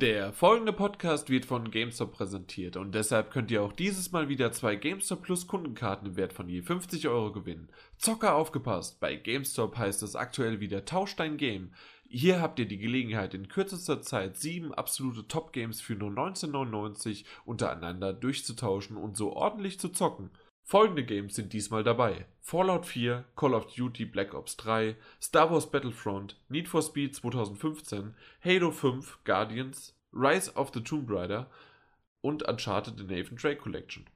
Der folgende Podcast wird von GameStop präsentiert und deshalb könnt ihr auch dieses Mal wieder zwei GameStop Plus Kundenkarten im Wert von je 50 Euro gewinnen. Zocker aufgepasst, bei GameStop heißt es aktuell wieder Tausch dein Game. Hier habt ihr die Gelegenheit, in kürzester Zeit sieben absolute Top-Games für nur 19,99 untereinander durchzutauschen und so ordentlich zu zocken. Folgende Games sind diesmal dabei: Fallout 4, Call of Duty Black Ops 3, Star Wars Battlefront, Need for Speed 2015, Halo 5, Guardians, Rise of the Tomb Raider und Uncharted The Nathan Drake Collection.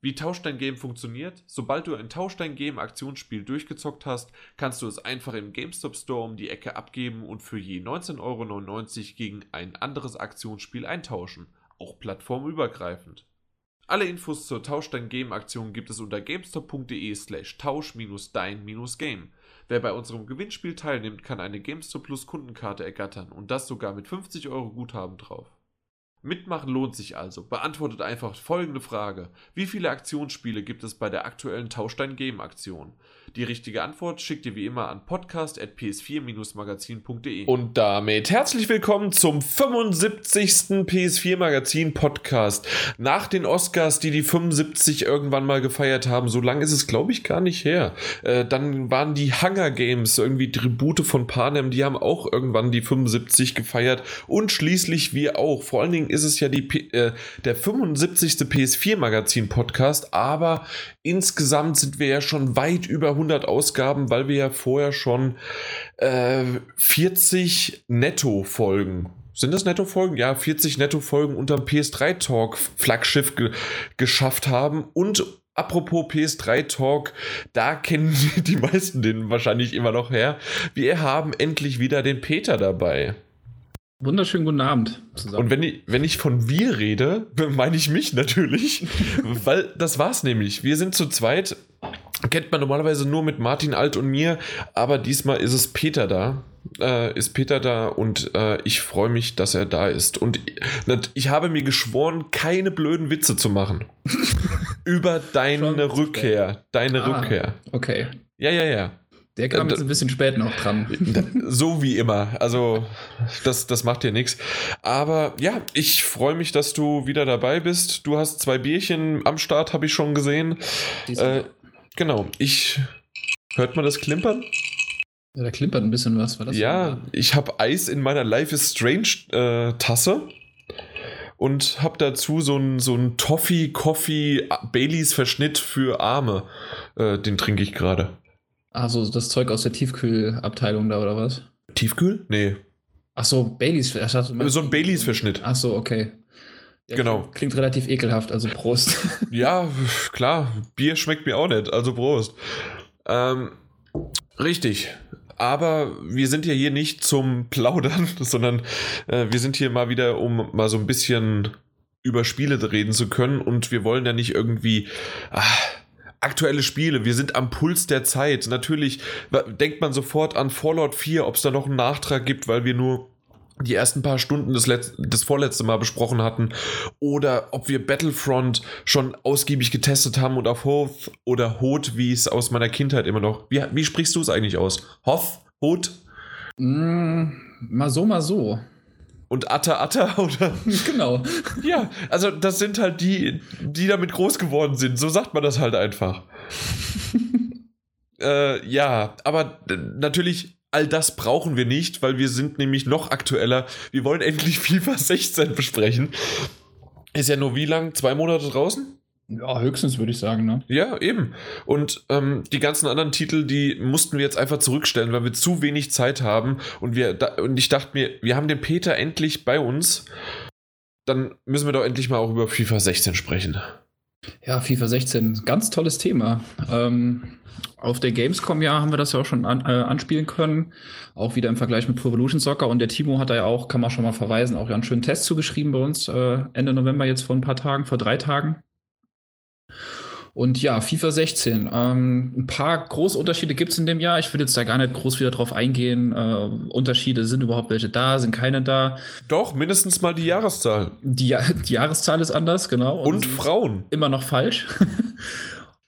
Wie Tausch dein Game funktioniert? Sobald du ein Tausch dein Game Aktionsspiel durchgezockt hast, kannst du es einfach im GameStop Store um die Ecke abgeben und für je 19,99 Euro gegen ein anderes Aktionsspiel eintauschen, auch plattformübergreifend. Alle Infos zur Tausch dein Game Aktion gibt es unter gamestop.de slash tausch-dein-game. Wer bei unserem Gewinnspiel teilnimmt, kann eine GameStop Plus Kundenkarte ergattern und das sogar mit 50 Euro Guthaben drauf. Mitmachen lohnt sich also. Beantwortet einfach folgende Frage. Wie viele Aktionsspiele gibt es bei der aktuellen Tausch dein Game Aktion? Die richtige Antwort schickt ihr wie immer an podcast.ps4-magazin.de. Und damit herzlich willkommen zum 75. PS4 Magazin Podcast. Nach den Oscars, die die 75 irgendwann mal gefeiert haben, so lange ist es glaube ich gar nicht her. Äh, dann waren die Hunger Games, irgendwie Tribute von Panem, die haben auch irgendwann die 75 gefeiert und schließlich wir auch. Vor allen Dingen ist es ja die, äh, der 75. PS4 Magazin Podcast, aber insgesamt sind wir ja schon weit über 100 Ausgaben, weil wir ja vorher schon äh, 40 Netto-Folgen sind das Netto-Folgen? Ja, 40 Netto-Folgen unterm PS3 Talk Flaggschiff ge geschafft haben. Und apropos PS3 Talk, da kennen die meisten den wahrscheinlich immer noch her. Wir haben endlich wieder den Peter dabei. Wunderschönen guten Abend zusammen. Und wenn ich, wenn ich von wir rede, meine ich mich natürlich, weil das war's nämlich. Wir sind zu zweit, kennt man normalerweise nur mit Martin Alt und mir, aber diesmal ist es Peter da. Äh, ist Peter da und äh, ich freue mich, dass er da ist. Und ich, ich habe mir geschworen, keine blöden Witze zu machen. Über deine Rückkehr. Deine ah, Rückkehr. Okay. Ja, ja, ja. Der kam jetzt ein bisschen spät noch dran. So wie immer. Also, das, das macht dir nichts. Aber ja, ich freue mich, dass du wieder dabei bist. Du hast zwei Bierchen am Start, habe ich schon gesehen. Äh, genau. Ich. Hört man das klimpern? Ja, da klimpert ein bisschen was. War das ja, ich habe Eis in meiner Life is Strange äh, Tasse und habe dazu so ein, so ein Toffee, Coffee, Baileys Verschnitt für Arme. Äh, den trinke ich gerade. Also das Zeug aus der Tiefkühlabteilung da oder was? Tiefkühl? Nee. Ach so, Baileys. So ein Baileys-Verschnitt. Ach so, okay. Ja, genau. Klingt relativ ekelhaft, also Prost. ja, klar. Bier schmeckt mir auch nicht, also Prost. Ähm, richtig. Aber wir sind ja hier nicht zum Plaudern, sondern äh, wir sind hier mal wieder, um mal so ein bisschen über Spiele reden zu können. Und wir wollen ja nicht irgendwie. Ach, aktuelle Spiele, wir sind am Puls der Zeit. Natürlich denkt man sofort an Fallout 4, ob es da noch einen Nachtrag gibt, weil wir nur die ersten paar Stunden des, Letz des Mal besprochen hatten oder ob wir Battlefront schon ausgiebig getestet haben und auf Hoth oder Hoth, wie es aus meiner Kindheit immer noch. Wie, wie sprichst du es eigentlich aus? Hoth? Hoth? Mm, mal so, mal so und Atta Atta oder. Genau. ja, also das sind halt die, die damit groß geworden sind. So sagt man das halt einfach. äh, ja, aber natürlich. All das brauchen wir nicht, weil wir sind nämlich noch aktueller. Wir wollen endlich FIFA 16 besprechen. Ist ja nur wie lang? Zwei Monate draußen? Ja, höchstens würde ich sagen, ne? Ja, eben. Und ähm, die ganzen anderen Titel, die mussten wir jetzt einfach zurückstellen, weil wir zu wenig Zeit haben. Und, wir da, und ich dachte mir, wir haben den Peter endlich bei uns. Dann müssen wir doch endlich mal auch über FIFA 16 sprechen. Ja, FIFA 16, ganz tolles Thema. Ähm, auf der Gamescom ja haben wir das ja auch schon an, äh, anspielen können. Auch wieder im Vergleich mit Pro Evolution Soccer. Und der Timo hat da ja auch, kann man schon mal verweisen, auch ja einen schönen Test zugeschrieben bei uns äh, Ende November jetzt vor ein paar Tagen, vor drei Tagen. Und ja, FIFA 16. Ähm, ein paar große Unterschiede gibt es in dem Jahr. Ich würde jetzt da gar nicht groß wieder drauf eingehen. Äh, Unterschiede sind überhaupt welche da, sind keine da. Doch, mindestens mal die Jahreszahl. Die, die Jahreszahl ist anders, genau. Und, Und Frauen. Immer noch falsch.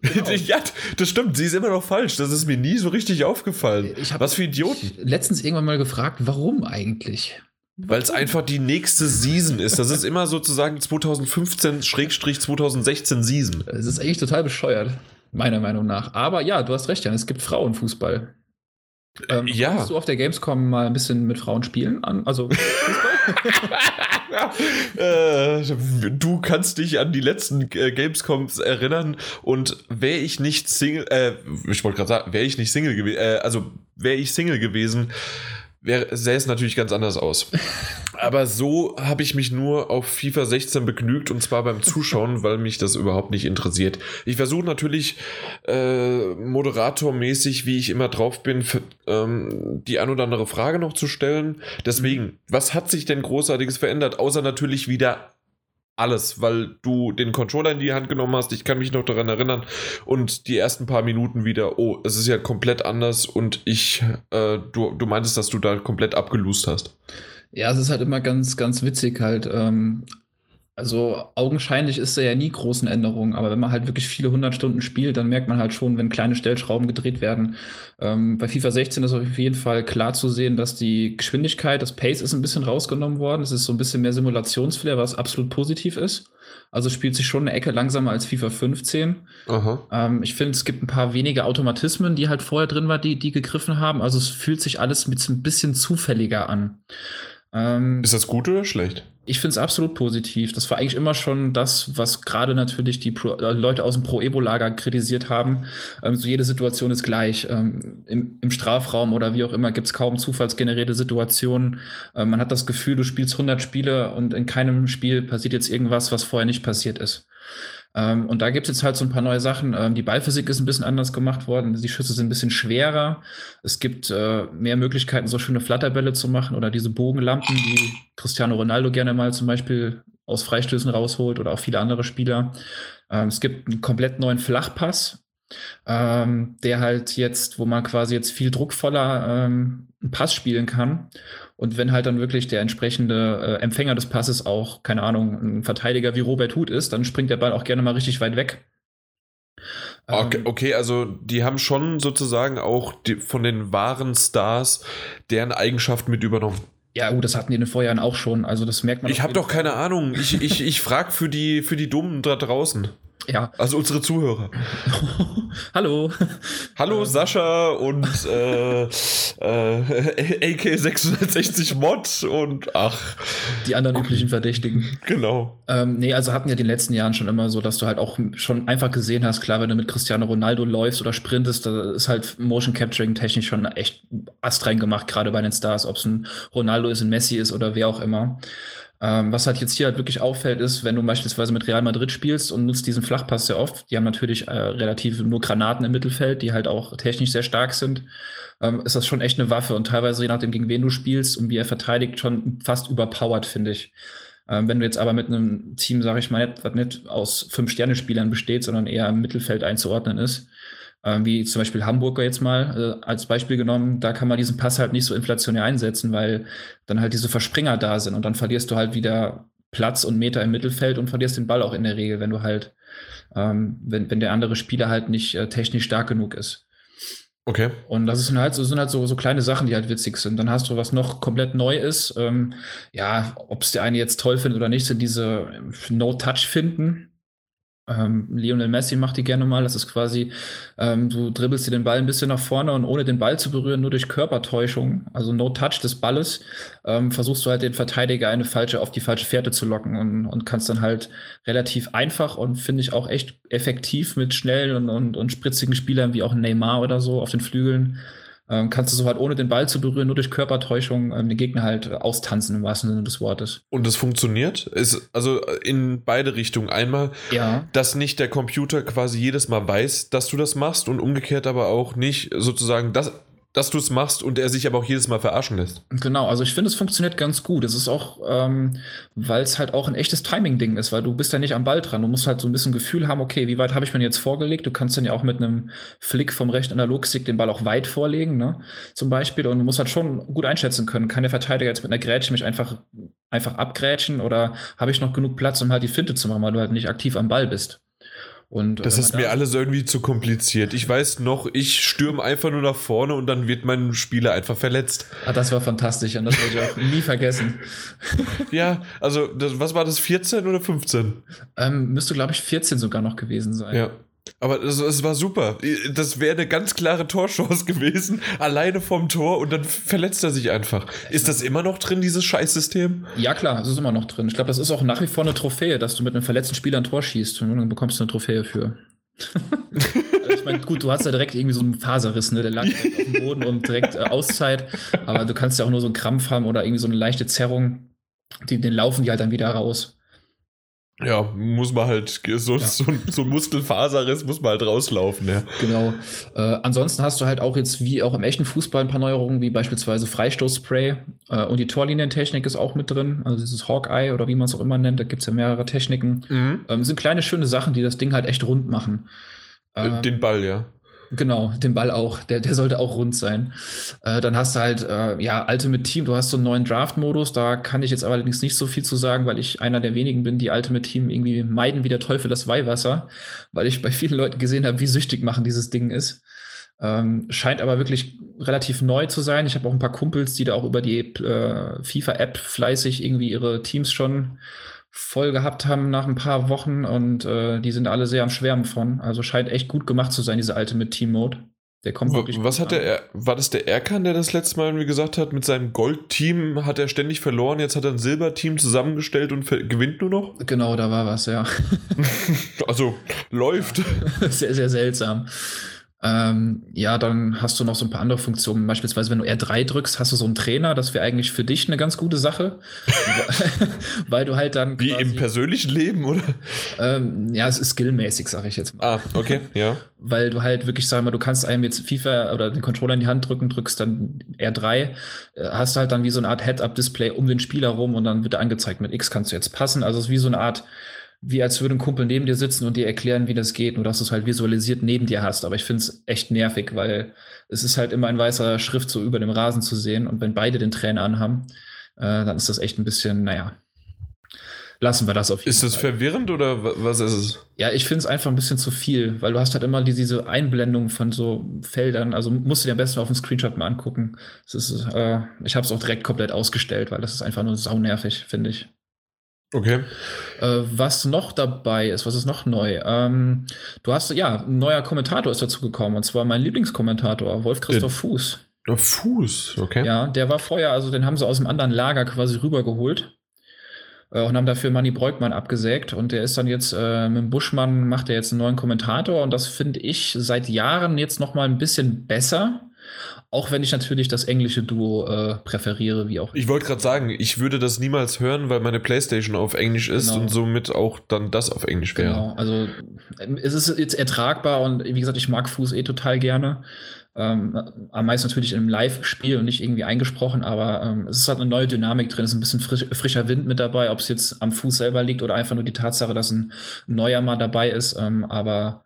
Genau. ja, das stimmt, sie ist immer noch falsch. Das ist mir nie so richtig aufgefallen. Was für Idioten. Letztens irgendwann mal gefragt, warum eigentlich? Weil es einfach die nächste Season ist. Das ist immer sozusagen 2015-2016 Season. Es ist eigentlich total bescheuert, meiner Meinung nach. Aber ja, du hast recht, Jan, es gibt Frauenfußball. Ähm, ja. Kannst du auf der Gamescom mal ein bisschen mit Frauen spielen? An, also äh, du kannst dich an die letzten äh, Gamescoms erinnern und wäre ich nicht Single, äh, ich wollte gerade sagen, wäre ich nicht Single gewesen, äh, also wäre ich Single gewesen, sähe es natürlich ganz anders aus. Aber so habe ich mich nur auf FIFA 16 begnügt und zwar beim Zuschauen, weil mich das überhaupt nicht interessiert. Ich versuche natürlich äh, moderatormäßig, wie ich immer drauf bin, für, ähm, die ein oder andere Frage noch zu stellen. Deswegen, was hat sich denn großartiges verändert, außer natürlich wieder alles, weil du den Controller in die Hand genommen hast. Ich kann mich noch daran erinnern und die ersten paar Minuten wieder, oh, es ist ja komplett anders und ich, äh, du, du meintest, dass du da komplett abgelust hast. Ja, es ist halt immer ganz, ganz witzig halt. Ähm, also augenscheinlich ist da ja nie großen Änderungen, aber wenn man halt wirklich viele hundert Stunden spielt, dann merkt man halt schon, wenn kleine Stellschrauben gedreht werden. Ähm, bei FIFA 16 ist auf jeden Fall klar zu sehen, dass die Geschwindigkeit, das Pace ist ein bisschen rausgenommen worden. Es ist so ein bisschen mehr Simulationsflair, was absolut positiv ist. Also spielt sich schon eine Ecke langsamer als FIFA 15. Ähm, ich finde, es gibt ein paar wenige Automatismen, die halt vorher drin waren, die, die gegriffen haben. Also es fühlt sich alles mit ein bisschen zufälliger an. Ähm, ist das gut oder schlecht? Ich finde es absolut positiv. Das war eigentlich immer schon das, was gerade natürlich die Pro äh, Leute aus dem Pro-Ebo-Lager kritisiert haben. Ähm, so jede Situation ist gleich. Ähm, im, im, Strafraum oder wie auch immer gibt es kaum zufallsgenerierte Situationen. Ähm, man hat das Gefühl, du spielst 100 Spiele und in keinem Spiel passiert jetzt irgendwas, was vorher nicht passiert ist. Ähm, und da gibt es jetzt halt so ein paar neue Sachen. Ähm, die Ballphysik ist ein bisschen anders gemacht worden. Die Schüsse sind ein bisschen schwerer. Es gibt äh, mehr Möglichkeiten, so schöne Flatterbälle zu machen oder diese Bogenlampen, die Cristiano Ronaldo gerne mal zum Beispiel aus Freistößen rausholt oder auch viele andere Spieler. Ähm, es gibt einen komplett neuen Flachpass, ähm, der halt jetzt, wo man quasi jetzt viel druckvoller ähm, einen Pass spielen kann. Und wenn halt dann wirklich der entsprechende äh, Empfänger des Passes auch, keine Ahnung, ein Verteidiger wie Robert Huth ist, dann springt der Ball auch gerne mal richtig weit weg. Okay, ähm, okay, also die haben schon sozusagen auch die, von den wahren Stars deren Eigenschaften mit übernommen. Ja, gut, das hatten die in den Vorjahren auch schon. Also das merkt man. Ich habe doch keine Ahnung. Ich, ich, ich frage für die, für die Dummen da draußen. Ja. Also unsere Zuhörer. Hallo. Hallo Sascha und äh, äh, AK660 Mod und ach. Die anderen üblichen Verdächtigen. Genau. Ähm, nee, also hatten ja die letzten Jahren schon immer so, dass du halt auch schon einfach gesehen hast, klar, wenn du mit Cristiano Ronaldo läufst oder sprintest, da ist halt Motion Capturing technisch schon echt astrein gemacht, gerade bei den Stars, ob es ein Ronaldo ist, ein Messi ist oder wer auch immer. Ähm, was halt jetzt hier halt wirklich auffällt, ist, wenn du beispielsweise mit Real Madrid spielst und nutzt diesen Flachpass sehr oft, die haben natürlich äh, relativ nur Granaten im Mittelfeld, die halt auch technisch sehr stark sind, ähm, ist das schon echt eine Waffe und teilweise, je nachdem, gegen wen du spielst und wie er verteidigt, schon fast überpowered, finde ich. Ähm, wenn du jetzt aber mit einem Team, sage ich mal, was nicht aus Fünf-Sterne-Spielern besteht, sondern eher im Mittelfeld einzuordnen ist, ähm, wie zum Beispiel Hamburger jetzt mal äh, als Beispiel genommen, da kann man diesen Pass halt nicht so inflationär einsetzen, weil dann halt diese Verspringer da sind und dann verlierst du halt wieder Platz und Meter im Mittelfeld und verlierst den Ball auch in der Regel, wenn du halt, ähm, wenn, wenn der andere Spieler halt nicht äh, technisch stark genug ist. Okay. Und das sind halt, so, sind halt so, so kleine Sachen, die halt witzig sind. Dann hast du was noch komplett neu ist. Ähm, ja, ob es der eine jetzt toll findet oder nicht, sind diese No-Touch-Finden. Ähm, Lionel Messi macht die gerne mal. Das ist quasi, ähm, du dribbelst dir den Ball ein bisschen nach vorne und ohne den Ball zu berühren, nur durch Körpertäuschung, also No Touch des Balles, ähm, versuchst du halt den Verteidiger eine falsche auf die falsche Fährte zu locken und, und kannst dann halt relativ einfach und finde ich auch echt effektiv mit schnellen und, und, und spritzigen Spielern wie auch Neymar oder so auf den Flügeln ähm, kannst du so halt ohne den Ball zu berühren, nur durch Körpertäuschung ähm, den Gegner halt austanzen im wahrsten Sinne des Wortes. Und das funktioniert? Ist also in beide Richtungen. Einmal, ja. dass nicht der Computer quasi jedes Mal weiß, dass du das machst und umgekehrt aber auch nicht sozusagen, dass dass du es machst und er sich aber auch jedes Mal verarschen lässt. Genau, also ich finde, es funktioniert ganz gut. Es ist auch, ähm, weil es halt auch ein echtes Timing-Ding ist, weil du bist ja nicht am Ball dran. Du musst halt so ein bisschen Gefühl haben, okay, wie weit habe ich mir jetzt vorgelegt? Du kannst dann ja auch mit einem Flick vom rechten Analogstick den Ball auch weit vorlegen, ne? Zum Beispiel. Und du musst halt schon gut einschätzen können. Kann der Verteidiger jetzt mit einer Grätsche mich einfach, einfach abgrätschen oder habe ich noch genug Platz, um halt die Finte zu machen, weil du halt nicht aktiv am Ball bist? Und, Das wenn ist mir da- alles irgendwie zu kompliziert. Ich weiß noch, ich stürme einfach nur nach vorne und dann wird mein Spieler einfach verletzt. Ah, das war fantastisch und das werde ich auch nie vergessen. Ja, also das, was war das, 14 oder 15? Ähm, müsste, glaube ich, 14 sogar noch gewesen sein. Ja. Aber das, das war super. Das wäre eine ganz klare Torchance gewesen, alleine vom Tor und dann verletzt er sich einfach. Ist das immer noch drin, dieses Scheißsystem? Ja, klar, das ist immer noch drin. Ich glaube, das ist auch nach wie vor eine Trophäe, dass du mit einem verletzten Spieler ein Tor schießt und dann bekommst du eine Trophäe für. ich meine, gut, du hast ja direkt irgendwie so einen Faserriss, ne? Der lag auf dem Boden und direkt äh, Auszeit. Aber du kannst ja auch nur so einen Krampf haben oder irgendwie so eine leichte Zerrung. Die, den laufen die halt dann wieder raus. Ja, muss man halt, so, Ja. so, so ein Muskelfaserriss muss man halt rauslaufen, ja. Genau. Äh, ansonsten hast du halt auch jetzt wie auch im echten Fußball ein paar Neuerungen, wie beispielsweise Freistoßspray äh, und die Torlinientechnik ist auch mit drin. Also dieses Hawkeye oder wie man es auch immer nennt, da gibt es ja mehrere Techniken. Mhm. Ähm, sind kleine, schöne Sachen, die das Ding halt echt rund machen. Ähm, Den Ball, ja. Genau, den Ball auch. Der, der sollte auch rund sein. Äh, dann hast du halt, äh, ja, Ultimate Team, du hast so einen neuen Draft-Modus. Da kann ich jetzt allerdings nicht so viel zu sagen, weil ich einer der wenigen bin, die Ultimate Team irgendwie meiden wie der Teufel das Weihwasser, weil ich bei vielen Leuten gesehen habe, wie süchtig machen dieses Ding ist. Ähm, scheint aber wirklich relativ neu zu sein. Ich habe auch ein paar Kumpels, die da auch über die äh, FIFA-App fleißig irgendwie ihre Teams schon voll gehabt haben nach ein paar Wochen und äh, die sind alle sehr am Schwärmen von. Also scheint echt gut gemacht zu sein, diese Ultimate Team Mode. Der kommt wirklich. Was hat an. der, Er- war das der Erkan, der das letzte Mal irgendwie gesagt hat, mit seinem Goldteam hat er ständig verloren, jetzt hat er ein Silberteam zusammengestellt und gewinnt nur noch? Genau, da war was, ja. Also, läuft. sehr, sehr seltsam. Ähm, ja, dann hast du noch so ein paar andere Funktionen. Beispielsweise, wenn du R3 drückst, hast du so einen Trainer. Das wäre eigentlich für dich eine ganz gute Sache. Weil du halt dann. Wie im quasi- persönlichen Leben, oder? ähm, Ja, es ist skillmäßig, sag ich jetzt mal. Ah, okay, ja. weil du halt wirklich, sag mal, du kannst einem jetzt FIFA oder den Controller in die Hand drücken, drückst dann R3, äh, hast halt dann wie so eine Art Head-Up-Display um den Spieler rum und dann wird er angezeigt, mit X kannst du jetzt passen. Also es ist wie so eine Art, wie als würde ein Kumpel neben dir sitzen und dir erklären, wie das geht, nur dass du es halt visualisiert neben dir hast. Aber ich finde es echt nervig, weil es ist halt immer in weißer Schrift so über dem Rasen zu sehen und wenn beide den Trainer anhaben, äh, dann ist das echt ein bisschen, naja. Lassen wir das auf jeden Ist das Fall. verwirrend oder wa- was ist es? Ja, ich finde es einfach ein bisschen zu viel, weil du hast halt immer die, diese Einblendung von so Feldern. Also musst du dir am besten auf dem Screenshot mal angucken. Ist, äh, ich habe es auch direkt komplett ausgestellt, weil das ist einfach nur saunervig, finde ich. Okay. Äh, was noch dabei ist, was ist noch neu? Ähm, du hast, ja, ein neuer Kommentator ist dazu gekommen, und zwar mein Lieblingskommentator, Wolf Christoph Fuß. Oh, Fuß, okay. Ja, der war vorher, also den haben sie aus dem anderen Lager quasi rübergeholt äh, und haben dafür Manny Breukmann abgesägt und der ist dann jetzt äh, mit dem Buschmann macht er jetzt einen neuen Kommentator und das finde ich seit Jahren jetzt noch mal ein bisschen besser, auch wenn ich natürlich das englische Duo äh, präferiere, wie auch Ich wollte gerade sagen, ich würde das niemals hören, weil meine Playstation auf Englisch ist Genau. und somit auch dann das auf Englisch wäre. Genau, also ähm, es ist jetzt ertragbar und wie gesagt, ich mag Fuß eh total gerne. Ähm, am meisten natürlich im Live-Spiel und nicht irgendwie eingesprochen, aber ähm, es ist halt eine neue Dynamik drin, es ist ein bisschen frisch, frischer Wind mit dabei, ob es jetzt am Fuß selber liegt oder einfach nur die Tatsache, dass ein neuer mal dabei ist. Ähm, aber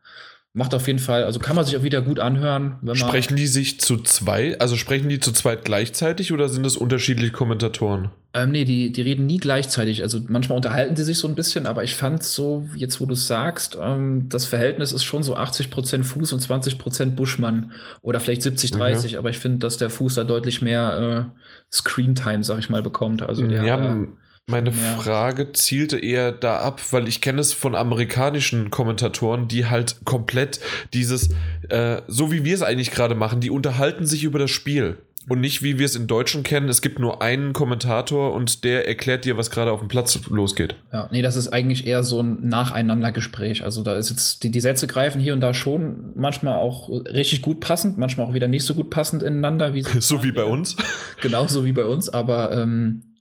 macht auf jeden Fall, also kann man sich auch wieder gut anhören, wenn man. Sprechen die sich zu zwei, also sprechen die zu zweit gleichzeitig oder sind das unterschiedliche Kommentatoren? Ähm, nee, die, die reden nie gleichzeitig. Also manchmal unterhalten sie sich so ein bisschen, aber ich fand so, jetzt wo du es sagst, ähm, das Verhältnis ist schon so 80% Fuß und 20% Buschmann. Oder vielleicht 70-30, aber ich finde, dass der Fuß da deutlich mehr äh, Screentime, sag ich mal, bekommt. Also der, ja, äh, meine ja. Frage zielte eher da ab, weil ich kenne es von amerikanischen Kommentatoren, die halt komplett dieses, äh, so wie wir es eigentlich gerade machen, die unterhalten sich über das Spiel. Und nicht wie wir es in Deutschen kennen, es gibt nur einen Kommentator und der erklärt dir, was gerade auf dem Platz losgeht. Ja, nee, das ist eigentlich eher so ein Nacheinandergespräch. Also da ist jetzt, die, die Sätze greifen hier und da schon manchmal auch richtig gut passend, manchmal auch wieder nicht so gut passend ineinander. Wie So wie bei uns. Genauso wie bei uns, aber ähm,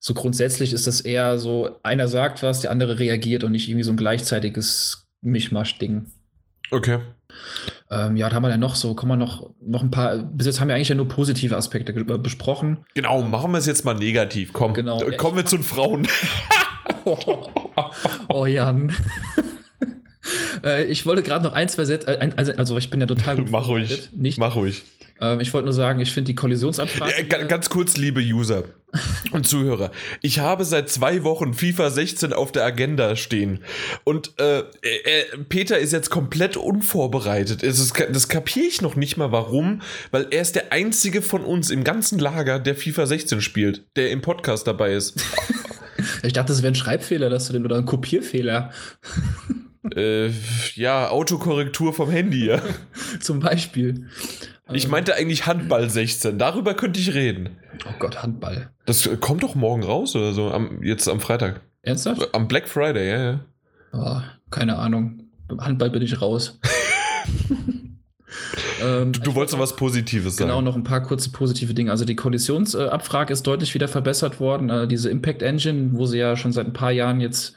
so grundsätzlich ist das eher so, einer sagt was, der andere reagiert und nicht irgendwie so ein gleichzeitiges Mischmasch-Ding. Okay. Ähm, ja, da haben wir ja noch so, kommen wir noch, noch ein paar, bis jetzt haben wir eigentlich ja nur positive Aspekte äh, besprochen. Genau, machen wir es jetzt mal negativ. Komm, Genau. äh, kommen wir zu den Frauen. oh Jan. äh, ich wollte gerade noch ein, zwei Sätze, also, also ich bin ja total Mach ruhig. Nicht, Mach ruhig. Ähm, ich wollte nur sagen, ich finde die Kollisionsabfrage. Ja, ganz kurz, liebe User und Zuhörer. Ich habe seit zwei Wochen FIFA 16 auf der Agenda stehen. Und äh, äh, Peter ist jetzt komplett unvorbereitet. Ist, das kapiere ich noch nicht mal, warum. Weil er ist der einzige von uns im ganzen Lager, der FIFA 16 spielt, der im Podcast dabei ist. ich dachte, das wäre ein Schreibfehler, dass du den oder ein Kopierfehler. äh, ja, Autokorrektur vom Handy, ja. Zum Beispiel. Ich meinte eigentlich Handball 16. Darüber könnte ich reden. Oh Gott, Handball. Das kommt doch morgen raus oder so. Am, jetzt am Freitag. Ernsthaft? Am Black Friday, ja, ja. Oh, keine Ahnung. Beim Handball bin ich raus. ähm, du, du wolltest noch was Positives sagen. Genau, noch ein paar kurze positive Dinge. Also die Kollisionsabfrage ist deutlich wieder verbessert worden. Äh, diese Impact Engine, wo sie ja schon seit ein paar Jahren jetzt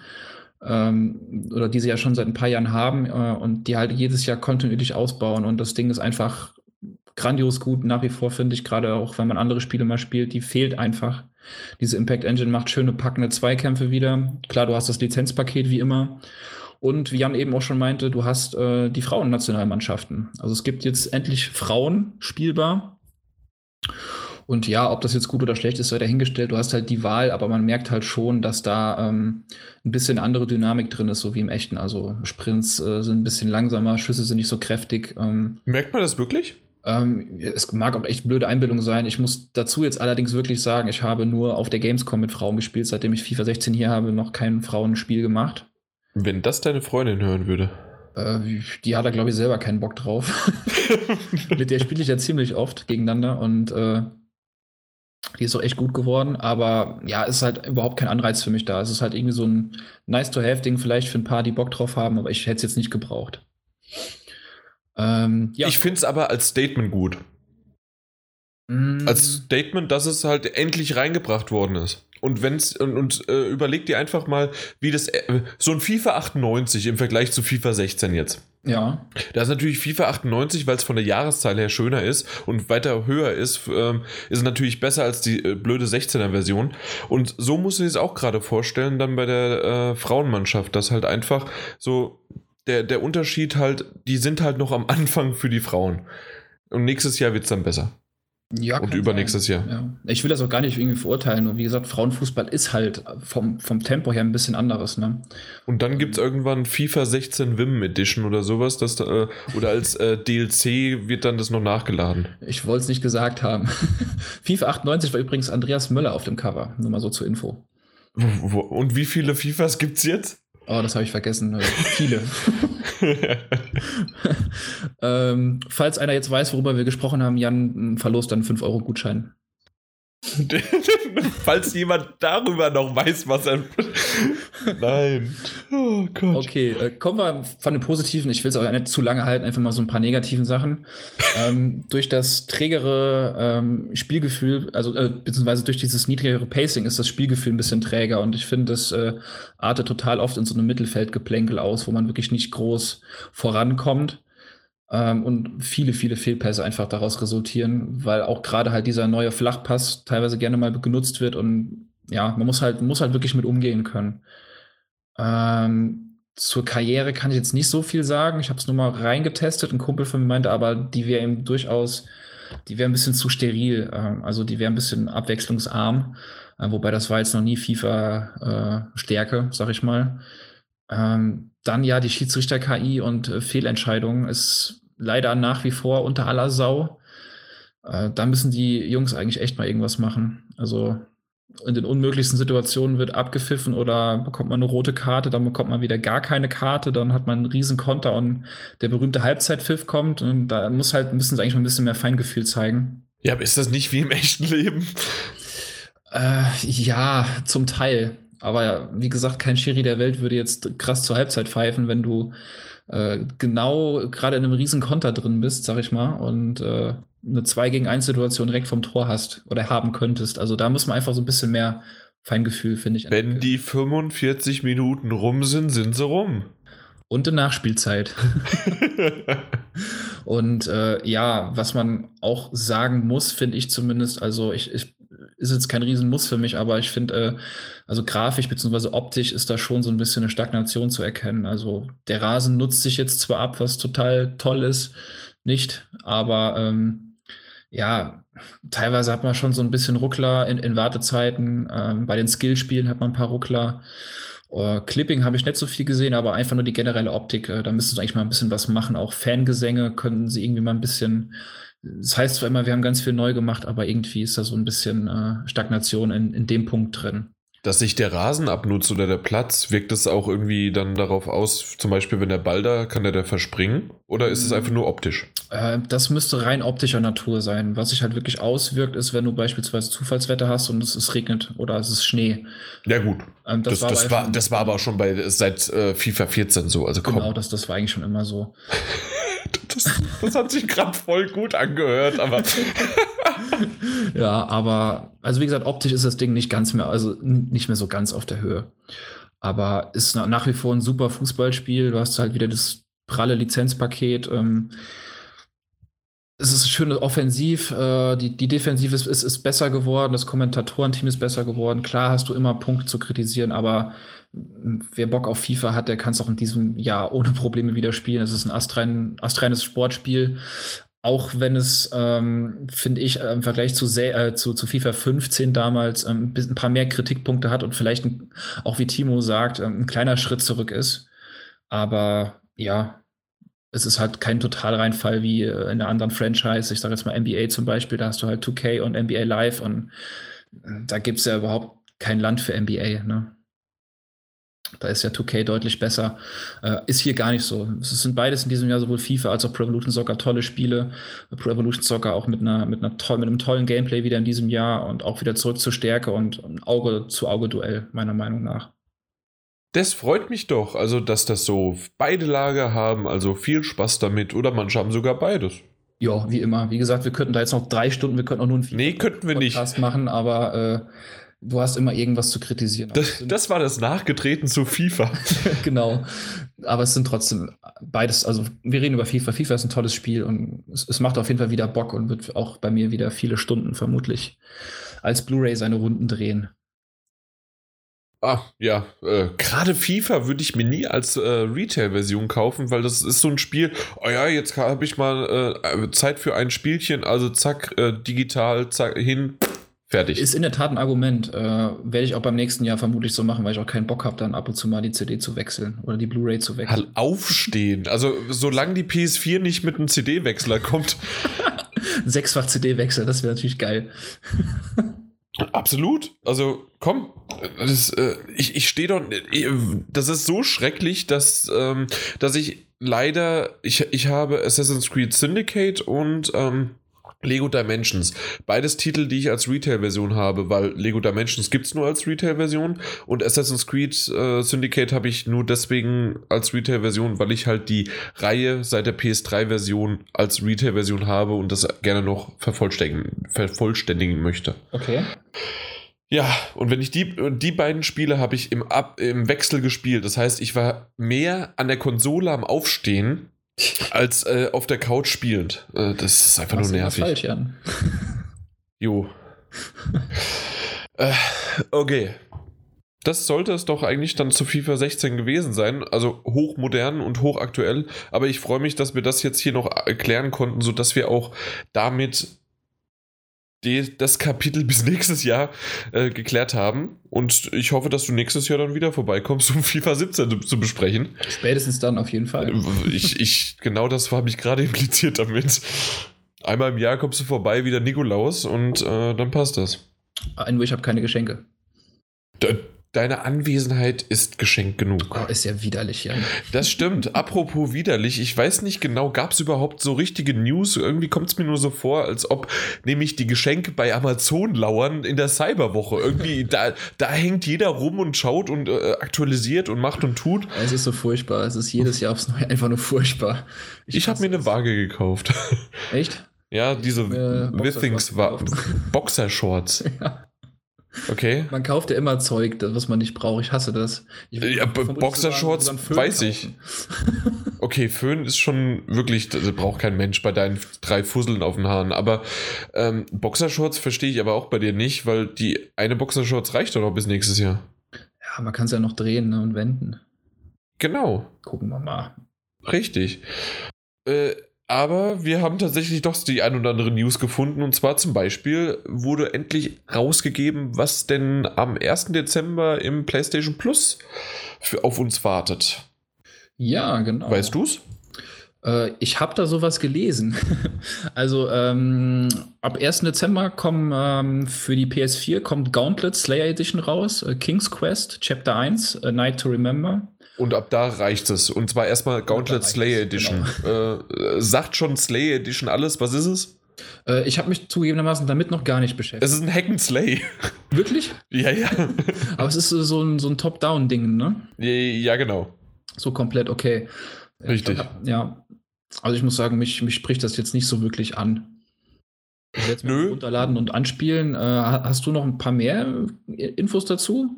ähm, oder die sie ja schon seit ein paar Jahren haben äh, und die halt jedes Jahr kontinuierlich ausbauen. Und das Ding ist einfach grandios gut nach wie vor, finde ich, gerade auch wenn man andere Spiele mal spielt, die fehlt einfach. Diese Impact Engine macht schöne packende Zweikämpfe wieder. Klar, du hast das Lizenzpaket wie immer. Und wie Jan eben auch schon meinte, du hast äh, die Frauennationalmannschaften. Also es gibt jetzt endlich Frauen spielbar. Und ja, ob das jetzt gut oder schlecht ist, sei dahingestellt. Du hast halt die Wahl, aber man merkt halt schon, dass da ähm, ein bisschen andere Dynamik drin ist, so wie im echten. Also Sprints äh, sind ein bisschen langsamer, Schüsse sind nicht so kräftig. Ähm, merkt man das wirklich? Ähm, es mag auch echt blöde Einbildung sein. Ich muss dazu jetzt allerdings wirklich sagen, ich habe nur auf der Gamescom mit Frauen gespielt, seitdem ich FIFA 16 hier habe, noch kein Frauenspiel gemacht. Wenn das deine Freundin hören würde. Äh, die hat da, glaube ich, selber keinen Bock drauf. mit der spiele ich ja ziemlich oft gegeneinander und äh, die ist auch echt gut geworden, aber ja, es ist halt überhaupt kein Anreiz für mich da. Es ist halt irgendwie so ein Nice-to-have-Ding vielleicht für ein paar, die Bock drauf haben, aber ich hätte es jetzt nicht gebraucht. Ähm, ja. Ich finde es aber als Statement gut. Mm. Als Statement, dass es halt endlich reingebracht worden ist. Und wenn's und, und äh, überleg dir einfach mal, wie das äh, so ein FIFA 98 im Vergleich zu FIFA 16 jetzt. Ja. Da ist natürlich FIFA 98, weil es von der Jahreszahl her schöner ist und weiter höher ist, ähm, ist natürlich besser als die äh, blöde 16er Version. Und so musst du dir es auch gerade vorstellen, dann bei der äh, Frauenmannschaft, dass halt einfach so der, der Unterschied halt, die sind halt noch am Anfang für die Frauen. Und nächstes Jahr wird es dann besser. Ja, und übernächstes Jahr. Ja. Ich will das auch gar nicht irgendwie verurteilen. Und wie gesagt, Frauenfußball ist halt vom, vom Tempo her ein bisschen anderes. Ne? Und dann gibt es irgendwann FIFA 16 Wim Edition oder sowas. Das, äh, oder als äh, DLC wird dann das noch nachgeladen. Ich wollte es nicht gesagt haben. FIFA 98 war übrigens Andreas Möller auf dem Cover. Nur mal so zur Info. Und wie viele FIFAs gibt es jetzt? Oh, das habe ich vergessen. Äh, viele. ähm, falls einer jetzt weiß, worüber wir gesprochen haben, Jan verlost dann 5 Euro Gutschein. Falls jemand darüber noch weiß, was er. Nein. Oh Gott. Okay, äh, kommen wir von den Positiven. Ich will es auch nicht zu lange halten, einfach mal so ein paar negativen Sachen. ähm, durch das trägere ähm, Spielgefühl, also äh, beziehungsweise durch dieses niedrigere Pacing ist das Spielgefühl ein bisschen träger und ich finde, das äh, artet total oft in so einem Mittelfeldgeplänkel aus, wo man wirklich nicht groß vorankommt. Ähm, und viele, viele Fehlpässe einfach daraus resultieren, weil auch gerade halt dieser neue Flachpass teilweise gerne mal genutzt wird und ja, man muss halt, muss halt wirklich mit umgehen können. Ähm, zur Karriere kann ich jetzt nicht so viel sagen. Ich habe es nur mal reingetestet. Ein Kumpel von mir meinte aber, die wäre eben durchaus, die wäre ein bisschen zu steril. Äh, also die wäre ein bisschen abwechslungsarm. Äh, wobei das war jetzt noch nie FIFA-Stärke, äh, sag ich mal. Ähm, dann ja, die Schiedsrichter-KI und äh, Fehlentscheidungen ist leider nach wie vor unter aller Sau. Äh, da müssen die Jungs eigentlich echt mal irgendwas machen. Also in den unmöglichsten Situationen wird abgepfiffen oder bekommt man eine rote Karte, dann bekommt man wieder gar keine Karte, dann hat man einen riesen Konter und der berühmte Halbzeitpfiff kommt und da muss halt, müssen sie eigentlich mal ein bisschen mehr Feingefühl zeigen. Ja, aber ist das nicht wie im echten Leben? Äh, ja, zum Teil. Aber wie gesagt, kein Schiri der Welt würde jetzt krass zur Halbzeit pfeifen, wenn du äh, genau gerade in einem riesen Konter drin bist, sag ich mal, und äh, eine 2 gegen 1 Situation direkt vom Tor hast oder haben könntest. Also da muss man einfach so ein bisschen mehr Feingefühl, finde ich. Wenn die 45 Minuten rum sind, sind sie rum. Und in Nachspielzeit. und äh, ja, was man auch sagen muss, finde ich zumindest, also ich, ich ist jetzt kein Riesenmuss für mich, aber ich finde, äh, also grafisch bzw. optisch ist da schon so ein bisschen eine Stagnation zu erkennen. Also der Rasen nutzt sich jetzt zwar ab, was total toll ist, nicht, aber ähm, Ja, teilweise hat man schon so ein bisschen Ruckler in, in Wartezeiten. Ähm, bei den Skillspielen hat man ein paar Ruckler. Uh, Clipping habe ich nicht so viel gesehen, aber einfach nur die generelle Optik. Äh, da müssten sie eigentlich mal ein bisschen was machen. Auch Fangesänge können sie irgendwie mal ein bisschen. Das heißt zwar immer, wir haben ganz viel neu gemacht, aber irgendwie ist da so ein bisschen äh, Stagnation in, in dem Punkt drin dass sich der Rasen abnutzt oder der Platz, wirkt es auch irgendwie dann darauf aus, zum Beispiel, wenn der Ball da, kann der da verspringen? Oder ist es einfach nur optisch? Äh, das müsste rein optischer Natur sein. Was sich halt wirklich auswirkt, ist, wenn du beispielsweise Zufallswetter hast und es, es regnet oder es ist Schnee. Ja, gut. Ähm, das, das, war das, war, das war aber auch schon bei seit äh, FIFA 14 so. Also komm. Genau, das, das war eigentlich schon immer so. Das, das hat sich gerade voll gut angehört, aber. ja, aber, also wie gesagt, optisch ist das Ding nicht ganz mehr, also nicht mehr so ganz auf der Höhe. Aber ist nach wie vor ein super Fußballspiel. Du hast halt wieder das pralle Lizenzpaket. Ähm, es ist schön offensiv, äh, die, die Defensive ist, ist, ist besser geworden, das Kommentatorenteam ist besser geworden. Klar hast du immer Punkte zu kritisieren, aber wer Bock auf FIFA hat, der kann es auch in diesem Jahr ohne Probleme wieder spielen. Es ist ein astrein, astreines Sportspiel. Auch wenn es, ähm, finde ich, im Vergleich zu, äh, zu, zu, FIFA 15 damals ähm, ein paar mehr Kritikpunkte hat und vielleicht ein, auch wie Timo sagt, ähm, ein kleiner Schritt zurück ist. Aber ja, es ist halt kein Totalreinfall wie äh, in einer anderen Franchise. Ich sage jetzt mal NBA zum Beispiel, da hast du halt 2K und NBA Live und äh, da gibt es ja überhaupt kein Land für NBA. Ne? Da ist ja 2K deutlich besser. Äh, ist hier gar nicht so. Es sind beides in diesem Jahr sowohl FIFA als auch Pro Evolution Soccer tolle Spiele. Pro Evolution Soccer auch mit, einer, mit, einer toll, mit einem tollen Gameplay wieder in diesem Jahr und auch wieder zurück zur Stärke und ein Auge-zu-Auge-Duell, meiner Meinung nach. Das freut mich doch, also dass das so beide Lager haben, also viel Spaß damit oder manche haben sogar beides. Ja, wie immer. Wie gesagt, wir könnten da jetzt noch drei Stunden, wir könnten auch nur einen nee, könnten wir Podcast nicht. machen, aber äh, Du hast immer irgendwas zu kritisieren. Das, das war das Nachgetreten zu FIFA. genau. Aber es sind trotzdem beides, also wir reden über FIFA. FIFA ist ein tolles Spiel und es, es, macht auf jeden Fall wieder Bock und wird auch bei mir wieder viele Stunden vermutlich als Blu-ray seine Runden drehen. Ah, ja, äh, gerade FIFA würde ich mir nie als äh, Retail-Version kaufen, weil das ist so ein Spiel, oh ja, jetzt habe ich mal äh, Zeit für ein Spielchen, also zack, äh, digital, zack, hin, Fertig. Ist in der Tat ein Argument. Äh, Werde ich auch beim nächsten Jahr vermutlich so machen, weil ich auch keinen Bock habe, dann ab und zu mal die CD zu wechseln oder die Blu-ray zu wechseln. Halt aufstehen. Also, solange die PS4 nicht mit einem CD-Wechsler kommt. Sechsfach CD-Wechsel, das wäre natürlich geil. Absolut. Also, komm. Das, äh, ich ich stehe doch. Das ist so schrecklich, dass, ähm, dass ich leider. Ich, ich habe Assassin's Creed Syndicate und. Ähm, Lego Dimensions. Beides Titel, die ich als Retail-Version habe, weil Lego Dimensions gibt es nur als Retail-Version und Assassin's Creed äh, Syndicate habe ich nur deswegen als Retail-Version, weil ich halt die Reihe seit der PS3-Version als Retail-Version habe und das gerne noch vervollständigen, vervollständigen möchte. Okay. Ja, und wenn ich die, die beiden Spiele habe ich im, Ab, im Wechsel gespielt. Das heißt, ich war mehr an der Konsole am Aufstehen als äh, auf der Couch spielend. Äh, das ist einfach nur nervig. falsch, Jan. Jo. äh, okay. Das sollte es doch eigentlich dann zu FIFA 16 gewesen sein. Also hochmodern und hochaktuell. Aber ich freue mich, dass wir das jetzt hier noch erklären konnten, sodass wir auch damit die, das Kapitel bis nächstes Jahr äh, geklärt haben. Und ich hoffe, dass du nächstes Jahr dann wieder vorbeikommst, um FIFA 17 zu besprechen. Spätestens dann auf jeden Fall. Ich, ich, genau das habe ich gerade impliziert damit. Einmal im Jahr kommst du vorbei, wieder Nikolaus, und äh, dann passt das. Nur ich habe keine Geschenke. Da, Deine Anwesenheit ist Geschenk genug. Oh, ist ja widerlich, ja. Das stimmt. Apropos widerlich, ich weiß nicht genau, gab es überhaupt so richtige News? Irgendwie kommt es mir nur so vor, als ob nämlich die Geschenke bei Amazon lauern in der Cyberwoche. Irgendwie, da, da hängt jeder rum und schaut und äh, aktualisiert und macht und tut. Es ist so furchtbar. Es ist jedes Jahr aufs Neue einfach nur furchtbar. Ich, ich habe mir eine Waage gekauft. Echt? Ja, diese äh, Withings Boxershorts. ja. Okay. Man kauft ja immer Zeug, was man nicht braucht. Ich hasse das. Ich ja, Boxershorts weiß ich. okay, Föhn ist schon wirklich, das braucht kein Mensch bei deinen drei Fusseln auf den Haaren. Aber ähm, Boxershorts verstehe ich aber auch bei dir nicht, weil die eine Boxershorts reicht doch noch bis nächstes Jahr. Ja, man kann es ja noch drehen ne, und wenden. Genau. Gucken wir mal. Richtig. Äh, Aber wir haben tatsächlich doch die ein oder andere News gefunden. Und zwar zum Beispiel wurde endlich rausgegeben, was denn am 1. Dezember im PlayStation Plus für, auf uns wartet. Ja, genau. Weißt du's? Äh, ich habe da sowas gelesen. also ähm, ab 1. Dezember kommen ähm, für die PS4 kommt Gauntlet Slayer Edition raus, äh, King's Quest Chapter 1, A Night to Remember. Und ab da reicht es. Und zwar erstmal Gauntlet Slayer Edition. Genau. Äh, sagt schon Slayer Edition alles? Was ist es? Äh, ich habe mich zugegebenermaßen damit noch gar nicht beschäftigt. Es ist ein Hack and Slay. Wirklich? ja, ja. Aber es ist so ein, so ein Top-Down-Ding, ne? Ja, genau. So komplett, okay. Richtig. Ja. Also ich muss sagen, mich, mich spricht das jetzt nicht so wirklich an. Werde Nö. runterladen und anspielen. Äh, hast du noch ein paar mehr Infos dazu?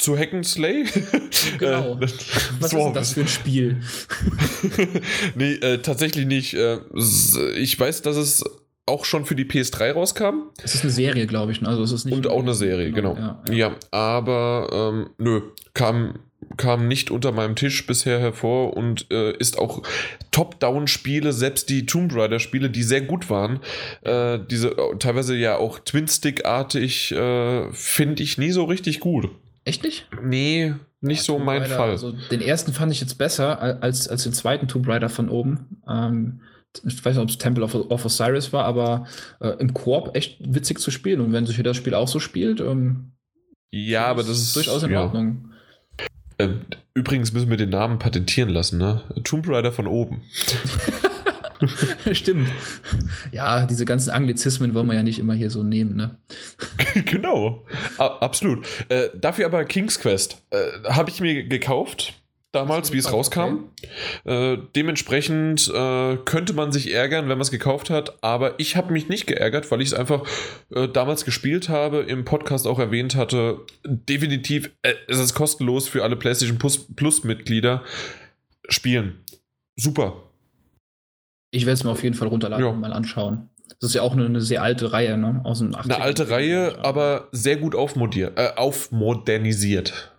Zu Hack Slay. Genau. Äh, Was ist das für ein Spiel? nee, äh, tatsächlich nicht. Äh, ich weiß, dass es auch schon für die PS3 rauskam. Es ist eine Serie, glaube ich. Ne? Also es ist nicht Und auch eine Serie, genau. genau. Ja, ja. ja, aber ähm, nö, kam, kam nicht unter meinem Tisch bisher hervor und äh, ist auch Top-Down-Spiele, selbst die Tomb Raider-Spiele, die sehr gut waren, äh, diese teilweise ja auch Twin-Stick-artig, äh, finde ich nie so richtig gut. Echt nicht? Nee, nicht ja, so mein Raider, Fall. Also den ersten fand ich jetzt besser als, als den zweiten Tomb Raider von oben. Ähm, ich weiß nicht, ob es Temple of, of Osiris war, aber äh, im Koop echt witzig zu spielen. Und wenn sich das Spiel auch so spielt, ähm, ja, aber das ist durchaus in ja. Ordnung. Äh, übrigens müssen wir den Namen patentieren lassen, ne? Tomb Raider von oben. Stimmt. Ja, diese ganzen Anglizismen wollen wir ja nicht immer hier so nehmen, ne? genau. A absolut. Äh, dafür aber King's Quest äh, habe ich mir gekauft damals, wie es rauskam. Okay. Äh, dementsprechend äh, könnte man sich ärgern, wenn man es gekauft hat, aber ich habe mich nicht geärgert, weil ich es einfach äh, damals gespielt habe, im Podcast auch erwähnt hatte. Definitiv, äh, es ist kostenlos für alle PlayStation Plus-Mitglieder. Spielen. Super. Ich werde es mir auf jeden Fall runterladen ja. und mal anschauen. Das ist ja auch eine, eine sehr alte Reihe, ne? Aus den 80ern. Eine alte Reihe, aber sehr gut äh, aufmodernisiert.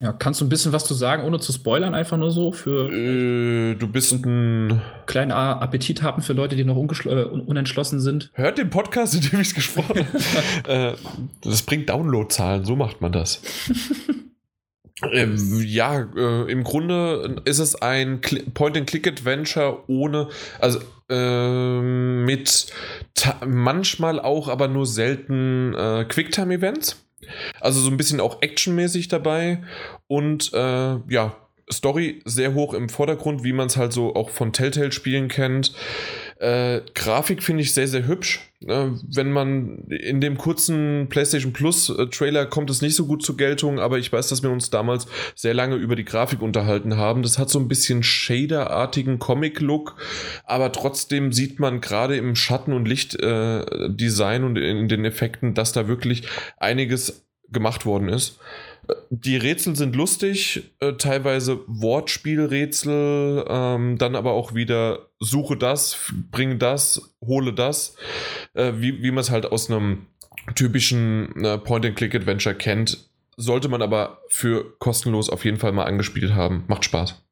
Ja, kannst du ein bisschen was zu sagen, ohne zu spoilern, einfach nur so für. Äh, du bist ein. Kleinen Appetit haben für Leute, die noch äh, unentschlossen sind. Hört den Podcast, in dem ich es gesprochen habe. äh, das bringt Downloadzahlen, so macht man das. Ähm, ja, äh, im Grunde ist es ein Point-and-Click-Adventure ohne, also äh, mit manchmal auch, aber nur selten äh, Quicktime-Events. Also so ein bisschen auch actionmäßig dabei und äh, ja, Story sehr hoch im Vordergrund, wie man es halt so auch von Telltale-Spielen kennt. Äh, Grafik finde ich sehr, sehr hübsch. Äh, wenn man in dem kurzen PlayStation Plus äh, kommt es nicht so gut zur Geltung, aber ich weiß, dass wir uns damals sehr lange über die Grafik unterhalten haben. Das hat so ein bisschen Shader-artigen Comic-Look, aber trotzdem sieht man gerade im Schatten- und Lichtdesign äh, und in den Effekten, dass da wirklich einiges gemacht worden ist. Die Rätsel sind lustig, äh, teilweise Wortspielrätsel, ähm, dann aber auch wieder suche das, bringe das, hole das, äh, wie, wie man es halt aus einem typischen äh, Point-and-Click-Adventure kennt. Sollte man aber für kostenlos auf jeden Fall mal angespielt haben. Macht Spaß.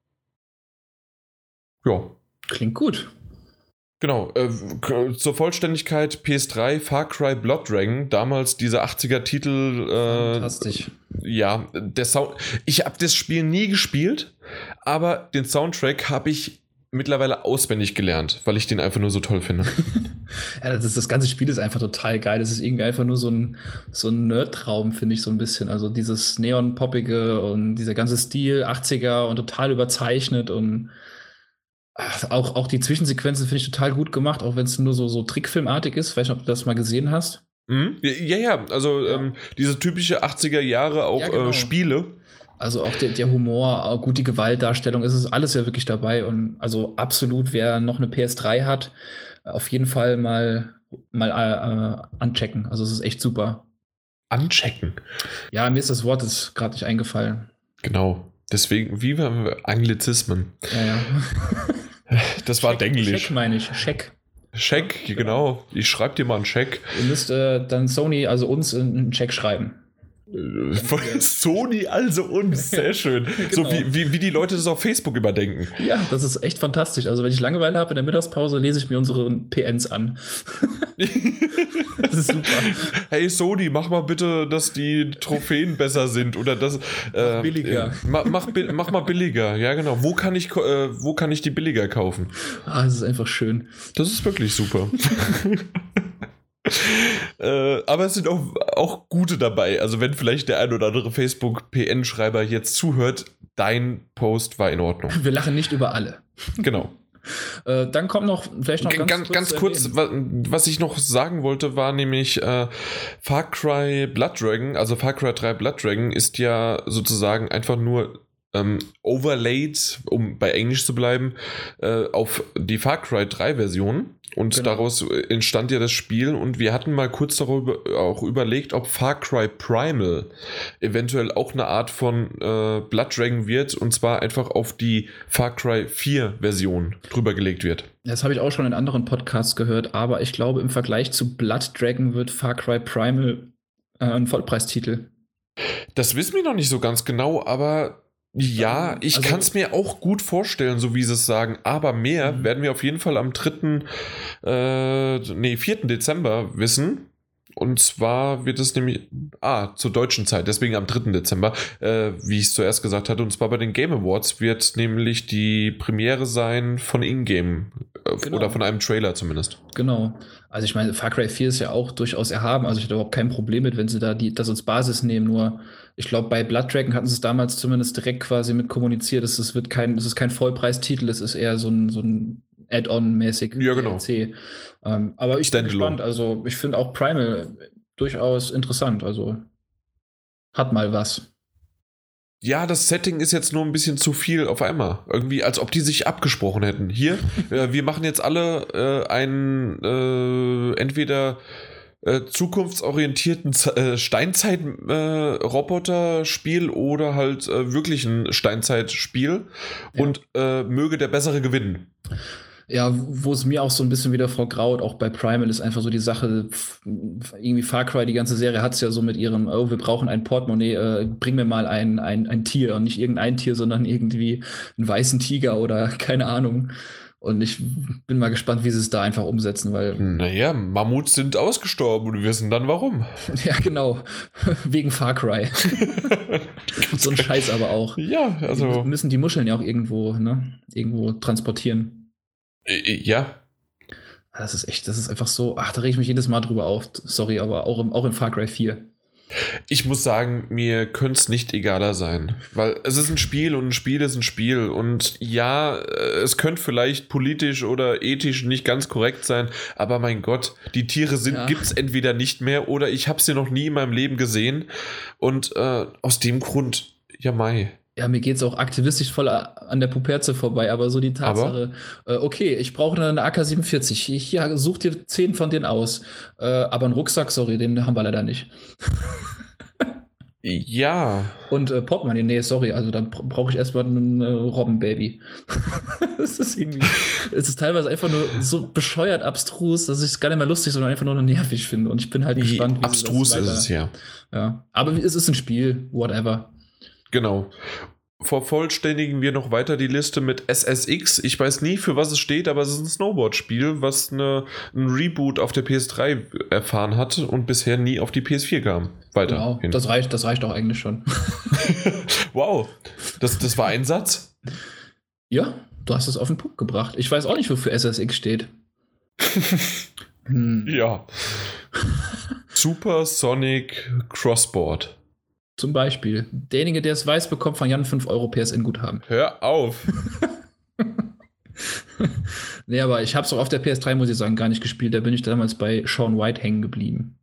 Ja. Klingt gut. Genau, äh, zur Vollständigkeit PS3 Far Cry Blood Dragon, damals dieser 80er Titel. Äh, Fantastisch. Ja, der Sound. Ich habe das Spiel nie gespielt, aber den Soundtrack habe ich mittlerweile auswendig gelernt, weil ich den einfach nur so toll finde. ja, das, das ganze Spiel ist einfach total geil. Das ist irgendwie einfach nur so ein, so ein Nerd-Traum, finde ich so ein bisschen. Also dieses Neon-Poppige und dieser ganze Stil, 80er und total überzeichnet und auch, auch die Zwischensequenzen finde ich total gut gemacht, auch wenn es nur so, so Trickfilmartig ist. Weiß nicht, ob du das mal gesehen hast. Mhm. Ja, ja, also ja. Ähm, diese typische 80er Jahre auch ja, genau. äh, Spiele. Also auch der, der, Humor, auch gut die Gewaltdarstellung, es ist alles ja wirklich dabei. Und also absolut, wer noch eine PS3 hat, auf jeden Fall mal, mal äh, anchecken. Also es ist echt super. Anchecken? Ja, mir ist das Wort gerade nicht eingefallen. Genau. Deswegen, wie wir Anglizismen. Ja, ja. Das war Check, Englisch. Scheck meine ich, Scheck. Scheck, genau. Ich schreibe dir mal einen Scheck. Ihr müsst äh, dann Sony, also uns, einen Check schreiben. Von Sony also uns, sehr schön. genau. So wie, wie, wie die Leute das auf Facebook überdenken. Ja, das ist echt fantastisch. Also wenn ich Langeweile habe in der Mittagspause, lese ich mir unsere PNs an. Das ist super. Hey Sony, mach mal bitte, dass die Trophäen besser sind oder das. Äh, mach billiger. Äh, mach, mach, mach, mal billiger, ja genau. Wo kann ich, äh, wo kann ich die billiger kaufen? Ah, das ist einfach schön. Das ist wirklich super. äh, aber es sind auch, auch gute dabei. Also, wenn vielleicht der ein oder andere Facebook-PN-Schreiber jetzt zuhört, dein Post war in Ordnung. Wir lachen nicht über alle. Genau. Äh, dann kommt noch vielleicht noch ganz, ganz kurz, ganz kurz was ich noch sagen wollte, war nämlich äh, Far Cry Blood Dragon, also Far Cry 3 Blood Dragon ist ja sozusagen einfach nur ähm, overlaid, um bei Englisch zu bleiben, äh, auf die Far Cry 3 Version. Und genau. daraus entstand ja das Spiel und wir hatten mal kurz darüber auch überlegt, ob Far Cry Primal eventuell auch eine Art von äh, Blood Dragon wird und zwar einfach auf die Far Cry 4 Version drüber gelegt wird. Das habe ich auch schon in anderen Podcasts gehört, aber ich glaube, im Vergleich zu Blood Dragon wird Far Cry Primal äh, ein Vollpreistitel. Das wissen wir noch nicht so ganz genau, aber ja, ich also, kann es mir auch gut vorstellen, so wie sie es sagen. Aber mehr mhm. werden wir auf jeden Fall am 3., äh, nee, 4. Dezember wissen. Und zwar wird es nämlich, ah, zur deutschen Zeit, deswegen am 3. Dezember, äh, wie ich es zuerst gesagt hatte. Und zwar bei den Game Awards wird nämlich die Premiere sein von Ingame. Äh, genau. Oder von einem Trailer zumindest. Genau. Also ich meine, Far Cry 4 ist ja auch durchaus erhaben. Also ich hätte überhaupt kein Problem mit, wenn sie da die, das als Basis nehmen. Nur ich glaube, bei Blood Dragon hatten sie es damals zumindest direkt quasi mit kommuniziert. Es wird kein, es ist kein Vollpreistitel, es ist eher so ein, so ein Add-on-mäßig ja, genau. Ähm, aber ich bin gespannt. Also ich finde auch Primal durchaus interessant. Also hat mal was. Ja, das Setting ist jetzt nur ein bisschen zu viel auf einmal. Irgendwie, als ob die sich abgesprochen hätten. Hier, äh, wir machen jetzt alle äh, einen äh, entweder äh, zukunftsorientierten äh, Steinzeit-Roboter-Spiel äh, oder halt wirklich ein Steinzeit-Spiel ja. und möge der bessere gewinnen. Ja, wo es mir auch so ein bisschen wieder vorgraut, auch bei Primal ist einfach so die Sache, irgendwie Far Cry, die ganze Serie hat es ja so mit ihrem, oh, wir brauchen ein Portemonnaie, äh, bring mir mal ein, ein, ein Tier und nicht irgendein Tier, sondern irgendwie einen weißen Tiger oder keine Ahnung. Und ich bin mal gespannt, wie sie es da einfach umsetzen, weil. Naja, Mammuts sind ausgestorben und wir wissen dann warum. ja, genau. Wegen Far Cry. so ein Scheiß aber auch. Ja, also. Die müssen die Muscheln ja auch irgendwo, ne? Irgendwo transportieren. Ja. Das ist echt, das ist einfach so. Ach, da rege ich mich jedes Mal drüber auf. Sorry, aber auch, im, auch in Far Cry 4. Ich muss sagen, mir könnte es nicht egaler sein, weil es ist ein Spiel und ein Spiel ist ein Spiel und ja, äh, es könnte vielleicht politisch oder ethisch nicht ganz korrekt sein, aber mein Gott, die Tiere sind ja. gibt es entweder nicht mehr oder ich habe sie noch nie in meinem Leben gesehen und äh, aus dem Grund, ja Mai. Ja, mir geht es auch aktivistisch voll an der Puperze vorbei, aber so die Tatsache, äh, okay, ich brauche eine AK-47. Hier, such dir zehn von denen aus. Äh, aber einen Rucksack, sorry, den haben wir leider nicht. ja. Und äh, Portemonnaie, nee, sorry, also da brauche ich erstmal ein äh, Robbenbaby. das ist irgendwie, es ist teilweise einfach nur so bescheuert abstrus, dass ich es gar nicht mehr lustig, sondern einfach nur nervig finde. Und ich bin halt gespannt, wie Abstrus ist es ja. Ja, aber es ist ein Spiel, whatever. Genau. Vervollständigen wir noch weiter die Liste mit SSX. Ich weiß nie, für was es steht, aber es ist ein Snowboard-Spiel, was eine, ein Reboot auf der PS3 erfahren hat und bisher nie auf die PS4 kam. Weiter. Wow, hin. das reicht, das reicht auch eigentlich schon. wow, das, das war ein Satz. Ja, du hast es auf den Punkt gebracht. Ich weiß auch nicht, wofür SSX steht. hm. Ja. Super Sonic Crossboard. Zum Beispiel. Derjenige, der es weiß, bekommt von Jan 5 Euro PSN-Guthaben. Hör auf! nee, aber ich habe es auch auf der PS3, muss ich sagen, gar nicht gespielt. Da bin ich damals bei Sean White hängen geblieben.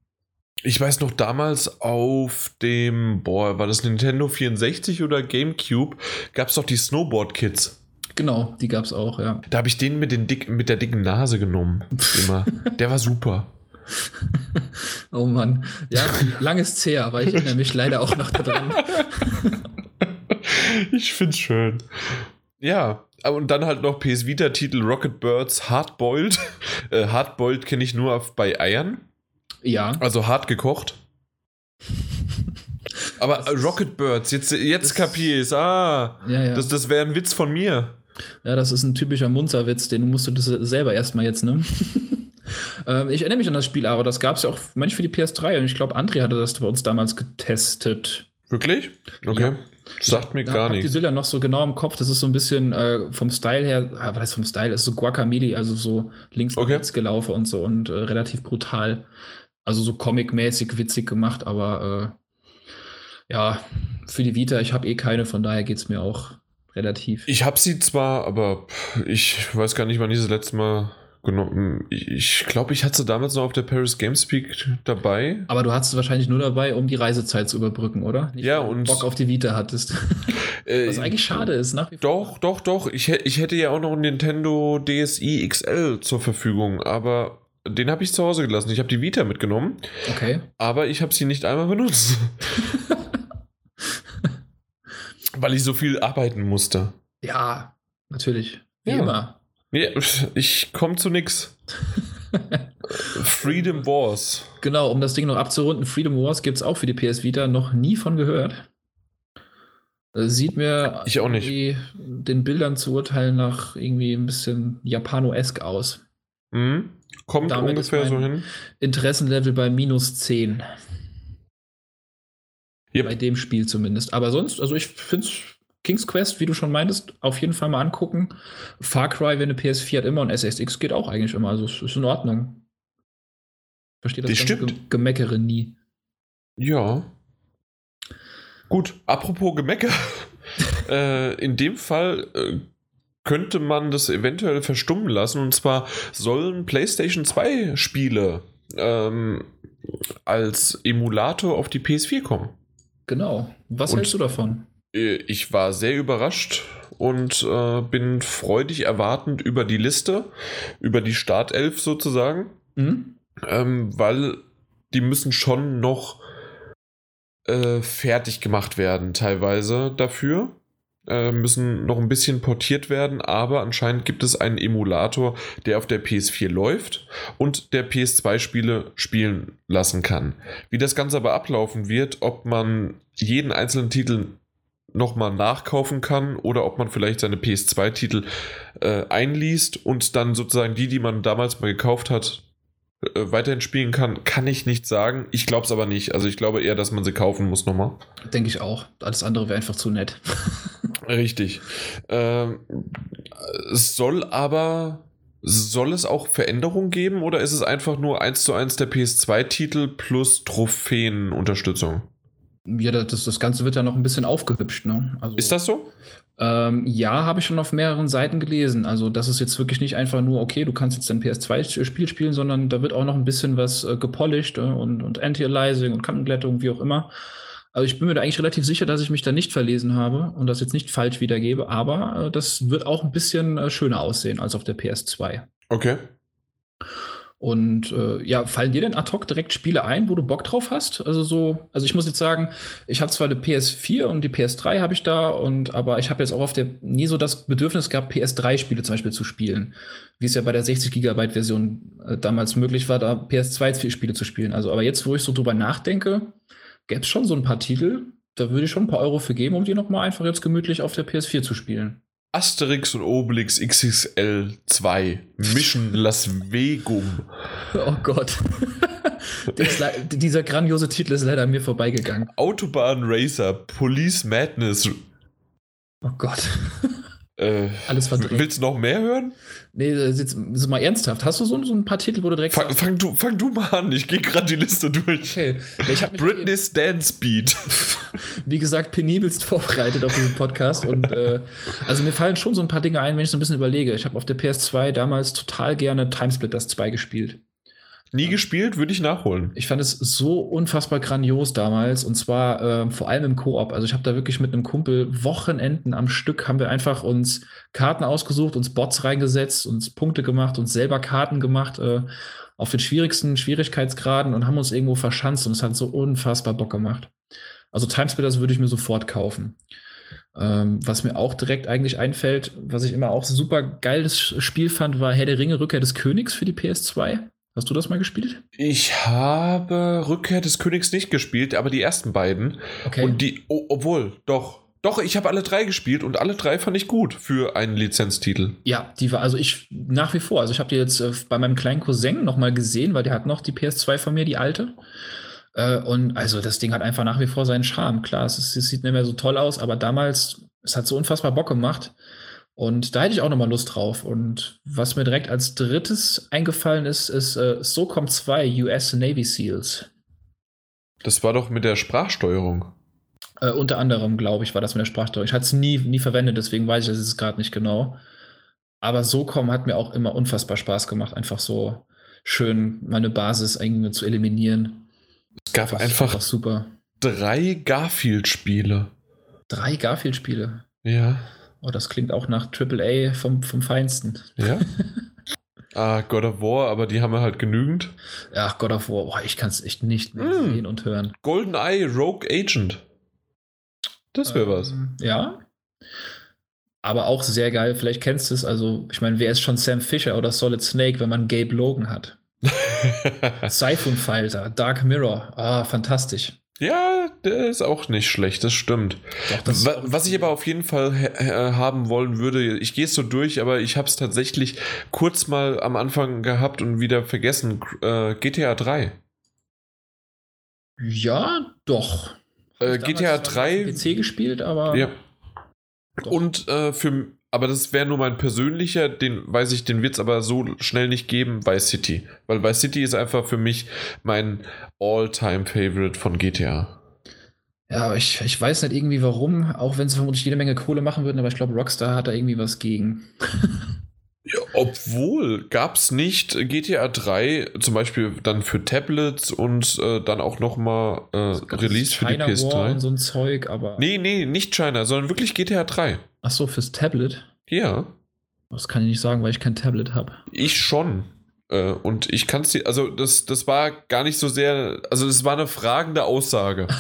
Ich weiß noch damals auf dem, boah, war das Nintendo 64 oder GameCube, gab es doch die Snowboard Kids. Genau, die gab es auch, ja. Da habe ich den mit, den dick, mit der dicken Nase genommen. Immer. der war super. oh Mann. Ja, langes zäh, aber ich erinnere mich leider auch noch daran. ich find's schön. Ja, und dann halt noch PS Vita-Titel Rocket Birds Hardboiled. Äh, Hardboiled kenne ich nur auf, bei Eiern. Ja. Also hart gekocht. Aber Das Rocket Birds, jetzt, jetzt kapier ich's. Ah, Ja, ja. das, das wäre ein Witz von mir. Ja, das ist ein typischer Munzerwitz, den musst du das selber erstmal jetzt, ne? Ähm, ich erinnere mich an das Spiel, aber das gab es ja auch manchmal für die PS3 und ich glaube, André hatte das bei uns damals getestet. Wirklich? Okay. Ja. Sagt mir gar hab die nichts. Bilder noch so genau im Kopf. Das ist so ein bisschen äh, vom Style her, ah, was heißt vom Style? Ist so Guacamole, also so links und Okay. rechts gelaufen und so und äh, relativ brutal. Also so comic-mäßig witzig gemacht, aber äh, ja, für die Vita, ich habe eh keine, von daher geht es mir auch relativ. Ich habe sie zwar, aber ich weiß gar nicht, wann ich das letzte Mal genommen. Ich glaube, ich hatte sie damals noch auf der Paris Games Week dabei. aber du hattest es wahrscheinlich nur dabei, um die Reisezeit zu überbrücken, oder? Nicht, Ja, und- Bock auf die Vita hattest. Äh, Was eigentlich schade ist, nach wie vor. Doch, doch, doch. Ich, ich hätte ja auch noch einen Nintendo DSi XL zur Verfügung, aber den habe ich zu Hause gelassen. Ich habe die Vita mitgenommen, Okay. aber ich habe sie nicht einmal benutzt. Weil ich so viel arbeiten musste. Ja, natürlich. Wie Ja. immer. Ich komme zu nix. Freedom Wars. Genau, um das Ding noch abzurunden, Freedom Wars gibt es auch für die PS Vita noch nie von gehört. Äh, Sieht mir Ich auch nicht. irgendwie den Bildern zu urteilen nach irgendwie ein bisschen Japano-esk aus. Mhm. Kommt Damit ungefähr so hin. Interessenlevel bei minus 10. Yep. Bei dem Spiel zumindest. Aber sonst, also ich finde King's Quest, wie du schon meintest, auf jeden Fall mal angucken. Far Cry, wenn eine PS4 hat, immer und SSX geht auch eigentlich immer. Also es ist in Ordnung. Verstehe das Das stimmt. Ge- Gemeckere nie. Ja. Gut, apropos Gemecker. äh, in dem Fall äh, könnte man das eventuell verstummen lassen. Und zwar sollen PlayStation 2 Spiele ähm, als Emulator auf die PS4 kommen. Genau. Was Und- hältst du davon? Äh, Ich war sehr überrascht und äh, bin freudig erwartend über die Liste, über die Startelf sozusagen. Hm? ähm, weil die müssen schon noch äh, fertig gemacht werden, teilweise dafür. Äh, müssen noch ein bisschen portiert werden, aber anscheinend gibt es einen Emulator, der auf der PS4 läuft und der PS2-Spiele spielen lassen kann. Wie das Ganze aber ablaufen wird, ob man jeden einzelnen Titel nochmal nachkaufen kann oder ob man vielleicht seine PS2-Titel äh, einliest und dann sozusagen die, die man damals mal gekauft hat, äh, weiterhin spielen kann, kann ich nicht sagen. Ich glaube es aber nicht. Also ich glaube eher, dass man sie kaufen muss nochmal. Denke ich auch. Alles andere wäre einfach zu nett. Richtig. Ähm, es soll aber, soll es auch Veränderungen geben oder ist es einfach nur eins zu eins der PS2-Titel plus Trophäenunterstützung? Ja, das, das Ganze wird ja noch ein bisschen aufgehübscht. Ne? Also, Ist das so? Ähm, ja, habe ich schon auf mehreren Seiten gelesen. Also, das ist jetzt wirklich nicht einfach nur, okay, du kannst jetzt dein PS2-Spiel spielen, sondern da wird auch noch ein bisschen was äh, gepolished äh, und, und Anti-Aliasing und Kantenglättung, wie auch immer. Also, ich bin mir da eigentlich relativ sicher, dass ich mich da nicht verlesen habe und das jetzt nicht falsch wiedergebe, aber äh, das wird auch ein bisschen äh, schöner aussehen als auf der PS2. Okay. Und äh, ja, fallen dir denn ad hoc direkt Spiele ein, wo du Bock drauf hast? Also so, also ich muss jetzt sagen, ich habe zwar eine PS4 und die PS3 habe ich da, und aber ich habe jetzt auch auf der nie so das Bedürfnis gehabt, PS3-Spiele zum Beispiel zu spielen, wie es ja bei der 60 Gigabyte Version äh, damals möglich war, da PS2-Spiele zu spielen. Also, aber jetzt, wo ich so drüber nachdenke, gäbe es schon so ein paar Titel, da würde ich schon ein paar Euro für geben, um die noch mal einfach jetzt gemütlich auf der PS4 zu spielen. Asterix und Obelix XXL 2 Mission Las Vegum. Oh Gott. Dieser grandiose Titel ist leider an mir vorbeigegangen. Autobahn Racer Police Madness. Oh Gott. Äh, Alles verdreht. willst du noch mehr hören? Nee, äh, jetzt, jetzt mal ernsthaft. Hast du so, so ein paar Titel, wo du direkt Fang, fang, du, fang du mal an, ich gehe gerade die Liste durch. Okay. Ich mich Britney's Dance Beat. wie gesagt, penibelst vorbereitet auf diesen Podcast. Und äh, also mir fallen schon so ein paar Dinge ein, wenn ich so ein bisschen überlege. Ich habe auf der PS2 damals total gerne Timesplitters 2 gespielt. Nie gespielt, würde ich nachholen. Ich fand es so unfassbar grandios damals und zwar äh, vor allem im Koop. Also ich habe da wirklich mit einem Kumpel Wochenenden am Stück haben wir einfach uns Karten ausgesucht, uns Bots reingesetzt, uns Punkte gemacht, uns selber Karten gemacht äh, auf den schwierigsten Schwierigkeitsgraden und haben uns irgendwo verschanzt und es hat so unfassbar Bock gemacht. Also Timesplitters würde ich mir sofort kaufen. Ähm, was mir auch direkt eigentlich einfällt, was ich immer auch super geiles Spiel fand, war Herr der Ringe Rückkehr des Königs für die PS2. Hast du das mal gespielt? Ich habe Rückkehr des Königs nicht gespielt, aber die ersten beiden. Okay. Und die, oh, obwohl, doch. Doch, ich habe alle drei gespielt und alle drei fand ich gut für einen Lizenztitel. Ja, die war, also ich nach wie vor, also ich habe die jetzt äh, bei meinem kleinen Cousin nochmal gesehen, weil der hat noch die PS2 von mir, die alte. Äh, und also das Ding hat einfach nach wie vor seinen Charme. Klar, es, ist, es sieht nicht mehr so toll aus, aber damals, es hat so unfassbar Bock gemacht. Und da hätte ich auch nochmal Lust drauf. Und was mir direkt als drittes eingefallen ist, ist äh, SOCOM 2 US Navy SEALs. Das war doch mit der Sprachsteuerung. Äh, unter anderem, glaube ich, war das mit der Sprachsteuerung. Ich hatte es nie, nie verwendet, deswegen weiß ich es gerade nicht genau. Aber SOCOM hat mir auch immer unfassbar Spaß gemacht, einfach so schön meine Basis irgendwie zu eliminieren. Es gab Das ist einfach super. drei Garfield-Spiele. Drei Garfield-Spiele. Ja. Oh, das klingt auch nach AAA vom, vom Feinsten. Ja. ah, God of War, aber die haben wir halt genügend. Ach, God of War, boah, ich kann es echt nicht mehr Mm. sehen und hören. GoldenEye Rogue Agent. Das wäre was. Ähm, Ja. Aber auch sehr geil. Vielleicht kennst du es. Also, ich meine, wer ist schon Sam Fisher oder Solid Snake, wenn man Gabe Logan hat? Siphon Fighter, Dark Mirror. Ah, fantastisch. ja, der ist auch nicht schlecht, das stimmt. Doch, das ist Wa- auch- Was ich aber auf jeden Fall haben wollen würde, ich gehe es so durch, aber ich habe es tatsächlich kurz mal am Anfang gehabt und wieder vergessen. Äh, GTA 3. Ja, doch. Äh, GTA zwar auf 3. dem PC gespielt, aber. Ja. Doch. Und äh, für, aber das wäre nur mein persönlicher, den weiß ich, den wird es aber so schnell nicht geben, Vice City. Weil Vice City ist einfach für mich mein All-Time-Favorite von GTA. Ja, aber ich, ich weiß nicht irgendwie warum, auch wenn sie vermutlich jede Menge Kohle machen würden, aber ich glaube, Rockstar hat da irgendwie was gegen. Ja, obwohl, gab es nicht GTA 3 zum Beispiel dann für Tablets und äh, dann auch nochmal äh, Release für die China War und PS3? so ein Zeug, aber. Nee, nee, nicht China, sondern wirklich GTA 3. Ach so, fürs Tablet. Ja, Das kann ich nicht sagen, weil ich kein Tablet habe. ich schon. Äh, und ich kann es dir, also das, das war gar nicht so sehr, also das war eine fragende Aussage.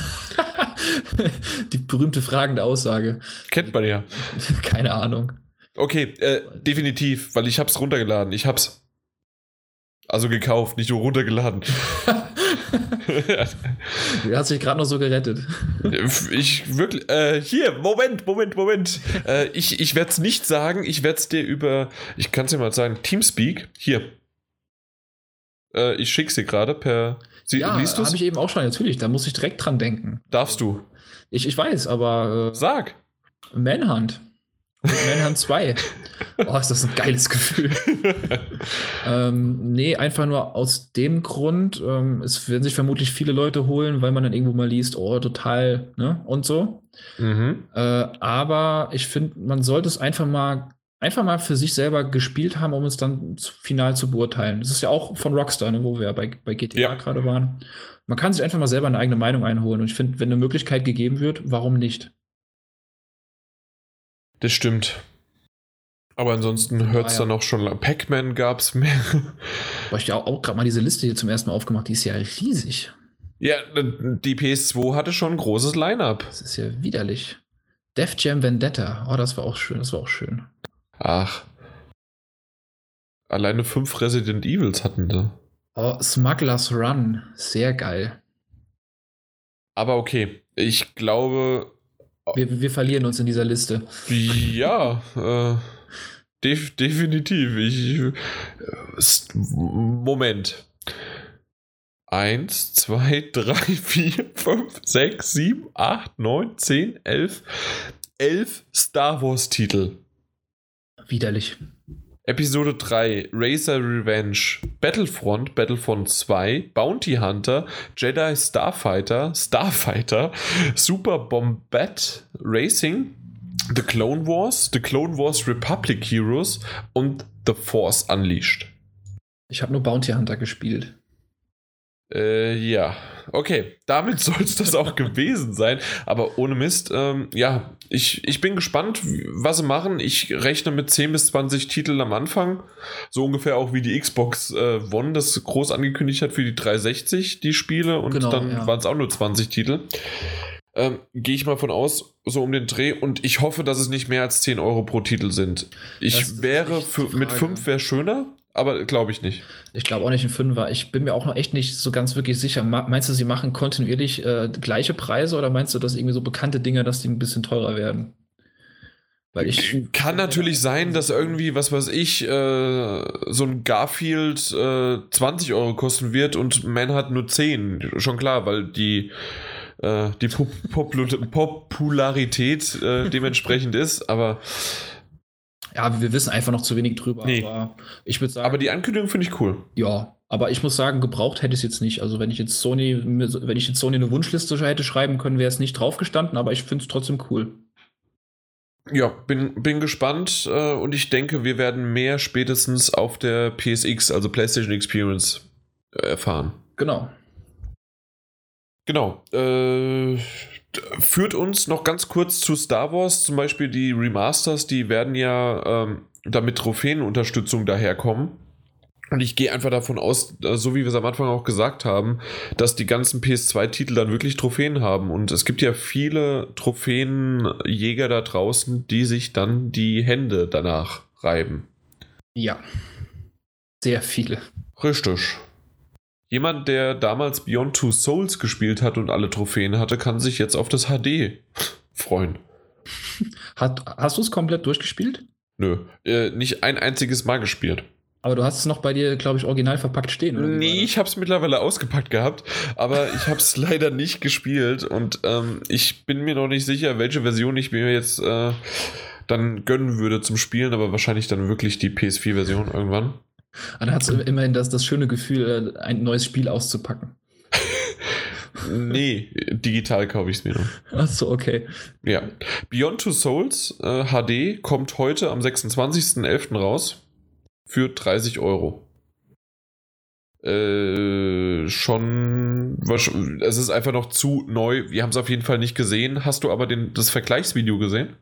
Die berühmte fragende Aussage. Kennt man ja. Keine Ahnung. Okay, äh, definitiv, weil ich hab's runtergeladen. Ich hab's. Also gekauft, nicht nur runtergeladen. Du hast dich gerade noch so gerettet. ich wirklich. Äh, hier, Moment, Moment, Moment. äh, ich ich werde es nicht sagen. Ich werde es dir über. Ich kann es dir mal sagen. Teamspeak. Hier. Äh, ich schick's dir gerade per. Sie, ja, liest du's? habe ich eben auch schon, natürlich. Da muss ich direkt dran denken. Darfst du? Ich, ich weiß, aber Sag. äh, Manhunt. Manhunt 2. Oh, ist das ein geiles Gefühl. ähm, nee, einfach nur aus dem Grund, ähm, es werden sich vermutlich viele Leute holen, weil man dann irgendwo mal liest, oh, total, ne, und so. Mhm. Äh, aber ich finde, man sollte es einfach mal, einfach mal für sich selber gespielt haben, um es dann final zu beurteilen. Das ist ja auch von Rockstar, ne, wo wir bei, bei GTA Ja. gerade waren. Man kann sich einfach mal selber eine eigene Meinung einholen. Und ich finde, wenn eine Möglichkeit gegeben wird, warum nicht? Das stimmt. Aber ansonsten hört es ja. dann auch schon. lang- Pac-Man gab's mehr. Boah, ich habe auch gerade mal diese Liste hier zum ersten Mal aufgemacht. Die ist ja riesig. ja, die PS2 hatte schon ein großes Line-Up. Das ist ja widerlich. Def Jam Vendetta. Oh, das war auch schön. Das war auch schön. Ach. Alleine fünf Resident Evils hatten sie. Oh, Smugglers Run. Sehr geil. Aber okay, ich glaube, Wir, wir verlieren uns in dieser Liste. ja, äh, def definitiv. Ich, äh, Moment. Eins, zwei, drei, vier, fünf, sechs, sieben, acht, neun, zehn, elf. Elf Star Wars-Titel. Widerlich. Episode 3, Racer Revenge, Battlefront, Battlefront 2, Bounty Hunter, Jedi Starfighter, Starfighter, Super Bombat Racing, The Clone Wars, The Clone Wars Republic Heroes und The Force Unleashed. Ich habe nur Bounty Hunter gespielt. Äh, ja, okay, damit soll es das auch gewesen sein. Aber ohne Mist, ähm, ja, ich, ich bin gespannt, was sie machen. Ich rechne mit 10 bis 20 Titeln am Anfang. So ungefähr auch wie die Xbox äh, One das groß angekündigt hat für die 360, die Spiele. Und Genau, dann ja. waren es auch nur 20 Titel. Ähm, Gehe ich mal von aus, so um den Dreh. Und ich hoffe, dass es nicht mehr als 10 Euro pro Titel sind. Ich wäre für, mit Frage. 5 wäre schöner. Aber glaube ich nicht. Ich glaube auch nicht ein Fünfer. Ich bin mir auch noch echt nicht so ganz wirklich sicher. Meinst du, sie machen kontinuierlich äh, gleiche Preise oder meinst du, dass irgendwie so bekannte Dinge, dass die ein bisschen teurer werden? Weil ich kann natürlich sein, dass irgendwie, was weiß ich, äh, so ein Garfield äh, 20 Euro kosten wird und Man hat nur 10. Schon klar, weil die, äh, die Pop Popularität äh, dementsprechend ist, aber. Ja, wir wissen einfach noch zu wenig drüber. Nee. Aber ich würde sagen. Aber die Ankündigung finde ich cool. Ja, aber ich muss sagen, gebraucht hätte ich es jetzt nicht. Also wenn ich jetzt Sony, wenn ich jetzt Sony eine Wunschliste hätte schreiben können, wäre es nicht draufgestanden, aber ich finde es trotzdem cool. Ja, bin, bin gespannt äh, und ich denke, wir werden mehr spätestens auf der PSX, also PlayStation Experience, äh, erfahren. Genau. Genau. Äh, führt uns noch ganz kurz zu Star Wars, zum Beispiel die Remasters, die werden ja ähm, da mit Trophäenunterstützung daherkommen. Und ich gehe einfach davon aus, äh, so wie wir es am Anfang auch gesagt haben, dass die ganzen PS2-Titel dann wirklich Trophäen haben. Und es gibt ja viele Trophäenjäger da draußen, die sich dann die Hände danach reiben. Ja. Sehr viele. Richtig. Jemand, der damals Beyond Two Souls gespielt hat und alle Trophäen hatte, kann sich jetzt auf das HD freuen. Hat, hast du es komplett durchgespielt? Nö, äh, nicht ein einziges Mal gespielt. Aber du hast es noch bei dir, glaube ich, original verpackt stehen, oder? Nee, ich habe es mittlerweile ausgepackt gehabt, aber ich habe es leider nicht gespielt und ähm, ich bin mir noch nicht sicher, welche Version ich mir jetzt äh, dann gönnen würde zum Spielen, aber wahrscheinlich dann wirklich die PS4-Version irgendwann. Und dann hat es immerhin das, das schöne Gefühl, äh, ein neues Spiel auszupacken. nee, digital kaufe ich es mir noch. Achso, okay. Ja. Beyond Two Souls äh, HD kommt heute am 26.11. raus für 30 Euro. Äh, schon, es ist einfach noch zu neu. Wir haben es auf jeden Fall nicht gesehen. Hast du aber den, das Vergleichsvideo gesehen?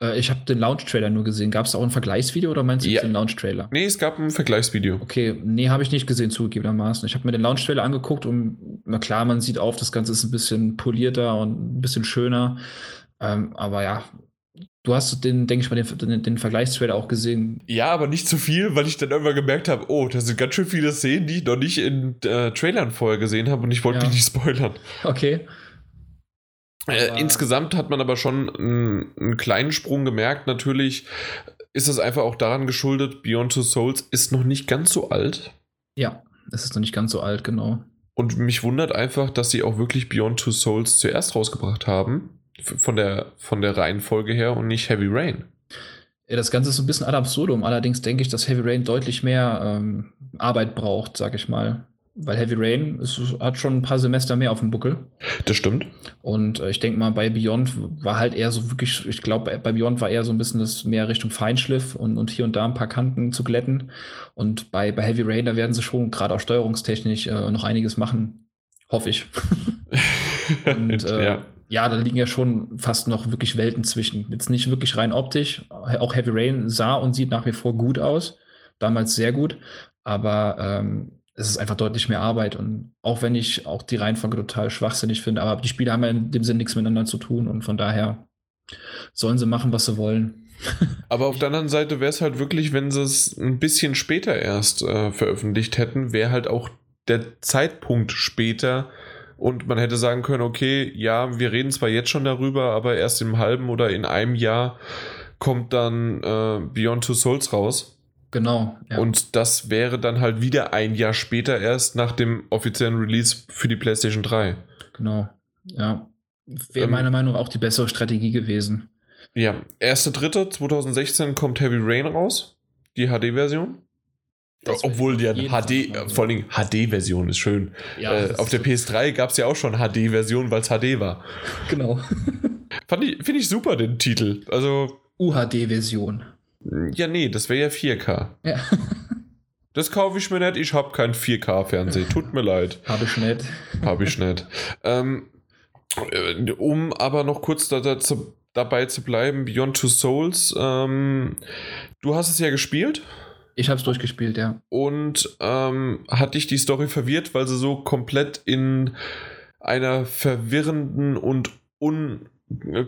Äh, ich habe den Launch-Trailer nur gesehen. Gab es auch ein Vergleichsvideo oder meinst du Ja. den Launch-Trailer? Nee, es gab ein Vergleichsvideo. Okay, nee, habe ich nicht gesehen, zugegebenermaßen. Ich habe mir den Launch-Trailer angeguckt und na klar, man sieht auf, das Ganze ist ein bisschen polierter und ein bisschen schöner. Ähm, aber ja, du hast den, denke ich mal, den, den, den Vergleichstrailer auch gesehen. Ja, aber nicht zu viel, weil ich dann irgendwann gemerkt habe, oh, da sind ganz schön viele Szenen, die ich noch nicht in äh, Trailern vorher gesehen habe und ich wollte Ja. mich nicht spoilern. Okay. Äh, insgesamt hat man aber schon einen, einen kleinen Sprung gemerkt. Natürlich ist es einfach auch daran geschuldet, Beyond Two Souls ist noch nicht ganz so alt. Ja, es ist noch nicht ganz so alt, genau. Und mich wundert einfach, dass sie auch wirklich Beyond Two Souls zuerst rausgebracht haben. Von der, von der Reihenfolge her und nicht Heavy Rain. Ja, das Ganze ist so ein bisschen ad absurdum. Allerdings denke ich, dass Heavy Rain deutlich mehr ähm, Arbeit braucht, sag ich mal. Weil Heavy Rain ist, hat schon ein paar Semester mehr auf dem Buckel. Das stimmt. Und äh, ich denke mal, bei Beyond war halt eher so wirklich, ich glaube, bei Beyond war eher so ein bisschen das mehr Richtung Feinschliff und, und hier und da ein paar Kanten zu glätten. Und bei, bei Heavy Rain, da werden sie schon gerade auch steuerungstechnisch äh, noch einiges machen. Hoffe ich. Und äh, ja. ja. da liegen ja schon fast noch wirklich Welten zwischen. Jetzt nicht wirklich rein optisch. Auch Heavy Rain sah und sieht nach wie vor gut aus. Damals sehr gut. Aber ähm, es ist einfach deutlich mehr Arbeit. Und auch wenn ich auch die Reihenfolge total schwachsinnig finde, aber die Spiele haben ja in dem Sinn nichts miteinander zu tun. Und von daher sollen sie machen, was sie wollen. Aber auf der anderen Seite wäre es halt wirklich, wenn sie es ein bisschen später erst äh, veröffentlicht hätten, wäre halt auch der Zeitpunkt später und man hätte sagen können, okay, ja, wir reden zwar jetzt schon darüber, aber erst im halben oder in einem Jahr kommt dann äh, Beyond Two Souls raus. Genau. Ja. Und das wäre dann halt wieder ein Jahr später erst nach dem offiziellen Release für die PlayStation 3. genau. Ja. Wäre Ähm, meiner Meinung nach auch die bessere Strategie gewesen. Ja, 1.3.2016 kommt Heavy Rain raus, die HD-Version. Obwohl die HD, Fall äh, vor allem HD-Version ist schön. Ja, äh, auf der ist- PS3 gab es ja auch schon HD-Version, weil es HD war. Genau. Finde ich super, den Titel. Also, UHD-Version. Ja, nee, das wäre ja 4K. Ja. Das kaufe ich mir nicht, ich habe kein 4K-Fernseher. Tut mir leid. Habe ich nicht. Habe ich nicht. Ähm, äh, um aber noch kurz da, da zu, dabei zu bleiben, Beyond Two Souls, ähm, du hast es ja gespielt Ich habe es durchgespielt, ja. und ähm, hat dich die Story verwirrt, weil sie so komplett in einer verwirrenden und äh,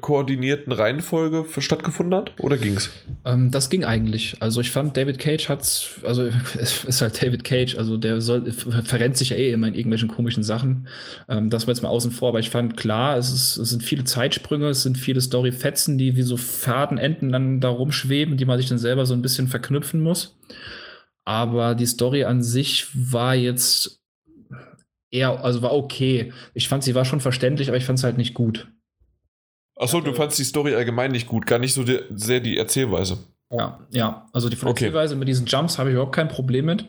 koordinierten Reihenfolge stattgefunden hat? Oder ging's? Ähm, das ging eigentlich. Also ich fand, David Cage hat's, also es ist halt David Cage, also der soll, verrennt sich ja eh immer in irgendwelchen komischen Sachen. Ähm, das war jetzt mal außen vor, aber ich fand klar, es, ist, es sind viele Zeitsprünge, es sind viele Storyfetzen, die wie so Fadenenden dann da rumschweben, die man sich dann selber so ein bisschen verknüpfen muss. Aber die Story an sich war jetzt eher, also war okay. Ich fand, sie war schon verständlich, aber ich fand es halt nicht gut. Achso, du fandst die Story allgemein nicht gut, gar nicht so die, sehr die Erzählweise. Ja, ja. Also die okay. Erzählweise mit diesen Jumps habe ich überhaupt kein Problem mit.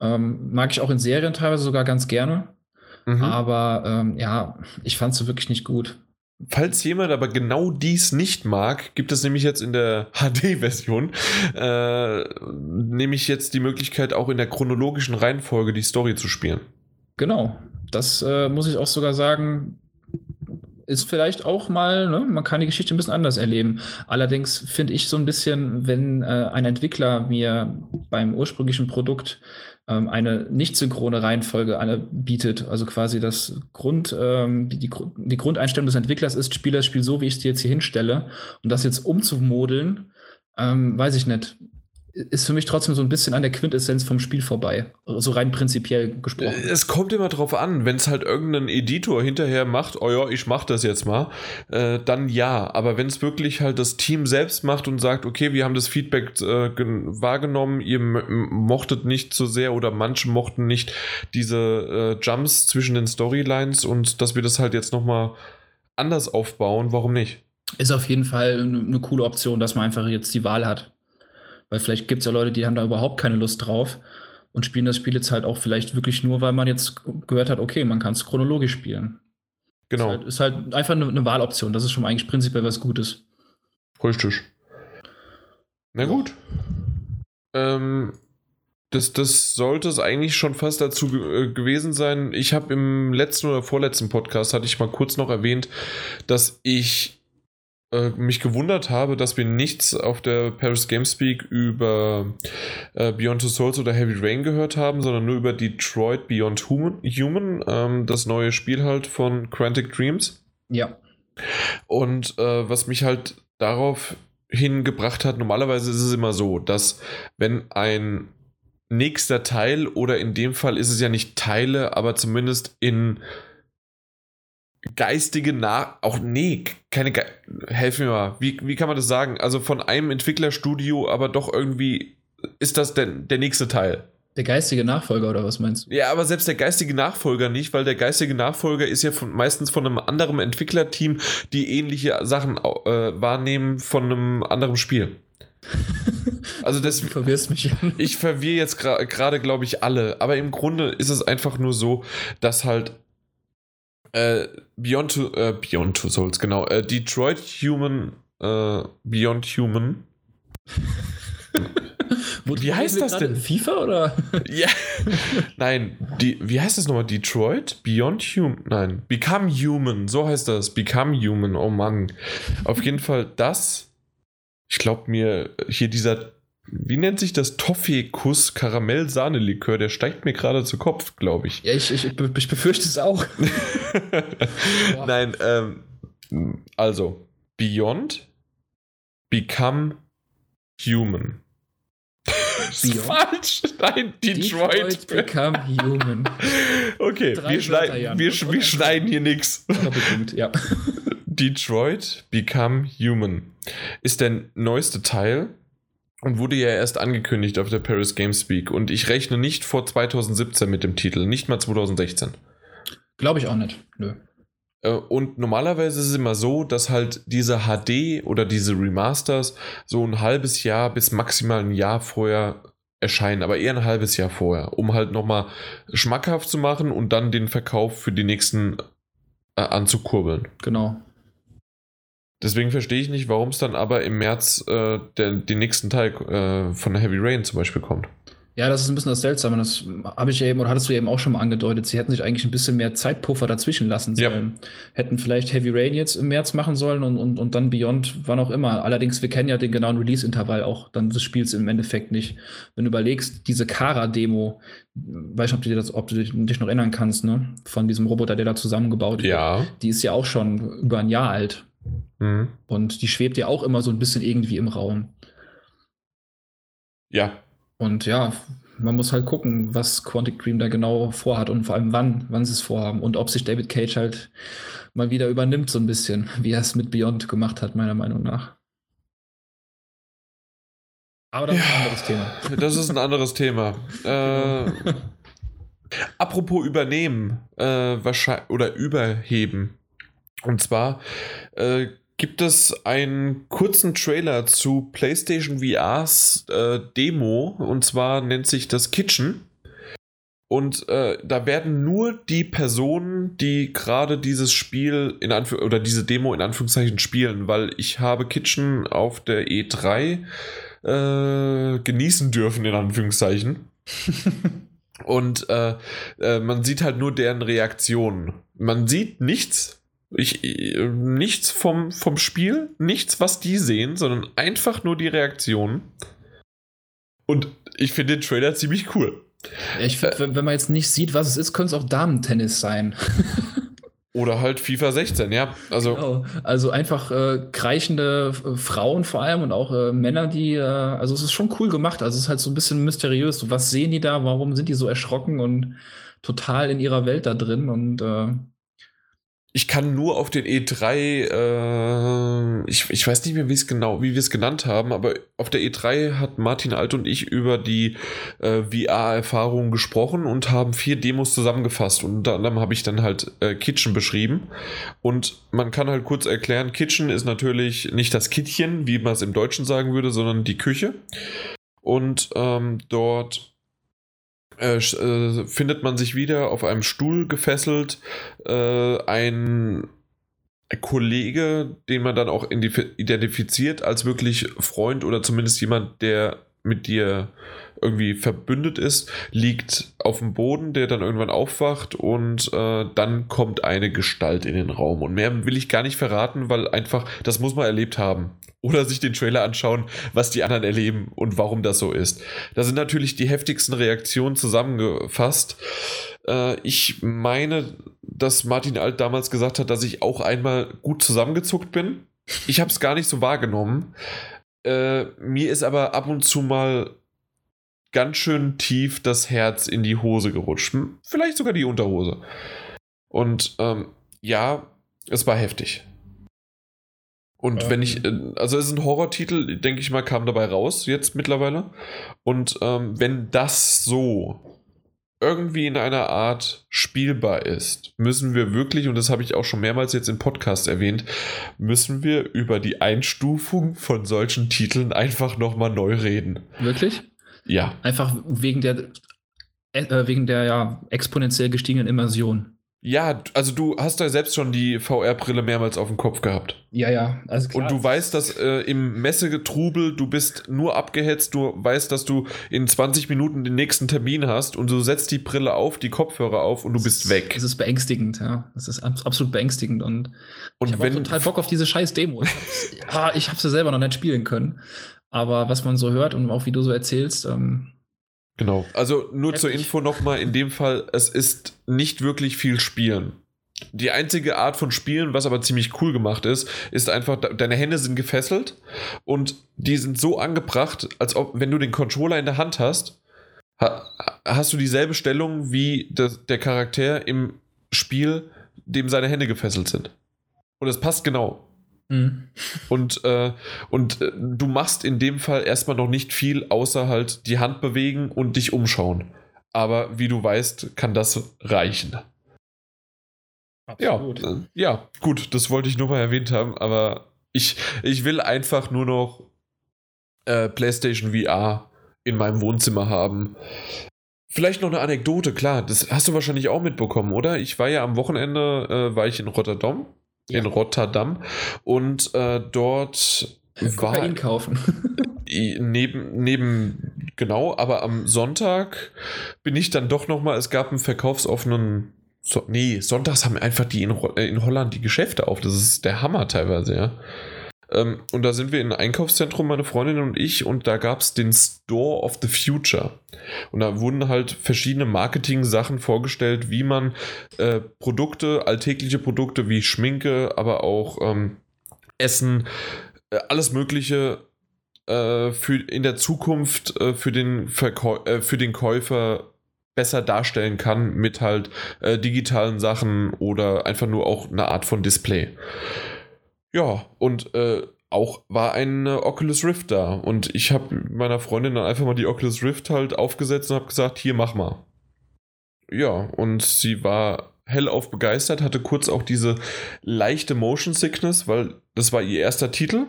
Ähm, mag ich auch in Serien teilweise sogar ganz gerne. Mhm. Aber ähm, ja, ich fand sie wirklich nicht gut. Falls jemand aber genau dies nicht mag, gibt es nämlich jetzt in der HD-Version äh, nämlich jetzt die Möglichkeit, auch in der chronologischen Reihenfolge die Story zu spielen. Genau. Das äh, muss ich auch sogar sagen, ist vielleicht auch mal, ne, man kann die Geschichte ein bisschen anders erleben. Allerdings finde ich so ein bisschen, wenn äh, ein Entwickler mir beim ursprünglichen Produkt ähm, eine nicht synchrone Reihenfolge bietet, also quasi das Grund, ähm, die, die, die, Grundeinstellung des Entwicklers ist, spiele das Spiel so, wie ich es dir jetzt hier hinstelle. Und das jetzt umzumodeln, ähm, weiß ich nicht ist für mich trotzdem so ein bisschen an der Quintessenz vom Spiel vorbei. So rein prinzipiell gesprochen. Es kommt immer drauf an, wenn es halt irgendein Editor hinterher macht, oh ja, ich mach das jetzt mal, äh, dann ja. Aber wenn es wirklich halt das Team selbst macht und sagt, okay, wir haben das Feedback äh, wahrgenommen, ihr mochtet nicht so sehr oder manche mochten nicht diese äh, Jumps zwischen den Storylines und dass wir das halt jetzt nochmal anders aufbauen, warum nicht? Ist auf jeden Fall eine coole Option, dass man einfach jetzt die Wahl hat. Weil vielleicht gibt es ja Leute, die haben da überhaupt keine Lust drauf und spielen das Spiel jetzt halt auch vielleicht wirklich nur, weil man jetzt gehört hat, okay, man kann es chronologisch spielen. Genau. Ist halt, ist halt einfach eine, eine, Wahloption. Das ist schon eigentlich prinzipiell was Gutes. Richtig. Na gut. Ähm, das, das sollte es eigentlich schon fast dazu äh, gewesen sein. Ich habe im letzten oder vorletzten Podcast, hatte ich mal kurz noch erwähnt, dass ich äh, mich gewundert habe, dass wir nichts auf der Paris Gamespeak über äh, Beyond Two Souls oder Heavy Rain gehört haben, sondern nur über Detroit Beyond Human, Human ähm, das neue Spiel halt von Quantic Dreams. Ja. Und äh, was mich halt darauf hingebracht hat, normalerweise ist es immer so, dass wenn ein nächster Teil oder in dem Fall ist es ja nicht Teile, aber zumindest in geistige Nach... Auch, nee, keine... Ge Helf mir mal. Wie, wie kann man das sagen? Also von einem Entwicklerstudio, aber doch irgendwie ist das denn der nächste Teil. Der geistige Nachfolger oder was meinst du? Ja, aber selbst der geistige Nachfolger nicht, weil der geistige Nachfolger ist ja von, meistens von einem anderen Entwicklerteam, die ähnliche Sachen äh, wahrnehmen von einem anderen Spiel. Also das du verwirrst mich. Ich verwirre jetzt gerade, gra glaube ich, alle. Aber im Grunde ist es einfach nur so, dass halt äh, Beyond, to, äh, Beyond Two Souls, genau. Äh, Detroit Human, äh, Beyond Human. wie heißt das denn? FIFA oder? ja. Nein, die, wie heißt das nochmal? Detroit? Beyond Human? Nein. Become Human. So heißt das. Become Human. Oh Mann. Auf jeden Fall das. Ich glaube mir, hier dieser wie nennt sich das Toffee-Kuss Karamell-Sahne-Likör? Der steigt mir gerade zu Kopf, glaube ich. Ja, ich, ich, ich befürchte es auch. Nein, ähm, also Beyond Become Human. Beyond? falsch. Nein, Detroit. Detroit Become Human. Okay, wir, schneid, wir, wir schneiden hier nichts. Ja. Detroit Become Human ist der neueste Teil und wurde ja erst angekündigt auf der Paris Games Week. Und ich rechne nicht vor 2017 mit dem Titel, nicht mal 2016. Glaube ich auch nicht. Nö. Äh, und normalerweise ist es immer so, dass halt diese HD oder diese Remasters so ein halbes Jahr bis maximal ein Jahr vorher erscheinen, aber eher ein halbes Jahr vorher, um halt nochmal schmackhaft zu machen und dann den Verkauf für die nächsten äh, anzukurbeln. Genau. Deswegen verstehe ich nicht, warum es dann aber im März äh, der, den nächsten Teil äh, von Heavy Rain zum Beispiel kommt. Ja, das ist ein bisschen das Seltsame. Das habe ich ja eben, oder hattest du eben auch schon mal angedeutet. Sie hätten sich eigentlich ein bisschen mehr Zeitpuffer dazwischen lassen sollen. Ja. Hätten vielleicht Heavy Rain jetzt im März machen sollen und, und, und dann Beyond, wann auch immer. Allerdings, wir kennen ja den genauen Release-Intervall auch dann des Spiels im Endeffekt nicht. Wenn du überlegst, diese Kara-Demo, weiß nicht, ob du, dir das, ob du dich noch erinnern kannst, ne? Von diesem Roboter, der da zusammengebaut ja. wird. Die ist ja auch schon über ein Jahr alt. Mhm. Und die schwebt ja auch immer so ein bisschen irgendwie im Raum. Ja. Und ja, man muss halt gucken, was Quantic Dream da genau vorhat und vor allem wann, wann sie es vorhaben und ob sich David Cage halt mal wieder übernimmt so ein bisschen, wie er es mit Beyond gemacht hat, meiner Meinung nach. Aber das ja, ist ein anderes Thema. Das ist ein anderes Thema. äh, apropos übernehmen äh, wahrscheinlich, oder überheben. Und zwar äh, gibt es einen kurzen Trailer zu PlayStation VRs äh, Demo. Und zwar nennt sich das Kitchen. Und äh, da werden nur die Personen, die gerade dieses Spiel in Anf oder diese Demo in Anführungszeichen spielen, weil ich habe Kitchen auf der E3 äh, genießen dürfen, in Anführungszeichen. Und äh, äh, man sieht halt nur deren Reaktionen. Man sieht nichts, ich, äh, nichts vom, vom Spiel, nichts, was die sehen, sondern einfach nur die Reaktionen. Und ich finde den Trailer ziemlich cool. Ich finde, äh, wenn man jetzt nicht sieht, was es ist, könnte es auch Damentennis sein. Oder halt FIFA 16, ja. Also, genau. also einfach äh, kreichende äh, Frauen vor allem und auch äh, Männer, die, äh, also es ist schon cool gemacht. Also es ist halt so ein bisschen mysteriös. Was sehen die da? Warum sind die so erschrocken und total in ihrer Welt da drin? Und äh, ich kann nur auf den E3, äh, ich, ich weiß nicht mehr, wie genau, wie wir es genannt haben, aber auf der E3 hat Martin Alt und ich über die äh, VR-Erfahrungen gesprochen und haben vier Demos zusammengefasst. Und unter anderem habe ich dann halt äh, Kitchen beschrieben. Und man kann halt kurz erklären, Kitchen ist natürlich nicht das Kittchen, wie man es im Deutschen sagen würde, sondern die Küche. Und ähm, dort äh, äh, findet man sich wieder auf einem Stuhl gefesselt. Äh, ein Kollege, den man dann auch identifiziert als wirklich Freund oder zumindest jemand, der mit dir irgendwie verbündet ist, liegt auf dem Boden, der dann irgendwann aufwacht und äh, dann kommt eine Gestalt in den Raum. Und mehr will ich gar nicht verraten, weil einfach, das muss man erlebt haben oder sich den Trailer anschauen, was die anderen erleben und warum das so ist. Da sind natürlich die heftigsten Reaktionen zusammengefasst. Äh, ich meine, dass Martin Alt damals gesagt hat, dass ich auch einmal gut zusammengezuckt bin. Ich habe es gar nicht so wahrgenommen. Äh, mir ist aber ab und zu mal ganz schön tief das Herz in die Hose gerutscht. Vielleicht sogar die Unterhose. Und ähm, ja, es war heftig. Und ähm. wenn ich, äh, also es ist ein Horrortitel, denke ich mal, kam dabei raus jetzt mittlerweile. Und ähm, wenn das so irgendwie in einer Art spielbar ist, müssen wir wirklich, und das habe ich auch schon mehrmals jetzt im Podcast erwähnt, müssen wir über die Einstufung von solchen Titeln einfach nochmal neu reden. Wirklich? Ja. Einfach wegen der, äh, wegen der ja, exponentiell gestiegenen Immersion. Ja, also du hast ja selbst schon die VR-Brille mehrmals auf dem Kopf gehabt. Ja, ja. Also klar. Und du weißt, dass äh, im Messegetrubel du bist nur abgehetzt, du weißt, dass du in 20 Minuten den nächsten Termin hast und du setzt die Brille auf, die Kopfhörer auf und du bist weg. Es ist beängstigend, ja. Es ist absolut beängstigend und, und ich habe total Bock auf diese scheiß Demo. Ich hab's, ah, ich hab's ja selber noch nicht spielen können. Aber was man so hört und auch wie du so erzählst, ähm, Genau. Also nur Heftig. zur Info nochmal, in dem Fall, es ist nicht wirklich viel Spielen. Die einzige Art von Spielen, was aber ziemlich cool gemacht ist, ist einfach, deine Hände sind gefesselt und die sind so angebracht, als ob, wenn du den Controller in der Hand hast, hast du dieselbe Stellung wie der Charakter im Spiel, dem seine Hände gefesselt sind. Und es passt genau. Mhm. Und, äh, und äh, du machst in dem Fall erstmal noch nicht viel, außer halt die Hand bewegen und dich umschauen. Aber wie du weißt, kann das reichen. Absolut. Ja, äh, ja, gut, das wollte ich nur mal erwähnt haben, aber ich, ich will einfach nur noch äh, PlayStation VR in meinem Wohnzimmer haben. Vielleicht noch eine Anekdote, klar, das hast du wahrscheinlich auch mitbekommen, oder? Ich war ja am Wochenende, äh, war ich in Rotterdam ja. in Rotterdam. Und äh, dort war. ihn kaufen. neben, neben, genau, aber am Sonntag bin ich dann doch nochmal, es gab einen verkaufsoffenen. So, nee, sonntags haben einfach die in, äh, in Holland die Geschäfte auf. Das ist der Hammer teilweise, ja. Ähm, und da sind wir in ein Einkaufszentrum, meine Freundin und ich, und da gab es den Store of the Future. Und da wurden halt verschiedene Marketing-Sachen vorgestellt, wie man äh, Produkte, alltägliche Produkte wie Schminke, aber auch ähm, Essen, äh, alles Mögliche äh, für in der Zukunft äh, für, den Verkäu äh, für den Käufer besser darstellen kann mit halt äh, digitalen Sachen oder einfach nur auch eine Art von Display. Ja, und äh, auch war ein Oculus Rift da und ich habe meiner Freundin dann einfach mal die Oculus Rift halt aufgesetzt und habe gesagt, hier mach mal. Ja, und sie war hellauf begeistert, hatte kurz auch diese leichte Motion Sickness, weil das war ihr erster Titel.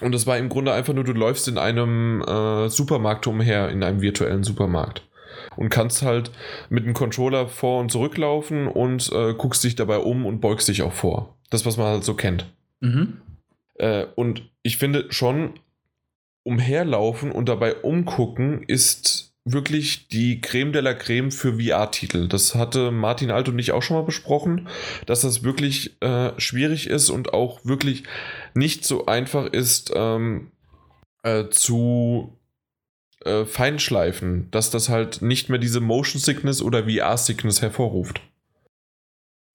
Und es war im Grunde einfach nur, du läufst in einem äh, Supermarkt umher, in einem virtuellen Supermarkt. Und kannst halt mit dem Controller vor und zurücklaufen und äh, guckst dich dabei um und beugst dich auch vor. Das, was man halt so kennt. Mhm. Äh, und ich finde schon, umherlaufen und dabei umgucken ist wirklich die Creme de la Creme für VR-Titel. Das hatte Martin Alt und ich auch schon mal besprochen, dass das wirklich äh, schwierig ist und auch wirklich nicht so einfach ist ähm, äh, zu äh, feinschleifen, dass das halt nicht mehr diese Motion Sickness oder VR Sickness hervorruft.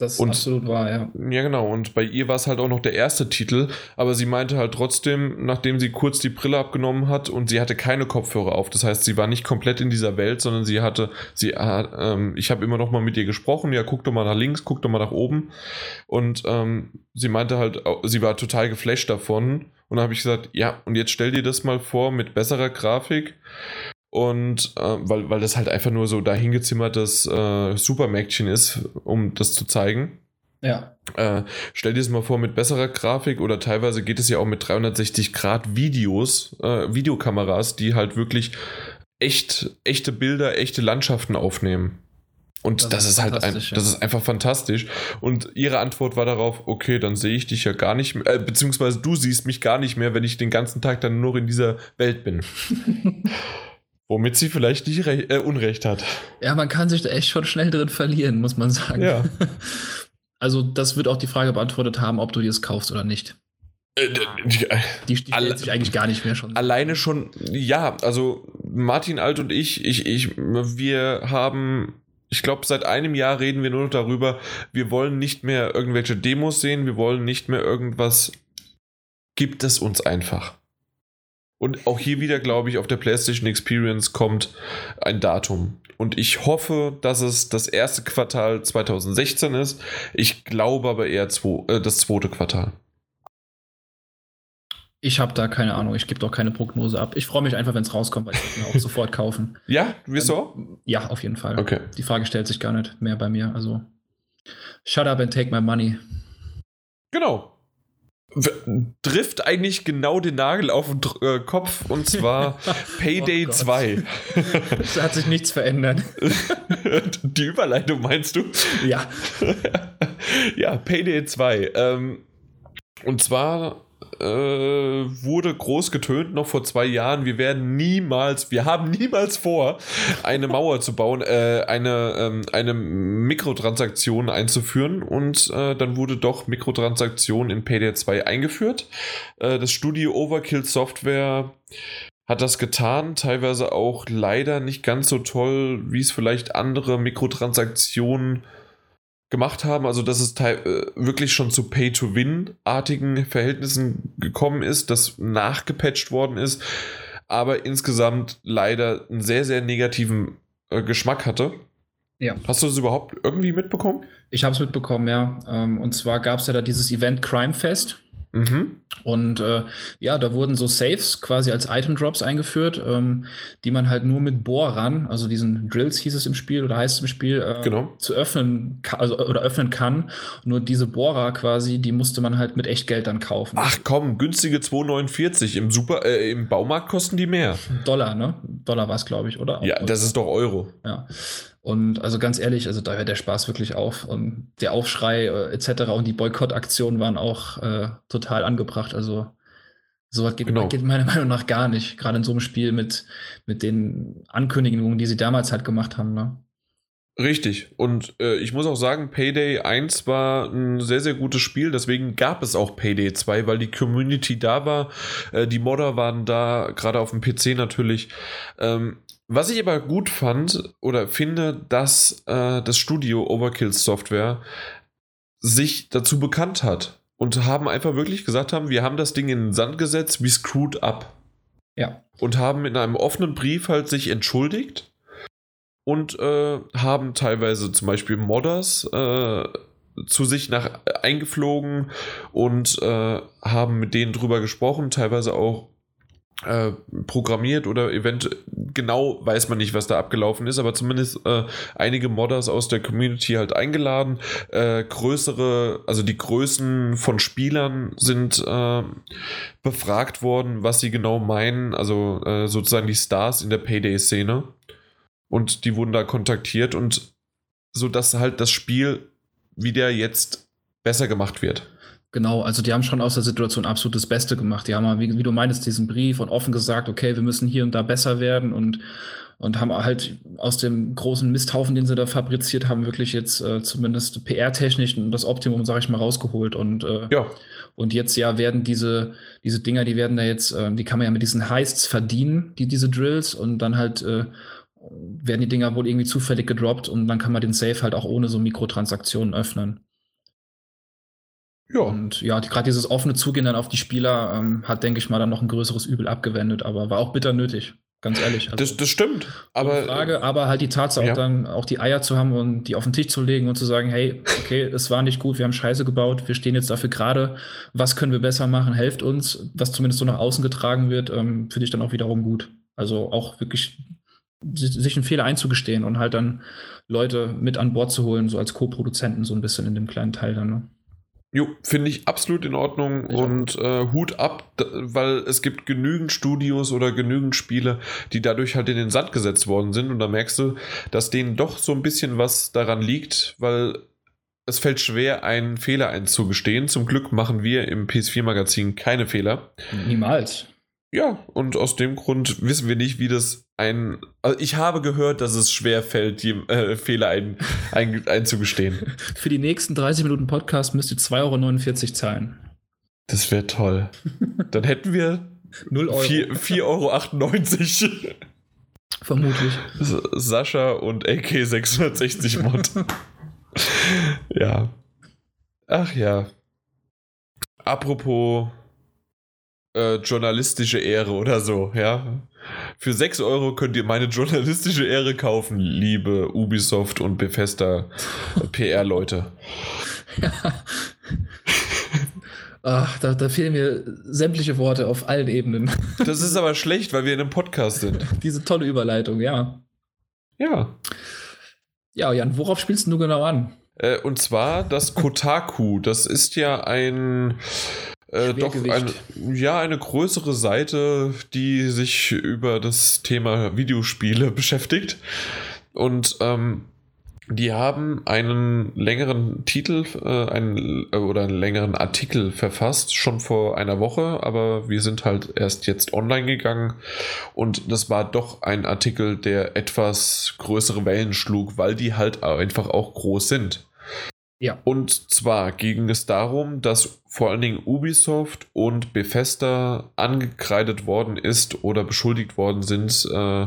Das ist und, absolut wahr, ja. Ja, genau. Und bei ihr war es halt auch noch der erste Titel, aber sie meinte halt trotzdem, nachdem sie kurz die Brille abgenommen hat und sie hatte keine Kopfhörer auf. Das heißt, sie war nicht komplett in dieser Welt, sondern sie hatte, sie hat, ähm, ich habe immer noch mal mit ihr gesprochen, ja, guck doch mal nach links, guck doch mal nach oben. Und ähm, sie meinte halt, sie war total geflasht davon. Und dann habe ich gesagt, ja, und jetzt stell dir das mal vor mit besserer Grafik und äh, weil, weil das halt einfach nur so dahingezimmertes äh, Supermärkchen ist, um das zu zeigen. Ja. Äh, stell dir das mal vor mit besserer Grafik oder teilweise geht es ja auch mit 360 Grad Videos, äh, Videokameras, die halt wirklich echt, echte Bilder, echte Landschaften aufnehmen. Und das, das ist, ist halt ein, das ist einfach fantastisch. Und ihre Antwort war darauf, okay, dann sehe ich dich ja gar nicht mehr, äh, beziehungsweise du siehst mich gar nicht mehr, wenn ich den ganzen Tag dann nur in dieser Welt bin. Womit sie vielleicht nicht äh, Unrecht hat. Ja, man kann sich da echt schon schnell drin verlieren, muss man sagen. Ja. Also, das wird auch die Frage beantwortet haben, ob du dir es kaufst oder nicht. Äh, die, die stellt sich eigentlich gar nicht mehr schon. Alleine schon, ja, also Martin Alt und ich, ich, ich, wir haben, ich glaube, seit einem Jahr reden wir nur noch darüber, wir wollen nicht mehr irgendwelche Demos sehen, wir wollen nicht mehr irgendwas. Gibt es uns einfach. Und auch hier wieder, glaube ich, auf der PlayStation Experience kommt ein Datum. Und ich hoffe, dass es das erste Quartal 2016 ist. Ich glaube aber eher zwei, äh, das zweite Quartal. Ich habe da keine Ahnung. Ich gebe doch keine Prognose ab. Ich freue mich einfach, wenn es rauskommt, weil ich mir auch sofort kaufen. Ja, wieso? Ja, auf jeden Fall. Okay. Die Frage stellt sich gar nicht mehr bei mir. Also, shut up and take my money. Genau trifft eigentlich genau den Nagel auf den äh, Kopf und zwar Payday oh 2. da hat sich nichts verändert. Die Überleitung meinst du? Ja. ja, Payday 2. Ähm, und zwar äh, wurde groß getönt noch vor zwei Jahren. Wir werden niemals, wir haben niemals vor, eine Mauer zu bauen, äh, eine, ähm, eine Mikrotransaktion einzuführen. Und äh, dann wurde doch Mikrotransaktion in Payday 2 eingeführt. Äh, das Studio Overkill Software hat das getan, teilweise auch leider nicht ganz so toll, wie es vielleicht andere Mikrotransaktionen gemacht haben, also dass es äh, wirklich schon zu Pay-to-Win-artigen Verhältnissen gekommen ist, das nachgepatcht worden ist, aber insgesamt leider einen sehr, sehr negativen äh, Geschmack hatte. Ja. Hast du das überhaupt irgendwie mitbekommen? Ich habe es mitbekommen, ja. Ähm, und zwar gab es ja da dieses Event Crime Fest. Mhm. Und äh, ja, da wurden so Saves quasi als Item Drops eingeführt, ähm, die man halt nur mit Bohrern, also diesen Drills hieß es im Spiel oder heißt es im Spiel, äh, genau. zu öffnen, also oder öffnen kann. Nur diese Bohrer quasi, die musste man halt mit Echtgeld dann kaufen. Ach komm, günstige 2,49 im Super, äh, im Baumarkt kosten die mehr. Dollar, ne? Dollar war es, glaube ich, oder? Ja, das ist doch Euro. Ja. Und also ganz ehrlich, also da hört der Spaß wirklich auf. Und der Aufschrei äh, etc. und die Boykottaktionen waren auch äh, total angebracht. Also sowas geht, genau. geht meiner Meinung nach gar nicht. Gerade in so einem Spiel mit, mit den Ankündigungen, die sie damals halt gemacht haben. Ne? Richtig. Und äh, ich muss auch sagen, Payday 1 war ein sehr, sehr gutes Spiel. Deswegen gab es auch Payday 2, weil die Community da war. Äh, die Modder waren da, gerade auf dem PC natürlich. Ähm, was ich aber gut fand oder finde, dass äh, das Studio Overkill Software sich dazu bekannt hat und haben einfach wirklich gesagt haben, wir haben das Ding in den Sand gesetzt, wie screwed up. Ja. Und haben in einem offenen Brief halt sich entschuldigt und äh, haben teilweise zum Beispiel Modders äh, zu sich nach eingeflogen und äh, haben mit denen drüber gesprochen, teilweise auch äh, programmiert oder event genau weiß man nicht, was da abgelaufen ist, aber zumindest äh, einige Modders aus der Community halt eingeladen. Äh, größere, also die Größen von Spielern sind äh, befragt worden, was sie genau meinen, also äh, sozusagen die Stars in der Payday-Szene. Und die wurden da kontaktiert und so dass halt das Spiel wieder jetzt besser gemacht wird. Genau, also die haben schon aus der Situation absolut das Beste gemacht. Die haben, wie, wie du meinst, diesen Brief und offen gesagt, okay, wir müssen hier und da besser werden und, und haben halt aus dem großen Misthaufen, den sie da fabriziert haben, wirklich jetzt äh, zumindest PR-technisch das Optimum, sage ich mal, rausgeholt. Und, äh, ja. und jetzt ja werden diese, diese Dinger, die werden da jetzt, äh, die kann man ja mit diesen Heists verdienen, die, diese Drills, und dann halt äh, werden die Dinger wohl irgendwie zufällig gedroppt und dann kann man den Safe halt auch ohne so Mikrotransaktionen öffnen. Ja. Und ja, gerade dieses offene Zugehen dann auf die Spieler ähm, hat, denke ich mal, dann noch ein größeres Übel abgewendet, aber war auch bitter nötig. Ganz ehrlich. Also, das, das stimmt. Aber, Frage, aber halt die Tatsache, ja. auch dann auch die Eier zu haben und die auf den Tisch zu legen und zu sagen, hey, okay, es war nicht gut, wir haben Scheiße gebaut, wir stehen jetzt dafür gerade, was können wir besser machen, helft uns, was zumindest so nach außen getragen wird, ähm, finde ich dann auch wiederum gut. Also auch wirklich sich einen Fehler einzugestehen und halt dann Leute mit an Bord zu holen, so als Co-Produzenten so ein bisschen in dem kleinen Teil dann. Ne? Jo, finde ich absolut in Ordnung ich und äh, Hut ab, weil es gibt genügend Studios oder genügend Spiele, die dadurch halt in den Sand gesetzt worden sind und da merkst du, dass denen doch so ein bisschen was daran liegt, weil es fällt schwer, einen Fehler einzugestehen. Zum Glück machen wir im PS4-Magazin keine Fehler. Niemals. Ja, und aus dem Grund wissen wir nicht, wie das ein. Also ich habe gehört, dass es schwer fällt, die äh, Fehler ein, ein, einzugestehen. Für die nächsten 30 Minuten Podcast müsst ihr 2,49 Euro zahlen. Das wäre toll. Dann hätten wir 0 Euro. 4,98 Euro. Vermutlich. Sascha und AK 660 Mod. ja. Ach ja. Apropos äh, journalistische Ehre oder so, ja. Für 6 Euro könnt ihr meine journalistische Ehre kaufen, liebe Ubisoft und Bethesda PR-Leute. Ja. Ach, da, da, fehlen mir sämtliche Worte auf allen Ebenen. Das ist aber schlecht, weil wir in einem Podcast sind. Diese tolle Überleitung, ja. Ja. Ja, Jan, worauf spielst du genau an? Äh, und zwar das Kotaku. Das ist ja ein äh, doch ein, ja eine größere Seite, die sich über das Thema Videospiele beschäftigt. Und ähm, die haben einen längeren Titel äh, einen, äh, oder einen längeren Artikel verfasst, schon vor einer Woche, aber wir sind halt erst jetzt online gegangen und das war doch ein Artikel, der etwas größere Wellen schlug, weil die halt einfach auch groß sind. Ja. Und zwar ging es darum, dass vor allen Dingen Ubisoft und Bethesda angekreidet worden ist oder beschuldigt worden sind äh,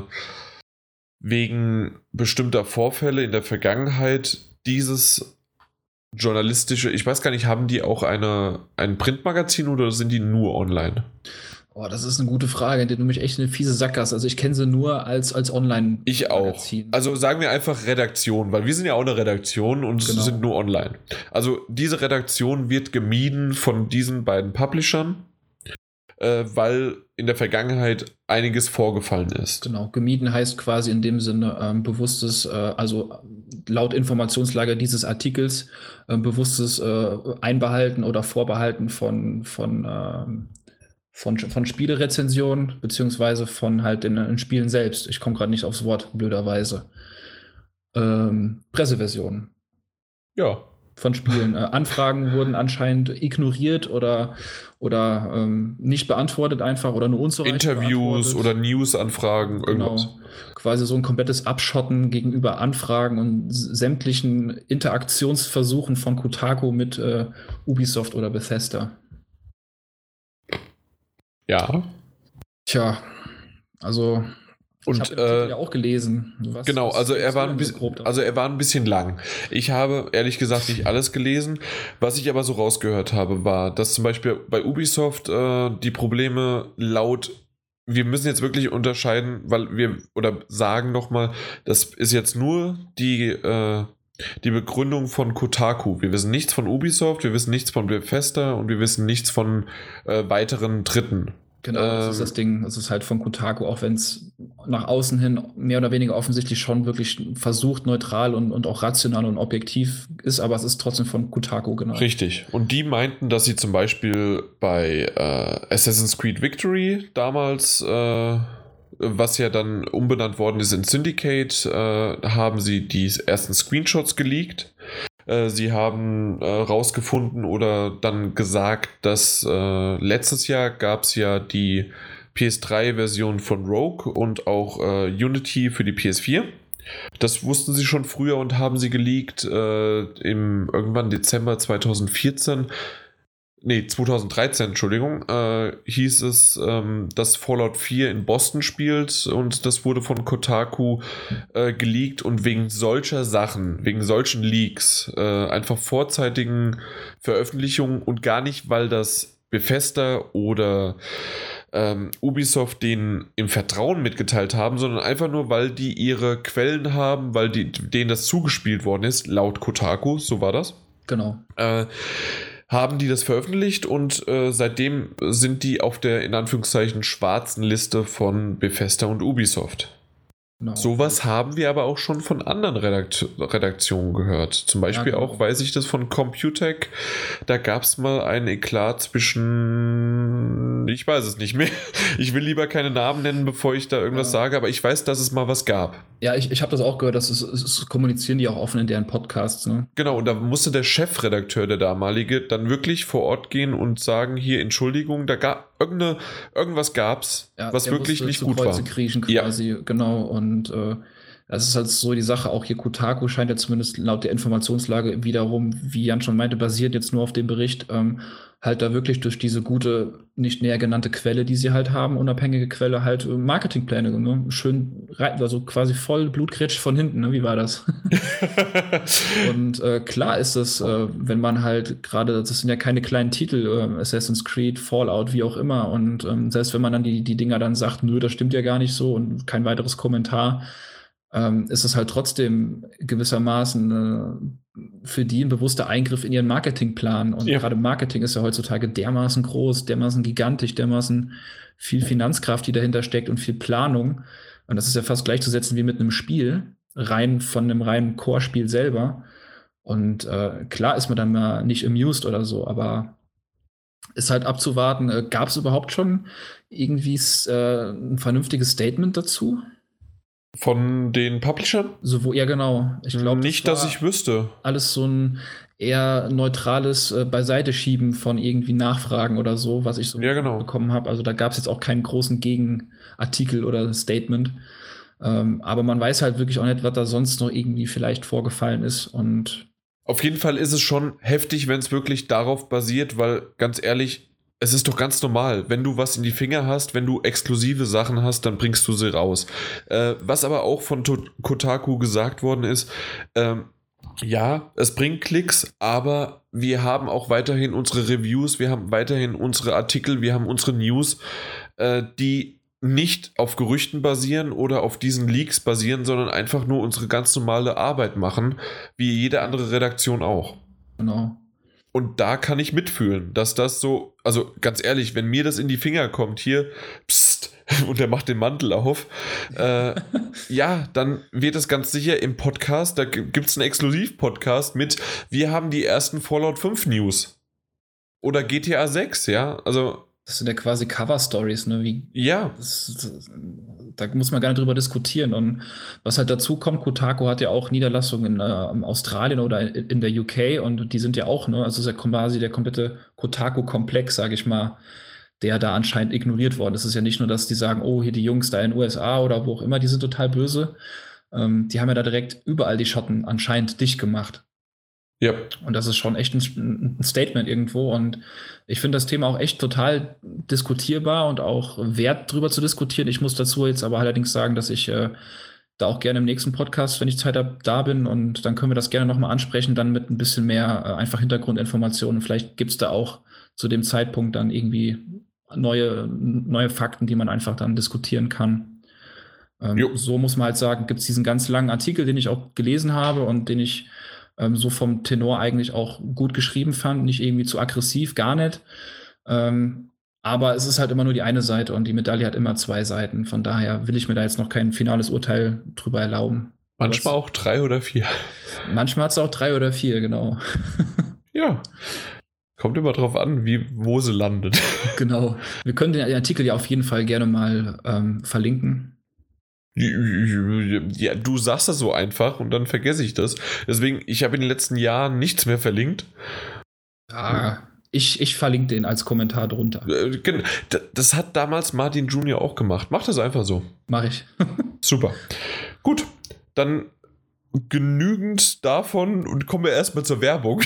wegen bestimmter Vorfälle in der Vergangenheit dieses journalistische, ich weiß gar nicht, haben die auch eine, ein Printmagazin oder sind die nur online? Oh, das ist eine gute Frage, in der du mich echt eine fiese Sackgasse. Also ich kenne sie nur als, als online. Ich auch. Also sagen wir einfach Redaktion, weil wir sind ja auch eine Redaktion und genau. sind nur online. Also diese Redaktion wird gemieden von diesen beiden Publishern, äh, weil in der Vergangenheit einiges vorgefallen ist. Genau, gemieden heißt quasi in dem Sinne ähm, bewusstes, äh, also laut Informationslage dieses Artikels, äh, bewusstes äh, Einbehalten oder Vorbehalten von, von ähm, von, von Spielerezensionen, beziehungsweise von halt den, den Spielen selbst. Ich komme gerade nicht aufs Wort, blöderweise. Ähm, Presseversionen. Ja. Von Spielen. äh, Anfragen wurden anscheinend ignoriert oder, oder ähm, nicht beantwortet einfach oder nur unzureichend. Interviews oder News-Anfragen, irgendwas. Genau. Quasi so ein komplettes Abschotten gegenüber Anfragen und sämtlichen Interaktionsversuchen von Kotaku mit äh, Ubisoft oder Bethesda. Ja. Tja, also Und, ich habe äh, ja auch gelesen. Was, genau, was also er war ein bisschen, also er war ein bisschen lang. Ich habe ehrlich gesagt nicht alles gelesen. Was ich aber so rausgehört habe, war, dass zum Beispiel bei Ubisoft äh, die Probleme laut wir müssen jetzt wirklich unterscheiden, weil wir oder sagen nochmal, das ist jetzt nur die, äh, die Begründung von Kotaku. Wir wissen nichts von Ubisoft, wir wissen nichts von Bethesda und wir wissen nichts von äh, weiteren Dritten. Genau, das ist das ähm, Ding. Es ist halt von Kotaku, auch wenn es nach außen hin mehr oder weniger offensichtlich schon wirklich versucht, neutral und, und auch rational und objektiv ist, aber es ist trotzdem von Kotaku genau. Richtig. Und die meinten, dass sie zum Beispiel bei äh, Assassin's Creed Victory damals, äh, was ja dann umbenannt worden ist in Syndicate, äh, haben sie die ersten Screenshots geleakt äh, sie haben äh, rausgefunden oder dann gesagt, dass äh, letztes Jahr gab es ja die PS3-Version von Rogue und auch äh, Unity für die PS4. Das wussten sie schon früher und haben sie geleakt äh, im irgendwann Dezember 2014 nee, 2013, Entschuldigung, äh, hieß es, ähm, dass Fallout 4 in Boston spielt und das wurde von Kotaku äh, geleakt und wegen solcher Sachen, wegen solchen Leaks, äh, einfach vorzeitigen Veröffentlichungen und gar nicht, weil das Bethesda oder ähm, Ubisoft denen im Vertrauen mitgeteilt haben, sondern einfach nur, weil die ihre Quellen haben, weil die, denen das zugespielt worden ist, laut Kotaku, so war das. Genau. Äh, haben die das veröffentlicht und äh, seitdem sind die auf der in Anführungszeichen schwarzen Liste von Bethesda und Ubisoft. Genau. Sowas haben wir aber auch schon von anderen Redakt Redaktionen gehört. Zum Beispiel ja, genau. auch, weiß ich das von Computec. Da gab es mal einen Eklat zwischen. Ich weiß es nicht mehr. Ich will lieber keine Namen nennen, bevor ich da irgendwas ja. sage, aber ich weiß, dass es mal was gab. Ja, ich, ich habe das auch gehört, dass es, es, kommunizieren die auch offen in deren Podcasts. Ne? Genau, und da musste der Chefredakteur, der damalige, dann wirklich vor Ort gehen und sagen: Hier, Entschuldigung, da gab irgendeine, irgendwas gab's, ja, was wirklich nicht gut Kreuze war. Kriechen quasi, ja. genau. Und äh, das ist halt so die Sache, auch hier Kotaku scheint ja zumindest laut der Informationslage wiederum, wie Jan schon meinte, basiert jetzt nur auf dem Bericht, ähm, halt da wirklich durch diese gute, nicht näher genannte Quelle, die sie halt haben, unabhängige Quelle, halt äh, Marketingpläne, ne? schön, also quasi voll Blutgrätsch von hinten, ne? wie war das? und äh, klar ist es, äh, wenn man halt gerade, das sind ja keine kleinen Titel, äh, Assassin's Creed, Fallout, wie auch immer, und ähm, selbst wenn man dann die, die Dinger dann sagt, nö, das stimmt ja gar nicht so und kein weiteres Kommentar, ähm, ist es halt trotzdem gewissermaßen äh, für die ein bewusster Eingriff in ihren Marketingplan. Und ja. gerade Marketing ist ja heutzutage dermaßen groß, dermaßen gigantisch, dermaßen viel Finanzkraft, die dahinter steckt und viel Planung. Und das ist ja fast gleichzusetzen wie mit einem Spiel, rein von einem reinen Core-Spiel selber. Und äh, klar ist man dann mal nicht amused oder so, aber ist halt abzuwarten. Äh, Gab es überhaupt schon irgendwie äh, ein vernünftiges Statement dazu? Von den Publishern? So, ja, genau. Ich glaube nicht, das dass ich wüsste. Alles so ein eher neutrales äh, Beiseite von irgendwie Nachfragen oder so, was ich so ja, genau. bekommen habe. Also da gab es jetzt auch keinen großen Gegenartikel oder Statement. Ähm, aber man weiß halt wirklich auch nicht, was da sonst noch irgendwie vielleicht vorgefallen ist. Und auf jeden Fall ist es schon heftig, wenn es wirklich darauf basiert, weil ganz ehrlich, es ist doch ganz normal, wenn du was in die Finger hast, wenn du exklusive Sachen hast, dann bringst du sie raus. Äh, was aber auch von Kotaku gesagt worden ist, ähm, ja, es bringt Klicks, aber wir haben auch weiterhin unsere Reviews, wir haben weiterhin unsere Artikel, wir haben unsere News, äh, die nicht auf Gerüchten basieren oder auf diesen Leaks basieren, sondern einfach nur unsere ganz normale Arbeit machen, wie jede andere Redaktion auch. Genau. Und da kann ich mitfühlen, dass das so, also ganz ehrlich, wenn mir das in die Finger kommt, hier, psst, und er macht den Mantel auf, äh, ja, dann wird es ganz sicher im Podcast, da gibt es einen Exklusiv-Podcast mit, wir haben die ersten Fallout 5 News. Oder GTA 6, ja, also das sind ja quasi Cover-Stories, ne? Wie, ja. Das, das, da muss man gar nicht drüber diskutieren. Und was halt dazu kommt, Kotaku hat ja auch Niederlassungen in äh, Australien oder in, in, der UK und die sind ja auch, ne? Also ist ja quasi der komplette Kotaku-Komplex, sage ich mal, der da anscheinend ignoriert worden ist. Es ist ja nicht nur, dass die sagen, oh, hier die Jungs da in den USA oder wo auch immer, die sind total böse. Ähm, die haben ja da direkt überall die Schotten anscheinend dicht gemacht. Ja. Und das ist schon echt ein, Statement irgendwo. Und ich finde das Thema auch echt total diskutierbar und auch wert, drüber zu diskutieren. Ich muss dazu jetzt aber allerdings sagen, dass ich äh, da auch gerne im nächsten Podcast, wenn ich Zeit habe, da bin und dann können wir das gerne nochmal ansprechen, dann mit ein bisschen mehr äh, einfach Hintergrundinformationen. Vielleicht gibt es da auch zu dem Zeitpunkt dann irgendwie neue, neue Fakten, die man einfach dann diskutieren kann. Ähm, so muss man halt sagen, gibt es diesen ganz langen Artikel, den ich auch gelesen habe und den ich ähm, so vom Tenor eigentlich auch gut geschrieben fand, nicht irgendwie zu aggressiv, gar nicht. Ähm, aber es ist halt immer nur die eine Seite und die Medaille hat immer zwei Seiten. Von daher will ich mir da jetzt noch kein finales Urteil drüber erlauben. Manchmal auch drei oder vier. Manchmal hat es auch drei oder vier, genau. ja. Kommt immer drauf an, wie, wo sie landet. Genau. Wir können den Artikel ja auf jeden Fall gerne mal ähm, verlinken. Ja, du sagst das so einfach und dann vergesse ich das. Deswegen, ich habe in den letzten Jahren nichts mehr verlinkt. Ja, ich, ich verlinke den als Kommentar drunter. Äh, das hat damals Martin Junior auch gemacht. Mach das einfach so. Mach ich. Super. Gut, dann genügend davon und kommen wir erstmal zur Werbung.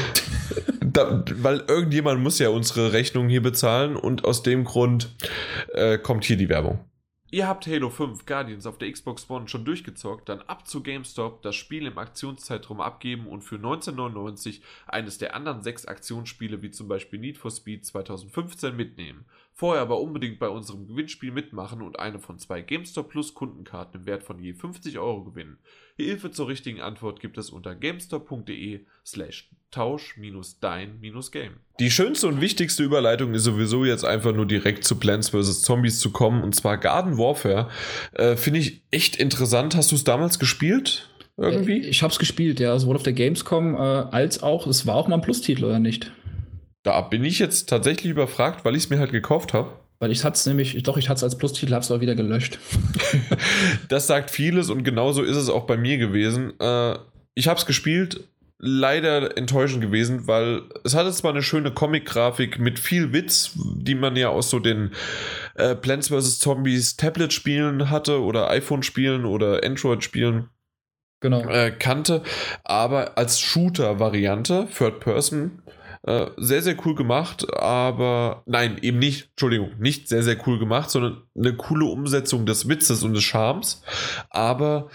da, weil irgendjemand muss ja unsere Rechnung hier bezahlen und aus dem Grund äh, kommt hier die Werbung. Ihr habt Halo 5 Guardians auf der Xbox One schon durchgezockt, dann ab zu GameStop, das Spiel im Aktionszeitraum abgeben und für 1999 eines der anderen sechs Aktionsspiele wie zum Beispiel Need for Speed 2015 mitnehmen. Vorher aber unbedingt bei unserem Gewinnspiel mitmachen und eine von zwei GameStop Plus Kundenkarten im Wert von je 50 Euro gewinnen. Hilfe zur richtigen Antwort gibt es unter gamestop.de slash tausch-dein-game. Die schönste und wichtigste Überleitung ist sowieso jetzt einfach nur direkt zu Plants vs. Zombies zu kommen und zwar Garden Warfare. Äh, Finde ich echt interessant. Hast du es damals gespielt? Irgendwie? Äh, ich habe es gespielt, ja, sowohl auf der Gamescom äh, als auch, es war auch mal ein Plus-Titel, oder nicht? Da bin ich jetzt tatsächlich überfragt, weil ich es mir halt gekauft habe. Weil ich hatte es nämlich, doch, ich hatte es als Plus-Titel, habe es aber wieder gelöscht. das sagt vieles und genauso ist es auch bei mir gewesen. Äh, ich habe es gespielt, leider enttäuschend gewesen, weil es hatte zwar eine schöne Comic-Grafik mit viel Witz, die man ja aus so den äh, Plants vs. Zombies Tablet-Spielen hatte oder iPhone-Spielen oder Android-Spielen. Genau. Äh, kannte, aber als Shooter-Variante, Third Person, äh, sehr, sehr cool gemacht, aber nein, eben nicht, Entschuldigung, nicht sehr, sehr cool gemacht, sondern eine coole Umsetzung des Witzes und des Charmes. Aber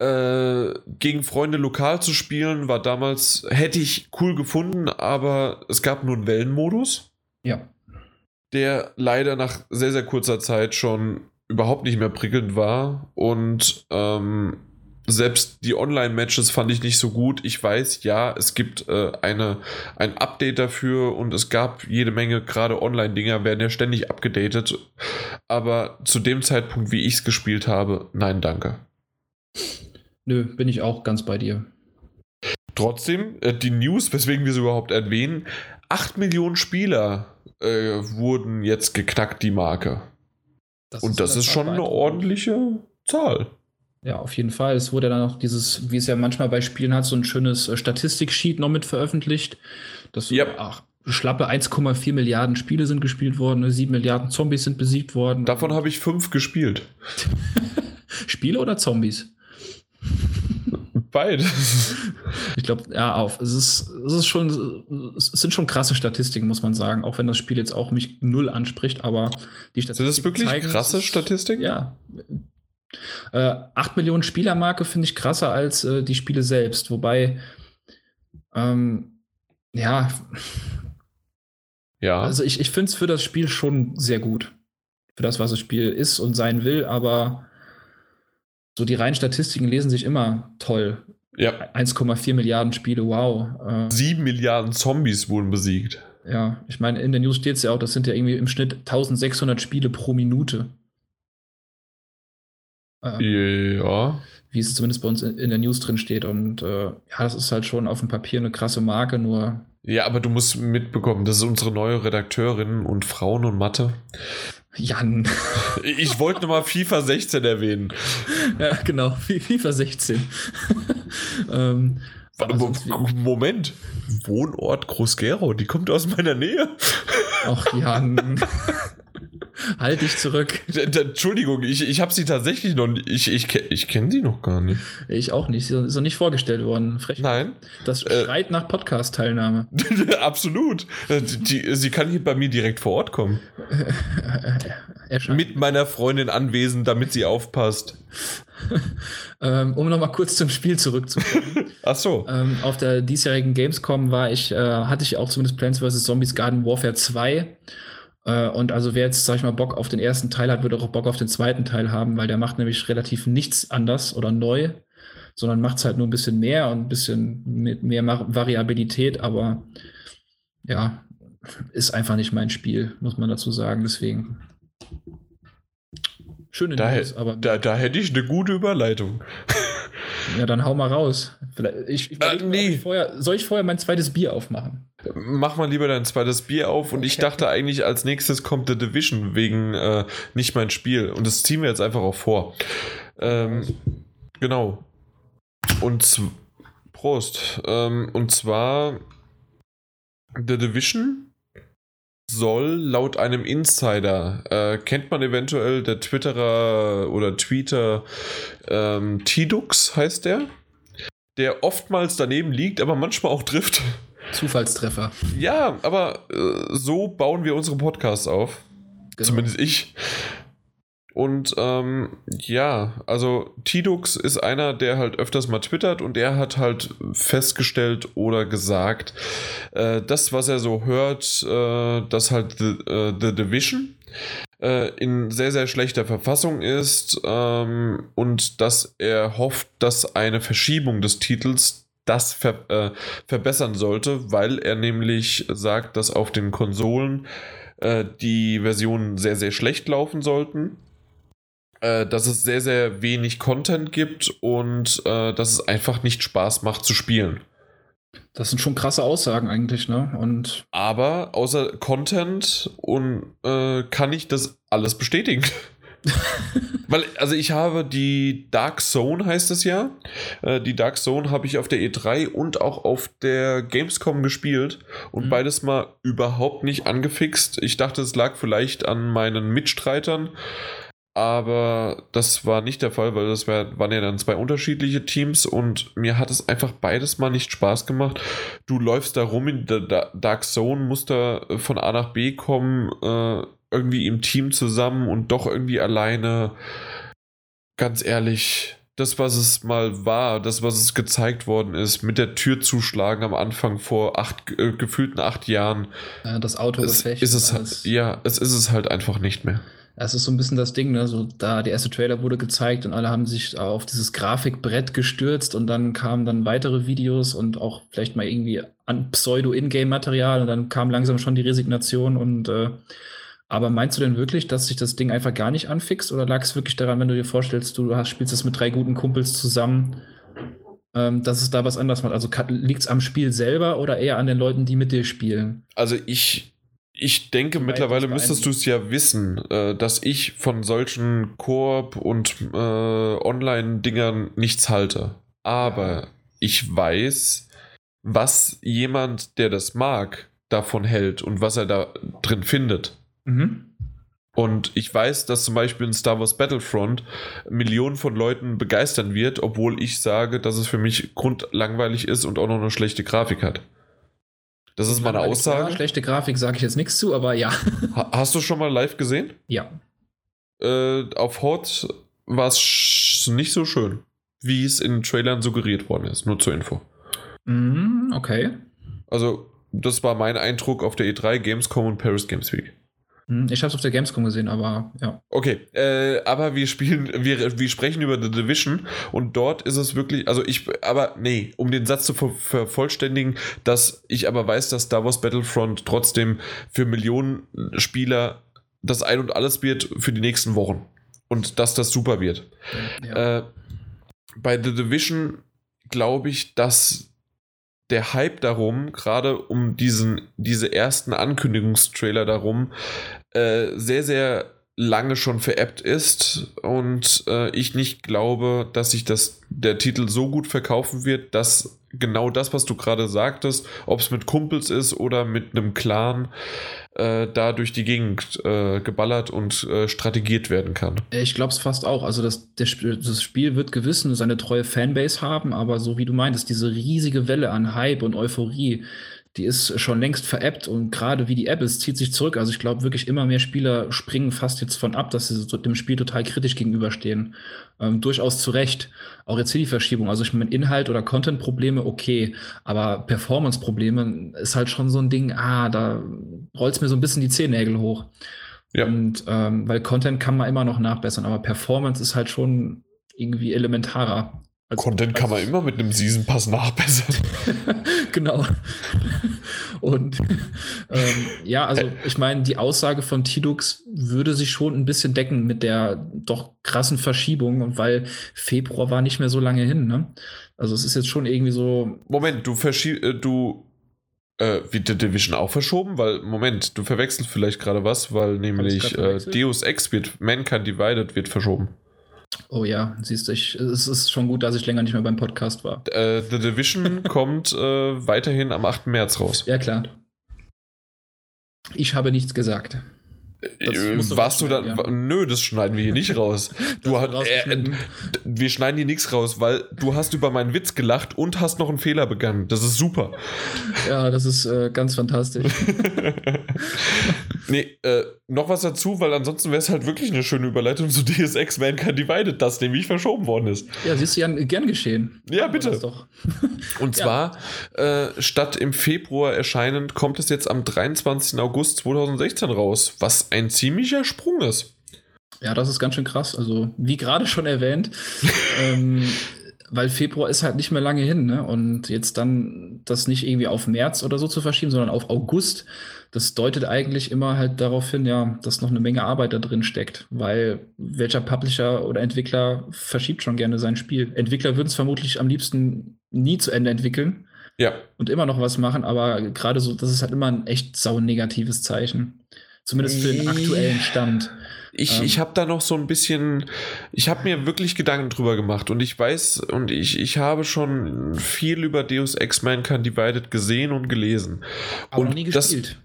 äh, gegen Freunde lokal zu spielen, war damals, hätte ich cool gefunden, aber es gab nur einen Wellenmodus. Ja. Der leider nach sehr, sehr kurzer Zeit schon überhaupt nicht mehr prickelnd war und ähm, selbst die Online-Matches fand ich nicht so gut. Ich weiß, ja, es gibt äh, eine, ein Update dafür und es gab jede Menge, gerade Online-Dinger werden ja ständig abgedatet. Aber zu dem Zeitpunkt, wie ich es gespielt habe, nein, danke. Nö, bin ich auch ganz bei dir. Trotzdem, äh, die News, weswegen wir sie überhaupt erwähnen, 8 Millionen Spieler äh, wurden jetzt geknackt, die Marke. Das und das ist schon eine ordentliche Zahl. Ja, auf jeden Fall. Es wurde dann auch dieses, wie es ja manchmal bei Spielen hat, so ein schönes äh, Statistik-Sheet noch mit veröffentlicht. Das yep. ach, schlappe 1,4 Milliarden Spiele sind gespielt worden, 7 ne, Milliarden Zombies sind besiegt worden. Davon habe ich fünf gespielt. Spiele oder Zombies? Beides. Ich glaube, ja, auf. Es ist, es ist schon, es sind schon krasse Statistiken, muss man sagen, auch wenn das Spiel jetzt auch mich null anspricht, aber die Statistiken. Sind das wirklich zeigen, krasse Statistiken? Ja. Äh, 8 Millionen Spielermarke finde ich krasser als äh, die Spiele selbst. Wobei, ähm, ja. Ja. Also ich, ich finde es für das Spiel schon sehr gut. Für das, was das Spiel ist und sein will, aber so die reinen Statistiken lesen sich immer toll. Ja. 1,4 Milliarden Spiele, wow. Äh, 7 Milliarden Zombies wurden besiegt. Ja, ich meine, in der News steht es ja auch, das sind ja irgendwie im Schnitt 1600 Spiele pro Minute. Ähm, ja. Wie es zumindest bei uns in, in der News drin steht. Und äh, ja, das ist halt schon auf dem Papier eine krasse Marke, nur. Ja, aber du musst mitbekommen, das ist unsere neue Redakteurin und Frauen und Mathe. Jan. Ich wollte nochmal FIFA 16 erwähnen. Ja, genau, FIFA 16. ähm, also, Moment, Wohnort Groß-Gerau, die kommt aus meiner Nähe. Ach, Jan. halt dich zurück. Entschuldigung, ich, ich habe sie tatsächlich noch nicht. Ich, ich, ich kenne sie noch gar nicht. Ich auch nicht. Sie ist noch nicht vorgestellt worden. Frech. Nein. Das schreit äh, nach Podcast-Teilnahme. Absolut. Äh, die, sie kann hier bei mir direkt vor Ort kommen. Mit meiner Freundin anwesend, damit sie aufpasst. ähm, um nochmal kurz zum Spiel zurückzukommen. Ach so. Ähm, auf der diesjährigen Gamescom war ich, äh, hatte ich auch zumindest Plants vs. Zombies Garden Warfare 2. Äh, und also wer jetzt, sag ich mal, Bock auf den ersten Teil hat, wird auch Bock auf den zweiten Teil haben, weil der macht nämlich relativ nichts anders oder neu, sondern macht es halt nur ein bisschen mehr und ein bisschen mit mehr Variabilität, aber ja, ist einfach nicht mein Spiel, muss man dazu sagen. Deswegen Schöne da, News, aber. Da, da hätte ich eine gute Überleitung. Ja, dann hau mal raus. Ich, ich äh, nee. ich vorher, soll ich vorher mein zweites Bier aufmachen? Mach mal lieber dein zweites Bier auf. Und okay. ich dachte eigentlich, als nächstes kommt The Division wegen äh, nicht mein Spiel. Und das ziehen wir jetzt einfach auch vor. Ähm, genau. Und Prost. Ähm, und zwar The Division soll laut einem Insider, äh, kennt man eventuell der Twitterer oder Tweeter ähm, Tidux heißt der, der oftmals daneben liegt, aber manchmal auch trifft. Zufallstreffer. Ja, aber äh, so bauen wir unsere Podcasts auf. Genau. Zumindest ich. Und ähm, ja, also Tidux ist einer, der halt öfters mal twittert und er hat halt festgestellt oder gesagt, äh, das, was er so hört, äh, dass halt The, äh, The Division äh, in sehr, sehr schlechter Verfassung ist ähm, und dass er hofft, dass eine Verschiebung des Titels das ver äh, verbessern sollte, weil er nämlich sagt, dass auf den Konsolen äh, die Versionen sehr, sehr schlecht laufen sollten äh, dass es sehr, sehr wenig Content gibt und äh, dass es einfach nicht Spaß macht zu spielen. Das sind schon krasse Aussagen eigentlich, ne? Und Aber außer Content und äh, kann ich das alles bestätigen. Weil, also ich habe die Dark Zone, heißt es ja. Äh, die Dark Zone habe ich auf der E3 und auch auf der Gamescom gespielt und mhm. beides mal überhaupt nicht angefixt. Ich dachte, es lag vielleicht an meinen Mitstreitern aber das war nicht der Fall, weil das wär, waren ja dann zwei unterschiedliche Teams und mir hat es einfach beides mal nicht Spaß gemacht. Du läufst da rum in der Dark Zone, musst da von A nach B kommen, äh, irgendwie im Team zusammen und doch irgendwie alleine. Ganz ehrlich, das, was es mal war, das, was es gezeigt worden ist, mit der Tür zuschlagen am Anfang vor acht, äh, gefühlten acht Jahren. Ja, das Auto ist es, halt, ja, es ist es halt einfach nicht mehr. Das ist so ein bisschen das Ding, ne? So, da der erste Trailer wurde gezeigt und alle haben sich auf dieses Grafikbrett gestürzt und dann kamen dann weitere Videos und auch vielleicht mal irgendwie an Pseudo-Ingame-Material und dann kam langsam schon die Resignation und äh, aber meinst du denn wirklich, dass sich das Ding einfach gar nicht anfixt oder lag es wirklich daran, wenn du dir vorstellst, du hast, spielst es mit drei guten Kumpels zusammen, ähm, dass es da was anderes macht? Also liegt es am Spiel selber oder eher an den Leuten, die mit dir spielen? Also ich ich denke, mittlerweile müsstest du es ja wissen, äh, dass ich von solchen Koop- und äh, Online-Dingern nichts halte. Aber ich weiß, was jemand, der das mag, davon hält und was er da drin findet. Mhm. Und ich weiß, dass zum Beispiel in Star Wars Battlefront Millionen von Leuten begeistern wird, obwohl ich sage, dass es für mich grundlangweilig ist und auch noch eine schlechte Grafik hat. Das ist meine Aussage. schlechte Grafik sage ich jetzt nichts zu, aber ja. Hast du schon mal live gesehen? Ja. Äh, auf Hot war es nicht so schön, wie es in den Trailern suggeriert worden ist. Nur zur Info. Mm, okay. Also, das war mein Eindruck auf der E3, Gamescom und Paris Games Week. Hm, ich habe es auf der Gamescom gesehen, aber ja. Okay, äh, aber wir spielen, wir, wir sprechen über The Division und dort ist es wirklich, also ich, aber nee, um den Satz zu vervollständigen, dass ich aber weiß, dass Star Wars Battlefront trotzdem für Millionen Spieler das Ein und Alles wird für die nächsten Wochen und dass das super wird. Ja. Äh, bei The Division glaube ich, dass der Hype darum, gerade um diesen, diese ersten Ankündigungstrailer darum, äh, sehr, sehr lange schon veräppt ist und äh, ich nicht glaube, dass sich das, der Titel so gut verkaufen wird, dass genau das, was du gerade sagtest, ob es mit Kumpels ist oder mit einem Clan, äh, da durch die Gegend äh, geballert und äh, strategiert werden kann. Ich glaube es fast auch. Also das, das, das Spiel wird gewiss seine treue Fanbase haben, aber so wie du meintest, diese riesige Welle an Hype und Euphorie, die ist schon längst veräppt und gerade wie die App ist, zieht sich zurück. Also ich glaube wirklich immer mehr Spieler springen fast jetzt von ab, dass sie dem Spiel total kritisch gegenüberstehen. Ähm, durchaus zu Recht. Auch jetzt hier die Verschiebung. Also ich meine, Inhalt oder Content-Probleme, okay, aber Performance-Probleme ist halt schon so ein Ding, ah, da rollt es mir so ein bisschen die Zehennägel hoch. Ja. Und ähm, weil Content kann man immer noch nachbessern, aber Performance ist halt schon irgendwie elementarer. Als, Content kann man immer mit einem Season Pass nachbessern. genau. Und ähm, ja, also ich meine, die Aussage von Tidux würde sich schon ein bisschen decken mit der doch krassen Verschiebung und weil Februar war nicht mehr so lange hin, ne? Also es ist jetzt schon irgendwie so. Moment, du verschiebst, äh, du äh, wird The Division auch verschoben? Weil, Moment, du verwechselst vielleicht gerade was, weil nämlich äh, Deus Ex wird, Mankind Divided wird verschoben. Oh ja, siehst du, ich, es ist schon gut, dass ich länger nicht mehr beim Podcast war. Äh, The Division kommt äh, weiterhin am 8. März raus. Ja, klar. Ich habe nichts gesagt. Äh, warst du da? Ja. Nö, das schneiden wir hier nicht raus. Du hast, äh, wir schneiden hier nichts raus, weil du hast über meinen Witz gelacht und hast noch einen Fehler begangen. Das ist super. Ja, das ist äh, ganz fantastisch. nee, äh, noch was dazu, weil ansonsten wäre es halt wirklich eine schöne Überleitung zu DSX Mankind Divided, das nämlich verschoben worden ist. Ja, siehst du ja gern geschehen. Ja, bitte. Und zwar, ja. äh, statt im Februar erscheinend, kommt es jetzt am 23. August 2016 raus, was ein ziemlicher Sprung ist. Ja, das ist ganz schön krass. Also, wie gerade schon erwähnt, ähm, weil Februar ist halt nicht mehr lange hin, ne? Und jetzt dann das nicht irgendwie auf März oder so zu verschieben, sondern auf August, das deutet eigentlich immer halt darauf hin, ja, dass noch eine Menge Arbeit da drin steckt, weil welcher Publisher oder Entwickler verschiebt schon gerne sein Spiel. Entwickler würden es vermutlich am liebsten nie zu Ende entwickeln. Ja. Und immer noch was machen, aber gerade so, das ist halt immer ein echt sau negatives Zeichen. Zumindest für den aktuellen Stand. Ich, ähm, ich habe da noch so ein bisschen, ich habe mir wirklich Gedanken drüber gemacht und ich weiß und ich, ich habe schon viel über Deus Ex Mankind Divided gesehen und gelesen. Aber und noch nie gespielt. Das,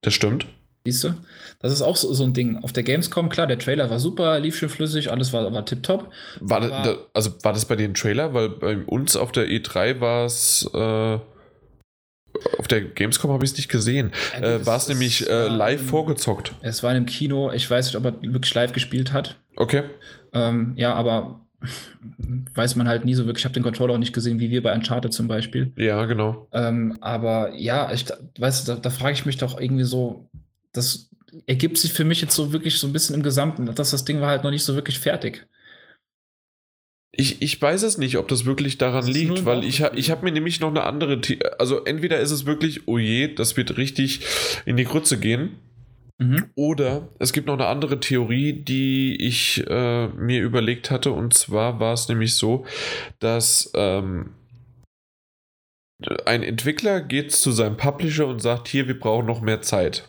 das stimmt. Siehst du? Das ist auch so, so, ein Ding. Auf der Gamescom, klar, der Trailer war super, lief schön flüssig, alles war, war tipptopp. War, da, also war das bei dir ein Trailer? Weil bei uns auf der E3 war es. Äh, auf der Gamescom habe ich es nicht gesehen. Ja, äh, war es nämlich äh, live im, vorgezockt. Es war in einem Kino. Ich weiß nicht, ob er wirklich live gespielt hat. Okay. Ähm, ja, aber weiß man halt nie so wirklich. Ich habe den Controller auch nicht gesehen, wie wir bei Uncharted zum Beispiel. Ja, genau. Ähm, aber ja, ich weiß, da, da frage ich mich doch irgendwie so, das ergibt sich für mich jetzt so wirklich so ein bisschen im Gesamten, dass das Ding war halt noch nicht so wirklich fertig. Ich, ich weiß es nicht, ob das wirklich daran das liegt, weil ich, ich habe mir nämlich noch eine andere, also entweder ist es wirklich, oh je, das wird richtig in die Grütze gehen, Mhm. Oder es gibt noch eine andere Theorie, die ich äh, mir überlegt hatte. Und zwar war es nämlich so, dass ähm, ein Entwickler geht zu seinem Publisher und sagt, hier, wir brauchen noch mehr Zeit.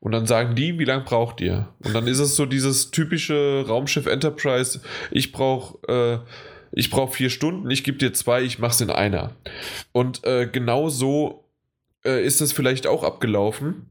Und dann sagen die, wie lange braucht ihr? Und dann ist es so dieses typische Raumschiff Enterprise, ich brauche äh, ich brauche vier Stunden, ich gebe dir zwei, ich mache es in einer. Und äh, genau so äh, ist es vielleicht auch abgelaufen.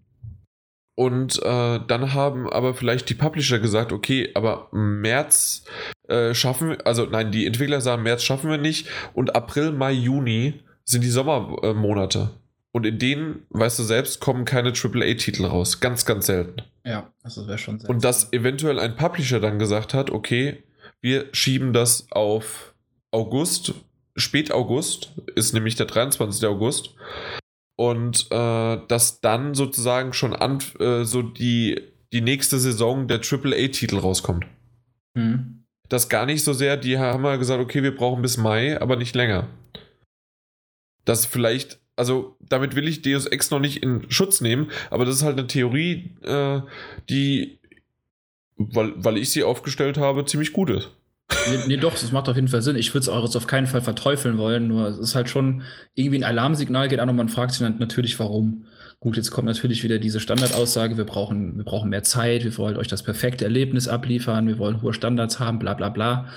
Und äh, dann haben aber vielleicht die Publisher gesagt, okay, aber März äh, schaffen wir, also nein, die Entwickler sagen, März schaffen wir nicht und April, Mai, Juni sind die Sommermonate. Und in denen, weißt du selbst, kommen keine AAA-Titel raus. Ganz, ganz selten. Ja, also wäre schon selten. Und dass eventuell ein Publisher dann gesagt hat, okay, wir schieben das auf August, spät August, ist nämlich der 23. August und äh, dass dann sozusagen schon an, äh, so die, die nächste Saison der AAA-Titel rauskommt. Mhm. Das gar nicht so sehr, die haben mal gesagt, okay, wir brauchen bis Mai, aber nicht länger. Das vielleicht, also damit will ich Deus Ex noch nicht in Schutz nehmen, aber das ist halt eine Theorie, äh, die, weil, weil ich sie aufgestellt habe, ziemlich gut ist. Nee, nee, doch, das macht auf jeden Fall Sinn. Ich würde es auch jetzt auf keinen Fall verteufeln wollen, nur es ist halt schon irgendwie ein Alarmsignal geht an und man fragt sich dann natürlich, warum. Gut, jetzt kommt natürlich wieder diese Standardaussage, wir brauchen, wir brauchen mehr Zeit, wir wollen euch das perfekte Erlebnis abliefern, wir wollen hohe Standards haben, bla bla bla.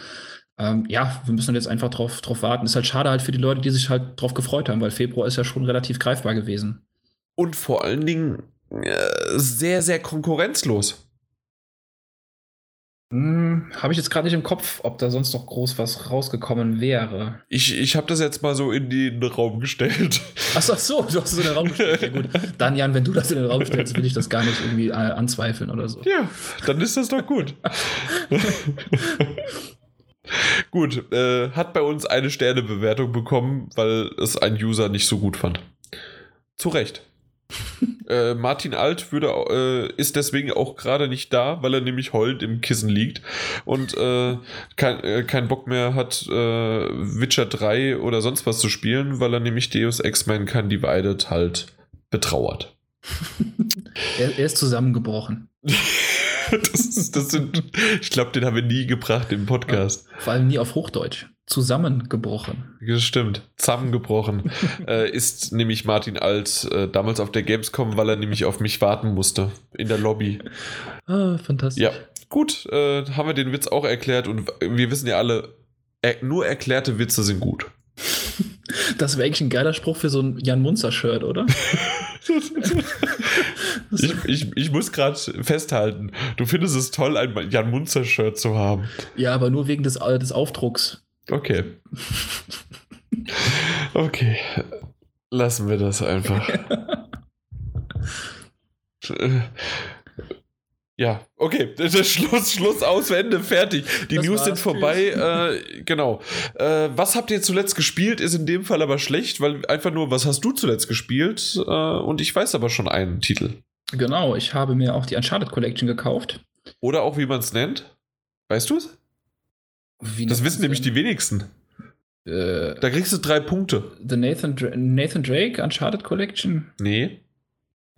Ähm, ja, wir müssen jetzt einfach drauf, drauf warten. Ist halt schade halt für die Leute, die sich halt drauf gefreut haben, weil Februar ist ja schon relativ greifbar gewesen. Und vor allen Dingen äh, sehr, sehr konkurrenzlos. Hm, habe ich jetzt gerade nicht im Kopf, ob da sonst noch groß was rausgekommen wäre. Ich, ich habe das jetzt mal so in den Raum gestellt. Ach so, so, du hast es in den Raum gestellt. Ja, gut. Dann, Jan, wenn du das in den Raum stellst, will ich das gar nicht irgendwie äh, anzweifeln oder so. Ja, dann ist das doch gut. gut, äh, hat bei uns eine Sternebewertung bekommen, weil es ein User nicht so gut fand. Zu Recht. äh, Martin Alt würde, äh, ist deswegen auch gerade nicht da, weil er nämlich heulend im Kissen liegt und äh, kein, äh, keinen Bock mehr hat, äh, Witcher 3 oder sonst was zu spielen, weil er nämlich Deus Ex Mankind Divided halt betrauert. er, er ist zusammengebrochen. das, ist, das sind, ich glaube, den haben wir nie gebracht im Podcast. Vor allem nie auf Hochdeutsch. Zusammengebrochen. Das stimmt. Zusammengebrochen. äh, ist nämlich Martin Alt äh, damals auf der Gamescom, weil er nämlich auf mich warten musste. In der Lobby. Ah, fantastisch. Ja, gut. Äh, haben wir den Witz auch erklärt und wir wissen ja alle, er, nur erklärte Witze sind gut. Das wäre eigentlich ein geiler Spruch für so ein Jan Munzer-Shirt, oder? ich, ich, ich muss gerade festhalten, du findest es toll, ein Jan Munzer-Shirt zu haben. Ja, aber nur wegen des, des Aufdrucks. Okay. Okay. Lassen wir das einfach. ja, okay. Schluss, Schluss aus, Ende, fertig. Die das News sind vorbei. Äh, genau. Äh, was habt ihr zuletzt gespielt? Ist in dem Fall aber schlecht, weil einfach nur, was hast du zuletzt gespielt? Äh, und ich weiß aber schon einen Titel. Genau, ich habe mir auch die Uncharted Collection gekauft. Oder auch, wie man es nennt. Weißt du es? Das wissen nämlich die wenigsten. Äh, da kriegst du drei Punkte. The Nathan, Dra Nathan Drake Uncharted Collection? Nee.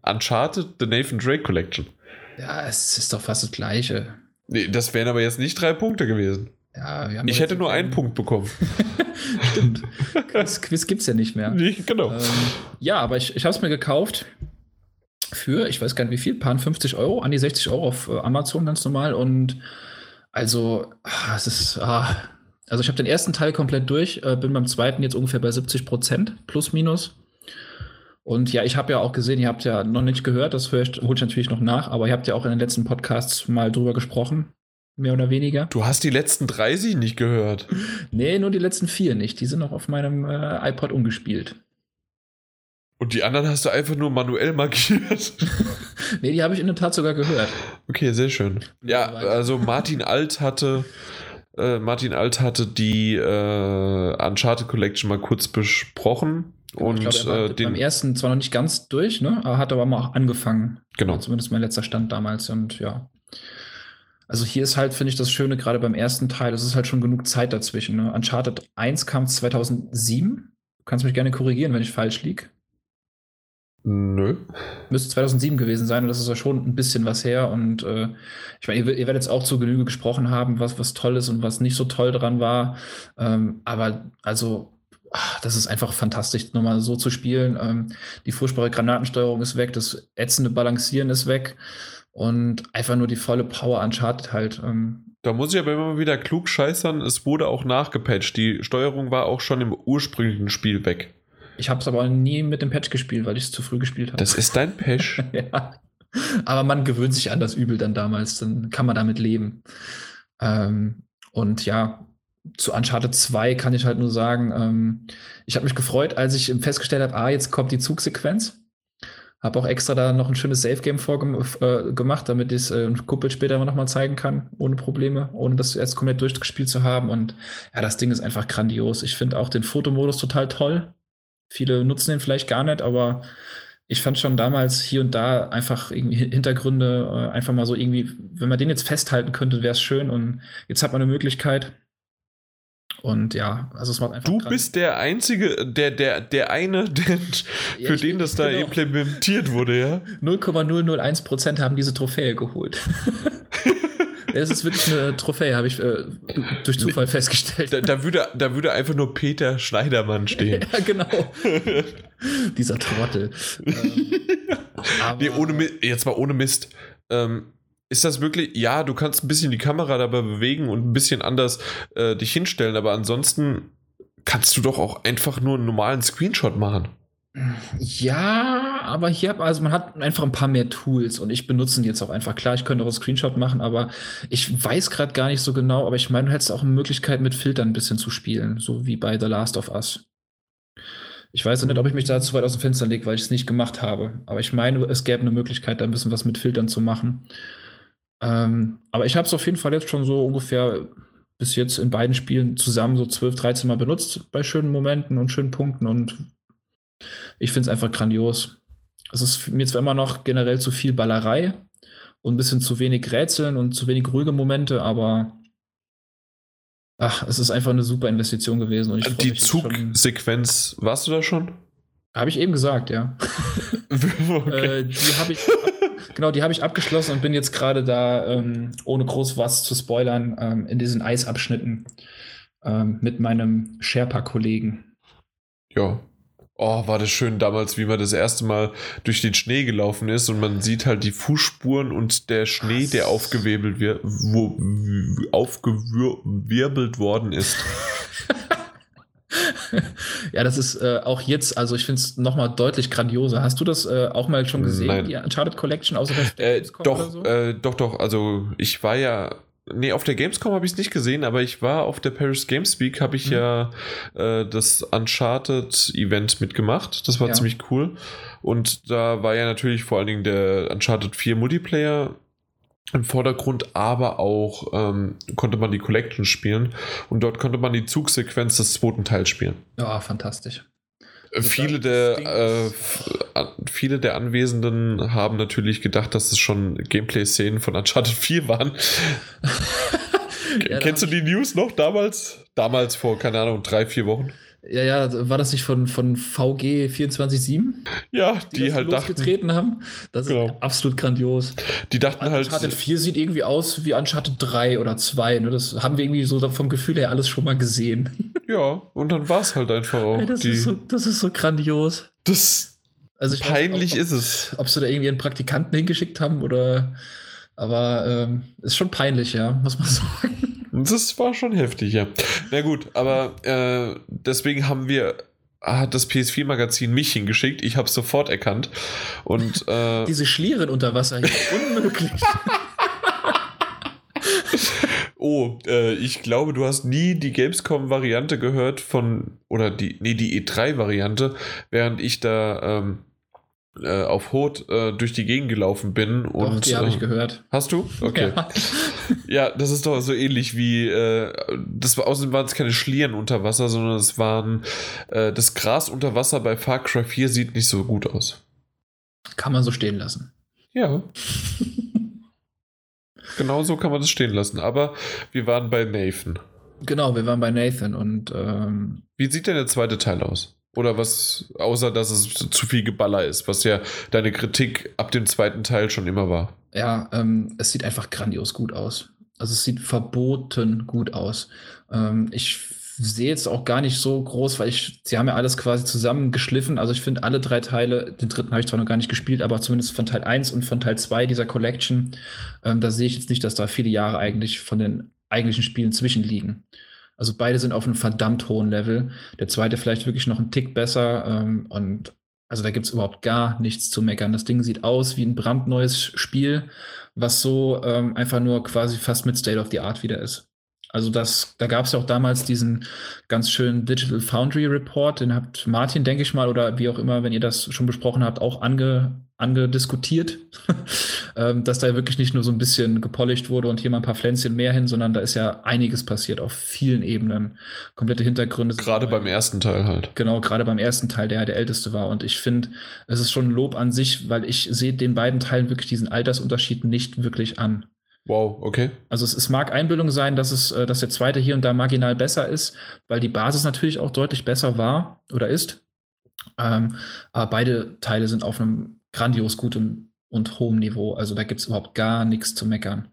Uncharted, The Nathan Drake Collection. Ja, es ist doch fast das gleiche. Nee, das wären aber jetzt nicht drei Punkte gewesen. Ja, ich hätte nur einen Punkt bekommen. Stimmt. Das Quiz gibt es ja nicht mehr. Nee, genau. Ähm, ja, aber ich, ich habe es mir gekauft für, ich weiß gar nicht wie viel, paar 50 Euro, an die 60 Euro auf äh, Amazon ganz normal und also, ah, es ist, ah, also ich habe den ersten Teil komplett durch, äh, bin beim zweiten jetzt ungefähr bei 70 Prozent, plus minus. Und ja, ich habe ja auch gesehen, ihr habt ja noch nicht gehört, das hole ich natürlich noch nach, aber ihr habt ja auch in den letzten Podcasts mal drüber gesprochen, mehr oder weniger. Du hast die letzten 30 nicht gehört. nee, nur die letzten vier nicht. Die sind noch auf meinem äh, iPod umgespielt. Und die anderen hast du einfach nur manuell markiert. nee, die habe ich in der Tat sogar gehört. Okay, sehr schön. Ja, also Martin Alt hatte äh, Martin Alt hatte die äh, Uncharted Collection mal kurz besprochen. Genau, und ich glaub, er war äh, den beim ersten zwar noch nicht ganz durch, ne? Aber hat aber mal auch angefangen. Genau. Zumindest mein letzter Stand damals. Und ja. Also hier ist halt, finde ich, das Schöne, gerade beim ersten Teil, es ist halt schon genug Zeit dazwischen. Ne? Uncharted 1 kam 2007. Du kannst mich gerne korrigieren, wenn ich falsch liege. Nö. Müsste 2007 gewesen sein und das ist ja schon ein bisschen was her. Und äh, ich meine, ihr, ihr, werdet jetzt auch zu Genüge gesprochen haben, was, was toll ist und was nicht so toll dran war. Ähm, aber also, ach, das ist einfach fantastisch, nochmal so zu spielen. Ähm, die furchtbare Granatensteuerung ist weg, das ätzende Balancieren ist weg und einfach nur die volle Power Uncharted halt. Ähm, da muss ich aber immer wieder klug scheißern, es wurde auch nachgepatcht. Die Steuerung war auch schon im ursprünglichen Spiel weg. Ich habe es aber nie mit dem Patch gespielt, weil ich es zu früh gespielt habe. Das ist dein Patch? ja. Aber man gewöhnt sich an das Übel dann damals, dann kann man damit leben. Ähm, und ja, zu Uncharted 2 kann ich halt nur sagen, ähm, ich habe mich gefreut, als ich festgestellt habe, ah, jetzt kommt die Zugsequenz. Habe auch extra da noch ein schönes Safe-Game vorgemacht, äh, damit ich es äh, Kuppel später noch mal zeigen kann, ohne Probleme, ohne das erst komplett durchgespielt zu haben. Und ja, das Ding ist einfach grandios. Ich finde auch den Fotomodus total toll. Viele nutzen den vielleicht gar nicht, aber ich fand schon damals hier und da einfach irgendwie Hintergründe, äh, einfach mal so irgendwie, wenn man den jetzt festhalten könnte, wäre es schön. Und jetzt hat man eine Möglichkeit. Und ja, also es macht einfach. Du bist der Einzige, der, der, der eine, der, ja, für den das da genau. implementiert wurde, ja? 0,001 Prozent haben diese Trophäe geholt. Es ist wirklich eine Trophäe, habe ich äh, durch Zufall festgestellt. Da, da, würde, da würde einfach nur Peter Schneidermann stehen. ja, genau. Dieser Trottel. ähm, nee, ohne, jetzt mal ohne Mist. Ähm, ist das wirklich, ja, du kannst ein bisschen die Kamera dabei bewegen und ein bisschen anders äh, dich hinstellen, aber ansonsten kannst du doch auch einfach nur einen normalen Screenshot machen. Ja, aber hier, also man hat einfach ein paar mehr Tools und ich benutze die jetzt auch einfach. Klar, ich könnte auch einen Screenshot machen, aber ich weiß gerade gar nicht so genau, aber ich meine, du hättest auch eine Möglichkeit, mit Filtern ein bisschen zu spielen, so wie bei The Last of Us. Ich weiß nicht, ob ich mich da zu weit aus dem Fenster lege, weil ich es nicht gemacht habe. Aber ich meine, es gäbe eine Möglichkeit, da ein bisschen was mit Filtern zu machen. Ähm, aber ich habe es auf jeden Fall jetzt schon so ungefähr bis jetzt in beiden Spielen zusammen so 12, 13 Mal benutzt bei schönen Momenten und schönen Punkten und ich finde es einfach grandios. Es ist mir zwar immer noch generell zu viel Ballerei und ein bisschen zu wenig Rätseln und zu wenig ruhige Momente, aber ach, es ist einfach eine super Investition gewesen. Und die Zugsequenz, warst du da schon? Habe ich eben gesagt, ja. okay. äh, die habe ich, genau, die habe ich abgeschlossen und bin jetzt gerade da, ähm, ohne groß was zu spoilern, ähm, in diesen Eisabschnitten ähm, mit meinem Sherpa-Kollegen. Ja. Oh, war das schön damals, wie man das erste Mal durch den Schnee gelaufen ist und man sieht halt die Fußspuren und der Schnee, der aufgewirbelt, wird, wo, aufgewirbelt worden ist. ja, das ist äh, auch jetzt, also ich finde es nochmal deutlich grandioser. Hast du das äh, auch mal schon gesehen, Nein. die Uncharted Collection, außer äh, doch, so? äh, doch, doch. Also ich war ja Nee, auf der Gamescom habe ich es nicht gesehen, aber ich war auf der Paris Games Week, habe ich mhm. ja äh, das Uncharted-Event mitgemacht. Das war ja. ziemlich cool. Und da war ja natürlich vor allen Dingen der Uncharted 4 Multiplayer im Vordergrund, aber auch ähm, konnte man die Collection spielen und dort konnte man die Zugsequenz des zweiten Teils spielen. Ja, fantastisch. Also viele der, äh, viele der Anwesenden haben natürlich gedacht, dass es schon Gameplay-Szenen von Uncharted 4 waren. ja, Kennst du die News noch damals? Damals vor, keine Ahnung, drei, vier Wochen? Ja, ja, war das nicht von, von VG 24-7? Ja, die, die halt dachten, haben. Das ist genau. absolut grandios. Die dachten Uncharted halt. Uncharted 4 sieht irgendwie aus wie Uncharted 3 oder 2. Ne? Das haben wir irgendwie so vom Gefühl her alles schon mal gesehen. Ja, und dann war es halt einfach auch. Ey, das, ist so, das ist so grandios. Das also peinlich nicht, ob, ist es. Ob sie da irgendwie einen Praktikanten hingeschickt haben oder. Aber ähm, ist schon peinlich, ja, muss man sagen. Das war schon heftig, ja. Na gut, aber äh, deswegen haben wir hat das PS4-Magazin mich hingeschickt. Ich habe es sofort erkannt. Und, äh, Diese Schlieren unter Wasser hier, unmöglich. oh, äh, ich glaube, du hast nie die Gamescom-Variante gehört von, oder die, nee, die E3-Variante, während ich da ähm, äh, auf Hot äh, durch die Gegend gelaufen bin. Doch, und, die habe ich äh, gehört. Hast du? Okay. Ja. ja. das ist doch so ähnlich wie, äh, das war, außerdem waren es keine Schlieren unter Wasser, sondern es waren, äh, das Gras unter Wasser bei Far Cry 4 sieht nicht so gut aus. Kann man so stehen lassen. Ja. genau so kann man das stehen lassen. Aber wir waren bei Nathan. Genau, wir waren bei Nathan und ähm, Wie sieht denn der zweite Teil aus? Oder was, außer dass es zu viel Geballer ist, was ja deine Kritik ab dem zweiten Teil schon immer war. Ja, ähm, es sieht einfach grandios gut aus. Also es sieht verboten gut aus. Ähm, ich sehe jetzt auch gar nicht so groß, weil ich, sie haben ja alles quasi zusammengeschliffen. Also ich finde alle drei Teile, den dritten habe ich zwar noch gar nicht gespielt, aber zumindest von Teil 1 und von Teil 2 dieser Collection, ähm, da sehe ich jetzt nicht, dass da viele Jahre eigentlich von den eigentlichen Spielen zwischenliegen. Also beide sind auf einem verdammt hohen Level. Der zweite vielleicht wirklich noch einen Tick besser. Ähm, und also da gibt es überhaupt gar nichts zu meckern. Das Ding sieht aus wie ein brandneues Spiel, was so ähm, einfach nur quasi fast mit State of the Art wieder ist. Also das, da gab es ja auch damals diesen ganz schönen Digital Foundry Report, den habt Martin, denke ich mal, oder wie auch immer, wenn ihr das schon besprochen habt, auch ange, angediskutiert, ähm, dass da wirklich nicht nur so ein bisschen gepolished wurde und hier mal ein paar Pflänzchen mehr hin, sondern da ist ja einiges passiert auf vielen Ebenen. Komplette Hintergründe. Gerade beim ersten Teil halt. Genau, gerade beim ersten Teil, der der älteste war. Und ich finde, es ist schon ein Lob an sich, weil ich sehe den beiden Teilen wirklich diesen Altersunterschied nicht wirklich an. Wow, okay. Also es, es, mag Einbildung sein, dass es, äh, dass der zweite hier und da marginal besser ist, weil die Basis natürlich auch deutlich besser war oder ist. Ähm, aber beide Teile sind auf einem grandios gutem und hohem Niveau. Also da gibt es überhaupt gar nichts zu meckern.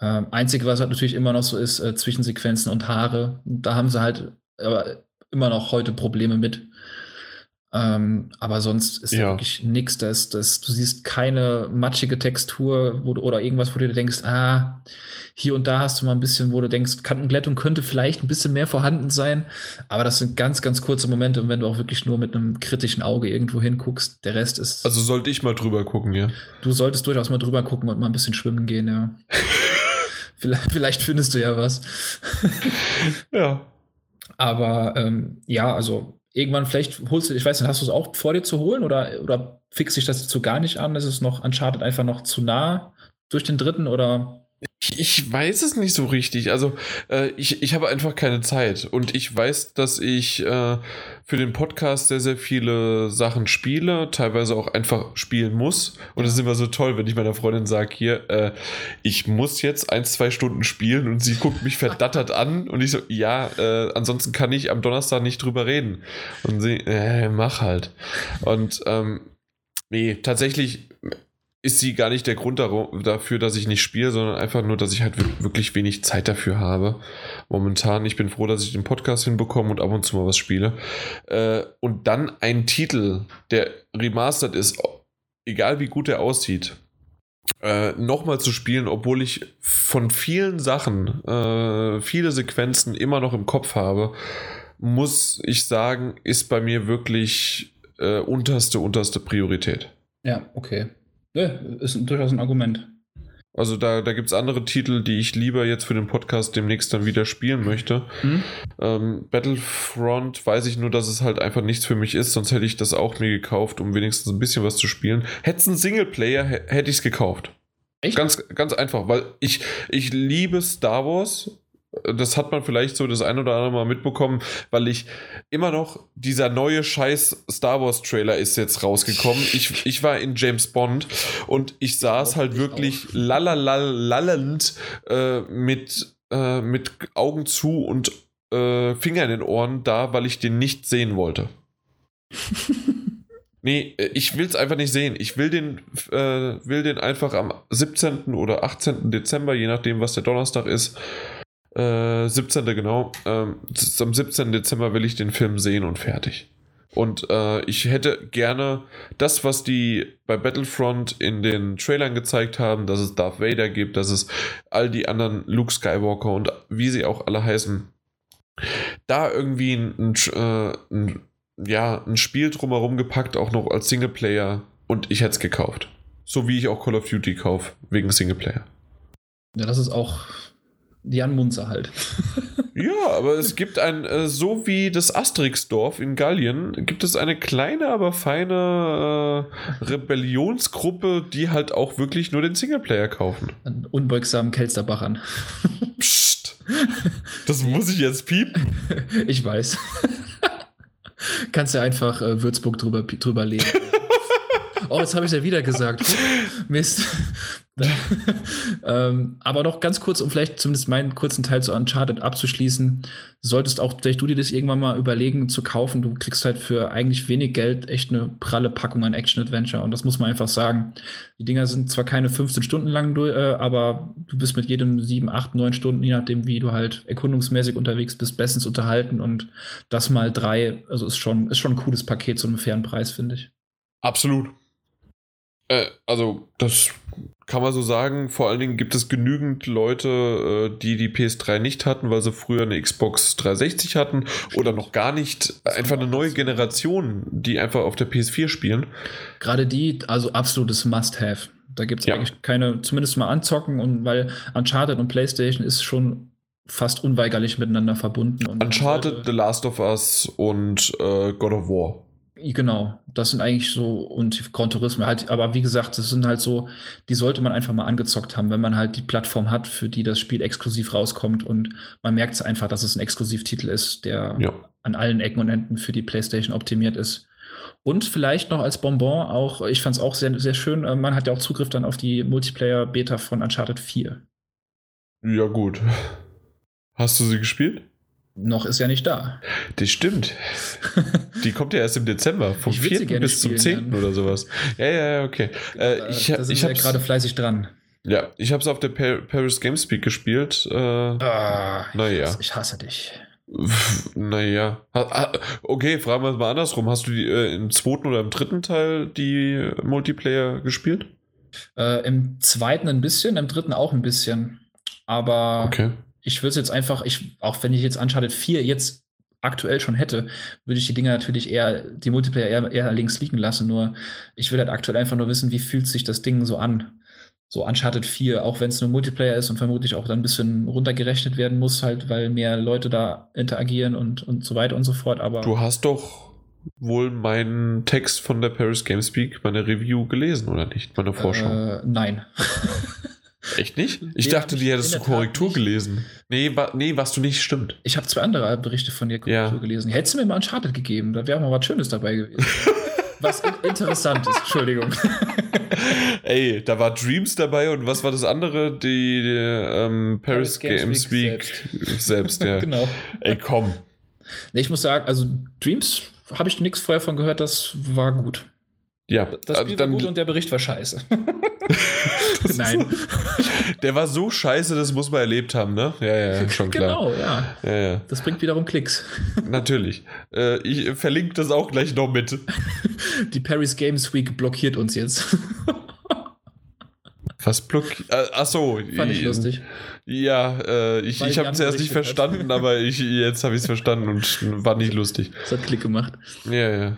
Ähm, Einzige, was halt natürlich immer noch so ist, äh, Zwischensequenzen und Haare. Da haben sie halt aber immer noch heute Probleme mit. Ähm, aber sonst ist Ja. wirklich nichts, das, das, du siehst keine matschige Textur wo du, oder irgendwas, wo du dir denkst, ah, hier und da hast du mal ein bisschen, wo du denkst, Kantenglättung könnte vielleicht ein bisschen mehr vorhanden sein, aber das sind ganz, ganz kurze Momente und wenn du auch wirklich nur mit einem kritischen Auge irgendwo hinguckst, der Rest ist, Also sollte ich mal drüber gucken, ja. du solltest durchaus mal drüber gucken und mal ein bisschen schwimmen gehen, ja. vielleicht, vielleicht findest du ja was. Ja. Aber ähm, ja, also irgendwann vielleicht holst du, ich weiß nicht, hast du es auch vor dir zu holen oder, oder fixt dich das so gar nicht an? Ist es noch Uncharted einfach noch zu nah durch den dritten oder? Ich, weiß es nicht so richtig. Also, äh, ich, ich habe einfach keine Zeit. Und ich weiß, dass ich äh, für den Podcast sehr, sehr viele Sachen spiele, teilweise auch einfach spielen muss. Und das ist immer so toll, wenn ich meiner Freundin sage, hier, äh, ich muss jetzt ein, zwei Stunden spielen und sie guckt mich verdattert an und ich so, ja, äh, ansonsten kann ich am Donnerstag nicht drüber reden. Und sie, äh, mach halt. Und ähm, nee, tatsächlich ist sie gar nicht der Grund dafür, dass ich nicht spiele, sondern einfach nur, dass ich halt wir- wirklich wenig Zeit dafür habe. Momentan, ich bin froh, dass ich den Podcast hinbekomme und ab und zu mal was spiele. Äh, und dann ein Titel, der remastered ist, egal wie gut er aussieht, äh, nochmal zu spielen, obwohl ich von vielen Sachen, äh, viele Sequenzen immer noch im Kopf habe, muss ich sagen, ist bei mir wirklich unterste, unterste Priorität. Ja, okay. Ja, ist durchaus ein Argument. Also da, da gibt es andere Titel, die ich lieber jetzt für den Podcast demnächst dann wieder spielen möchte. Hm? Ähm, Battlefront weiß ich nur, dass es halt einfach nichts für mich ist, sonst hätte ich das auch mir gekauft, um wenigstens ein bisschen was zu spielen. Hätte es einen Singleplayer, hä- hätte ich es gekauft. Echt? Ganz, ganz einfach, weil ich, ich liebe Star Wars. Das hat man vielleicht so das ein oder andere Mal mitbekommen, weil ich immer noch, dieser neue Scheiß Star Wars Trailer ist jetzt rausgekommen. Ich, ich war in James Bond und ich saß halt ich wirklich lallalal- lallend äh, mit, äh, mit Augen zu und äh, Finger in den Ohren da, weil ich den nicht sehen wollte. Nee, ich will es einfach nicht sehen. Ich will den, äh, will den einfach am 17. oder 18. Dezember, je nachdem, was der Donnerstag ist. Äh, 17. genau. Ähm, am 17. Dezember will ich den Film sehen und fertig. Und äh, ich hätte gerne das, was die bei Battlefront in den Trailern gezeigt haben, dass es Darth Vader gibt, dass es all die anderen Luke Skywalker und wie sie auch alle heißen, da irgendwie ein, ein, ein ja, ein Spiel drumherum gepackt, auch noch als Singleplayer und ich hätte es gekauft. So wie ich auch Call of Duty kaufe, wegen Singleplayer. Ja, das ist auch Jan Munzer halt. Ja, aber es gibt ein, äh, so wie das Asterix-Dorf in Gallien, gibt es eine kleine, aber feine äh, Rebellionsgruppe, die halt auch wirklich nur den Singleplayer kaufen. An unbeugsamen Kelsterbachern. Psst. Das muss ich jetzt piepen. Ich weiß. Kannst ja einfach äh, Würzburg drüber, drüber legen. Oh, jetzt habe ich ja wieder gesagt. Mist. ähm, aber noch ganz kurz, um vielleicht zumindest meinen kurzen Teil zu Uncharted abzuschließen, solltest auch vielleicht du dir das irgendwann mal überlegen zu kaufen. Du kriegst halt für eigentlich wenig Geld echt eine pralle Packung an Action-Adventure und das muss man einfach sagen. Die Dinger sind zwar keine 15 Stunden lang, äh, aber du bist mit jedem 7, 8, 9 Stunden, je nachdem, wie du halt erkundungsmäßig unterwegs bist, bestens unterhalten und das mal drei, also ist schon, ist schon ein cooles Paket zu einem fairen Preis, finde ich. Absolut. Äh, also, das kann man so sagen. Vor allen Dingen gibt es genügend Leute, äh, die die PS3 nicht hatten, weil sie früher eine Xbox 360 hatten oder noch gar nicht. Einfach eine neue Generation, die einfach auf der PS4 spielen. Gerade die, also absolutes Must-Have. Da gibt es Ja. eigentlich keine, zumindest mal anzocken und weil Uncharted und PlayStation ist schon fast unweigerlich miteinander verbunden. Uncharted, The Last of Us und äh, God of War. Genau, das sind eigentlich so, und Gran Turismo halt, aber wie gesagt, das sind halt so, die sollte man einfach mal angezockt haben, wenn man halt die Plattform hat, für die das Spiel exklusiv rauskommt und man merkt es einfach, dass es ein Exklusivtitel ist, der Ja. an allen Ecken und Enden für die PlayStation optimiert ist. Und vielleicht noch als Bonbon auch, ich fand es auch sehr, sehr schön, äh, man hat ja auch Zugriff dann auf die Multiplayer-Beta von Uncharted 4. Ja, gut. Hast du sie gespielt? Noch ist ja nicht da. Das stimmt. Die kommt ja erst im Dezember, vom Ich würd sie 4. gerne bis zum spielen 10. dann. oder sowas. Ja, ja, ja, okay. Äh, ich da sind ich wir habe ja gerade fleißig dran. ja, ich habe es auf der Par Paris Games Week gespielt. Äh, Ah, Naja. Ich hasse dich. Naja. Okay, fragen wir es mal andersrum. Hast du die, äh, im zweiten oder im dritten Teil die Multiplayer gespielt? Äh, Im zweiten ein bisschen, im dritten auch ein bisschen. Aber Okay. Ich würde es jetzt einfach, ich, auch wenn ich jetzt Uncharted 4 jetzt aktuell schon hätte, würde ich die Dinger natürlich eher, die Multiplayer eher, eher links liegen lassen. Nur ich will halt aktuell einfach nur wissen, wie fühlt sich das Ding so an. So Uncharted 4, auch wenn es nur Multiplayer ist und vermutlich auch dann ein bisschen runtergerechnet werden muss, halt, weil mehr Leute da interagieren und, und so weiter und so fort. Aber Du hast doch wohl meinen Text von der Paris Gamespeak, meine Review gelesen, oder nicht? Meine Vorschau. äh, nein. Echt nicht? Ich Nee, dachte, die hättest du Korrektur nicht. gelesen. Nee, wa nee, was du nicht stimmt. Ich habe zwei andere Berichte von dir Ja. Korrektur gelesen. Hättest du mir mal Uncharted gegeben, da wäre mal was Schönes dabei gewesen. was in interessant ist, Entschuldigung. Ey, da war Dreams dabei und was war das andere? Die, die ähm, Paris, Paris Gamespeak Gamespeak selbst, ja. genau. Ey, komm. Nee, ich muss sagen, also Dreams habe ich nichts vorher von gehört, das war gut. Ja, Das also Spiel war dann, gut und der Bericht war scheiße. Nein. der war so scheiße, das muss man erlebt haben, ne? Ja, ja, schon klar. Genau, ja. Ja, ja, Das bringt wiederum Klicks. natürlich. Äh, ich verlinke das auch gleich noch mit. Die Paris Games Week blockiert uns jetzt. Was block... Äh, achso. Fand ich lustig. Ja, äh, ich, Weil ich habe es erst nicht verstanden, aber ich, jetzt habe ich es verstanden und war nicht lustig. Das hat Klick gemacht. Ja, ja.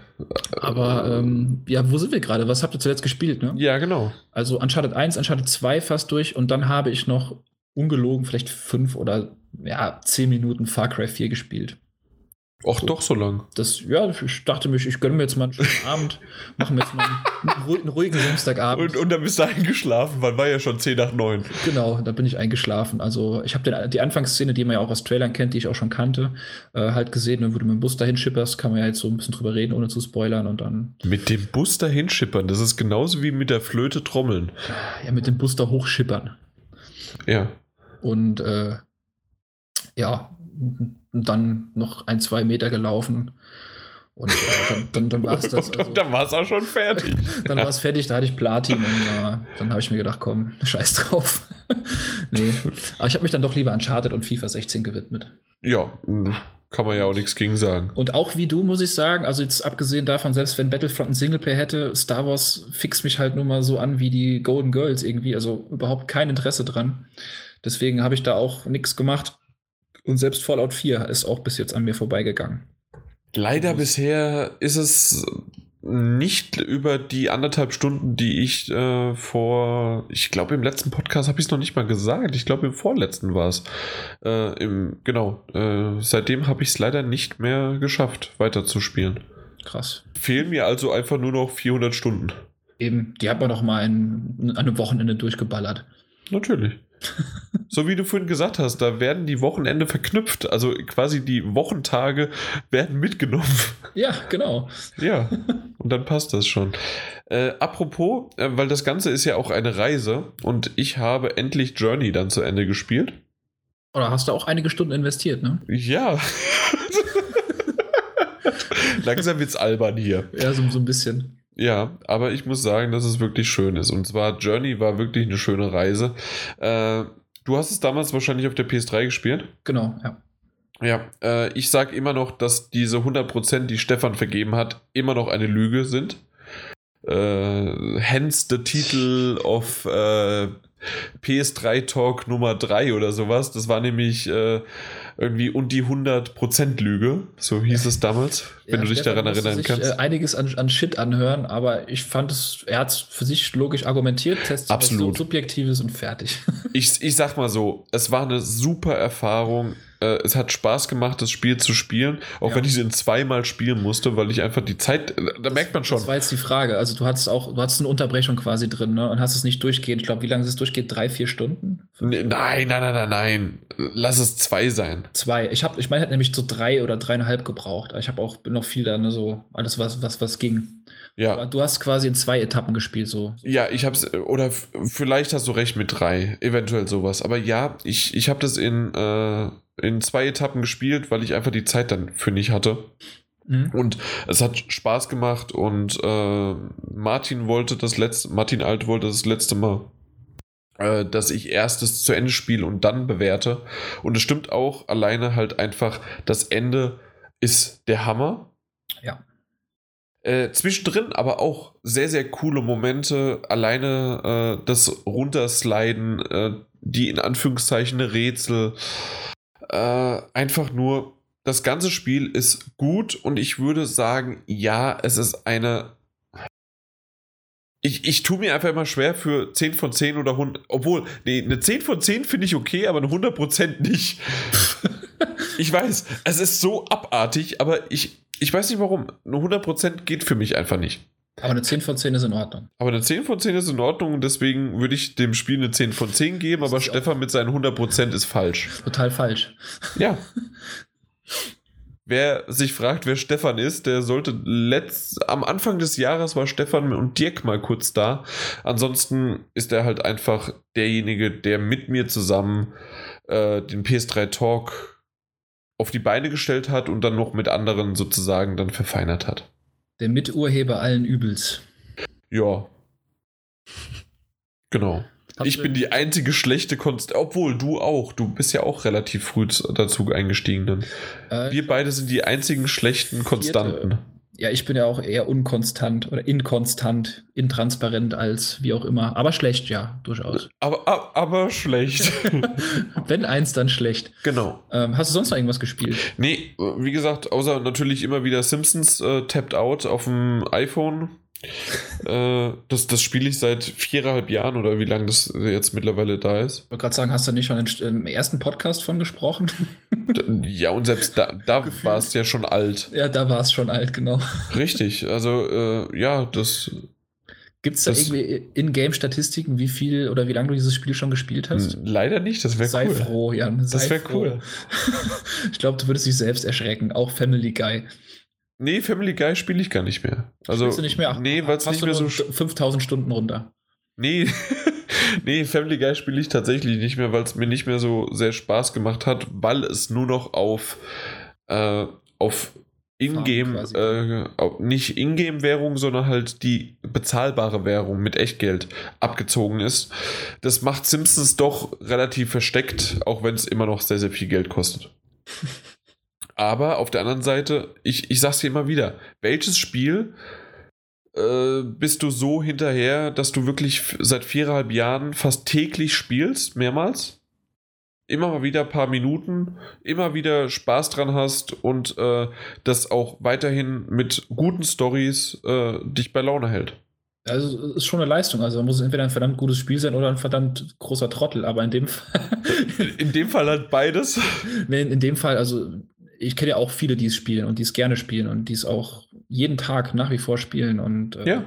Aber ähm, ja, wo sind wir gerade? Was habt ihr zuletzt gespielt, ne? Ja, genau. Also Uncharted 1, Uncharted 2 fast durch und dann habe ich noch ungelogen vielleicht fünf oder ja, zehn Minuten Far Cry 4 gespielt. Och, doch so lang. Das, ja, ich dachte mir, ich gönne mir jetzt mal einen schönen Abend, machen wir jetzt mal einen, einen ruhigen Samstagabend. Und, und dann bist du eingeschlafen, weil war ja schon 10 nach 9. Genau, da bin ich eingeschlafen. Also ich habe die Anfangsszene, die man ja auch aus Trailern kennt, die ich auch schon kannte, äh, halt gesehen. Und wo du mit dem Bus dahin schipperst, kann man ja jetzt so ein bisschen drüber reden, ohne zu spoilern. Und dann Mit dem Bus dahin schippern, das ist genauso wie mit der Flöte trommeln. ja mit dem Bus da hochschippern. Ja. Und äh, ja, dann noch ein, zwei Meter gelaufen. Und äh, dann, dann, dann war es das. und Also, dann war es auch schon fertig. dann war es fertig, da hatte ich Platin. Und ja, dann habe ich mir gedacht, komm, scheiß drauf. nee. Aber ich habe mich dann doch lieber Uncharted und FIFA 16 gewidmet. Ja, kann man ja auch nichts gegen sagen. Und auch wie du, muss ich sagen, also jetzt abgesehen davon, selbst wenn Battlefront ein Singleplayer hätte, Star Wars fixt mich halt nur mal so an wie die Golden Girls irgendwie, also überhaupt kein Interesse dran. Deswegen habe ich da auch nichts gemacht. Und selbst Fallout 4 ist auch bis jetzt an mir vorbeigegangen. Leider bisher ist es nicht über die anderthalb Stunden, die ich äh, vor, ich glaube im letzten Podcast habe ich es noch nicht mal gesagt, ich glaube im vorletzten war es. Äh, im, genau, äh, seitdem habe ich es leider nicht mehr geschafft, weiterzuspielen. Krass. Fehlen mir also einfach nur noch 400 Stunden. Eben, die hat man doch mal in, an einem Wochenende durchgeballert. Natürlich. So wie du vorhin gesagt hast, da werden die Wochenende verknüpft. Also quasi die Wochentage werden mitgenommen. Ja, genau. Ja, und dann passt das schon. Äh, apropos, äh, weil das Ganze ist ja auch eine Reise und ich habe endlich Journey dann zu Ende gespielt. Oder hast du auch einige Stunden investiert, ne? Ja. Langsam wird's albern hier. Ja, so, so ein bisschen. Ja, aber ich muss sagen, dass es wirklich schön ist. Und zwar, Journey war wirklich eine schöne Reise. Äh, du hast es damals wahrscheinlich auf der PS3 gespielt. Genau, ja. Ja, äh, ich sag immer noch, dass diese 100%, die Stefan vergeben hat, immer noch eine Lüge sind. Äh, hence the Titel of äh, PS3 Talk Nummer 3 oder sowas. Das war nämlich äh, irgendwie und die 100% Lüge. So hieß es damals, wenn Ja, du dich Stefan daran erinnern sich, kannst. Äh, einiges an, an Shit anhören, aber ich fand es, er hat es für sich logisch argumentiert, Tests was Absolut. so Subjektives und fertig. Ich, ich sag mal so, es war eine super Erfahrung. Äh, Es hat Spaß gemacht, das Spiel zu spielen, auch Ja. wenn ich es in zweimal spielen musste, weil ich einfach die Zeit, äh, da merkt man schon. Das war jetzt die Frage. Also du hattest auch, du hattest eine Unterbrechung quasi drin, ne? Und hast es nicht durchgehend. Ich glaube, wie lange es durchgeht? Drei, vier Stunden? Nein, nein, nein, nein, nein. Lass es zwei sein. Zwei. Ich habe, ich meine, hätte nämlich so drei oder dreieinhalb gebraucht. Ich habe auch noch viel da, ne, so alles, was, was, was ging. Ja. du hast quasi in zwei Etappen gespielt, so. Ja, ich hab's, oder f- vielleicht hast du recht mit drei, eventuell sowas. Aber ja, ich, ich habe das in, äh, in zwei Etappen gespielt, weil ich einfach die Zeit dann für nicht hatte. Mhm. Und es hat Spaß gemacht und äh, Martin wollte das letzte, Martin Alt wollte das letzte Mal äh, dass ich erst das zu Ende spiele und dann bewerte. Und es stimmt auch alleine halt einfach, das Ende ist der Hammer. Äh, zwischendrin aber auch sehr, sehr coole Momente. Alleine äh, das Runtersliden, äh, die in Anführungszeichen Rätsel. Äh, einfach nur, das ganze Spiel ist gut und ich würde sagen, ja, es ist eine. Ich, ich tue mir einfach immer schwer für 10 von 10 oder 100. Obwohl, nee, eine 10 von 10 finde ich okay, aber eine 100% nicht. ich weiß, es ist so abartig, aber ich, ich weiß nicht warum. Eine 100% geht für mich einfach nicht. Aber eine 10 von 10 ist in Ordnung. Aber eine 10 von 10 ist in Ordnung und deswegen würde ich dem Spiel eine 10 von 10 geben, aber Stefan mit seinen 100% ist falsch. Total falsch. Ja. Wer sich fragt, wer Stefan ist, der sollte letzt, am Anfang des Jahres war Stefan und Dirk mal kurz da. Ansonsten ist er halt einfach derjenige, der mit mir zusammen äh, den PS3 Talk auf die Beine gestellt hat und dann noch mit anderen sozusagen dann verfeinert hat. Der Miturheber allen Übels. Ja. Genau. Habt ich bin die einzige schlechte Konst, obwohl du auch. Du bist ja auch relativ früh dazu eingestiegen. Äh, Wir beide sind die einzigen schlechten Konstanten. Ja, ich bin ja auch eher unkonstant oder inkonstant, intransparent als wie auch immer. Aber schlecht, ja, durchaus. Aber, aber, aber schlecht. Wenn eins, dann schlecht. genau. Ähm, hast du sonst noch irgendwas gespielt? Nee, wie gesagt, außer natürlich immer wieder Simpsons äh, Tapped Out auf dem iPhone. Äh, das das spiele ich seit viereinhalb Jahren oder wie lange das jetzt mittlerweile da ist. Ich wollte gerade sagen, hast du nicht schon im ersten Podcast von gesprochen? Ja, und selbst da, da war es ja schon alt. ja, da war es schon alt, genau. Richtig, also äh, ja, das Gibt es da irgendwie Ingame-Statistiken, wie viel oder wie lange du dieses Spiel schon gespielt hast? leider nicht, das wäre Sei cool. froh, Jan. Sei Das wäre cool. ich glaube, du würdest dich selbst erschrecken. Auch Family Guy. Nee, Family Guy spiele ich gar nicht mehr. Also, Spielst du nicht mehr? Nee, weil es nicht mehr so. nur sch- 5000 Stunden runter. Nee, nee, Family Guy spiele ich tatsächlich nicht mehr, weil es mir nicht mehr so sehr Spaß gemacht hat, weil es nur noch auf, äh, auf Ingame, äh, nicht Ingame-Währung, sondern halt die bezahlbare Währung mit Echtgeld abgezogen ist. Das macht Simpsons doch relativ versteckt, auch wenn es immer noch sehr, sehr viel Geld kostet. Aber auf der anderen Seite, ich, ich sag's dir immer wieder, welches Spiel äh, bist du so hinterher, dass du wirklich seit viereinhalb Jahren fast täglich spielst, mehrmals? Immer mal wieder ein paar Minuten, immer wieder Spaß dran hast und äh, das auch weiterhin mit guten Stories äh, dich bei Laune hält. Also es ist schon eine Leistung. Also muss es entweder ein verdammt gutes Spiel sein oder ein verdammt großer Trottel. Aber in dem Fall, In dem Fall halt beides. nee, in dem Fall, also ich kenne ja auch viele, die es spielen und die es gerne spielen und die es auch jeden Tag nach wie vor spielen. Und äh, Ja.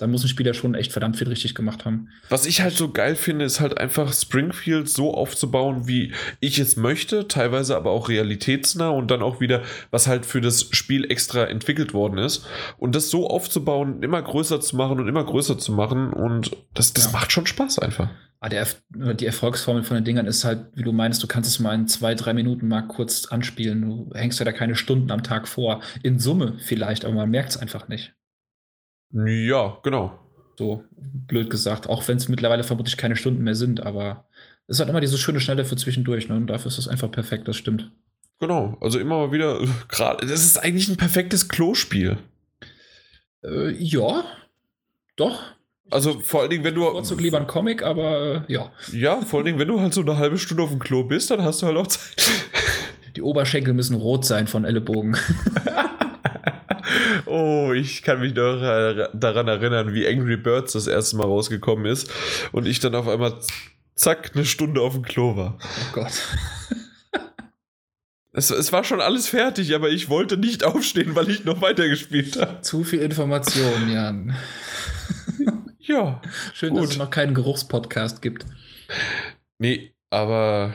Da muss ein Spieler schon echt verdammt viel richtig gemacht haben. Was ich halt so geil finde, ist halt einfach Springfield so aufzubauen, wie ich es möchte, teilweise aber auch realitätsnah und dann auch wieder, was halt für das Spiel extra entwickelt worden ist. Und das so aufzubauen, immer größer zu machen und immer größer zu machen und das, das Ja. macht schon Spaß einfach. Der, Erf- die Erfolgsformel von den Dingern ist halt, wie du meinst, du kannst es mal in zwei, drei Minuten mal kurz anspielen. Du hängst ja da keine Stunden am Tag vor. In Summe vielleicht, aber man merkt es einfach nicht. Ja, genau. So blöd gesagt. Auch wenn es mittlerweile vermutlich keine Stunden mehr sind, aber es halt immer dieses schöne Schnelle für zwischendurch. Ne? Und dafür ist es einfach perfekt, das stimmt. Genau. Also immer mal wieder, gerade, das ist eigentlich ein perfektes Klospiel. Äh, ja, doch. Also vor allen Dingen, wenn du. Vorzug lieber ein Comic, aber äh, ja. Ja, vor allen Dingen, wenn du halt so eine halbe Stunde auf dem Klo bist, dann hast du halt auch Zeit. Die Oberschenkel müssen rot sein von Ellenbogen. Oh, ich kann mich noch daran erinnern, wie Angry Birds das erste Mal rausgekommen ist und ich dann auf einmal zack eine Stunde auf dem Klo war. Oh Gott. Es, es war schon alles fertig, aber ich wollte nicht aufstehen, weil ich noch weitergespielt habe. Zu viel Information, Jan. Ja. Schön, Gut. dass es noch keinen Geruchspodcast gibt. Nee, aber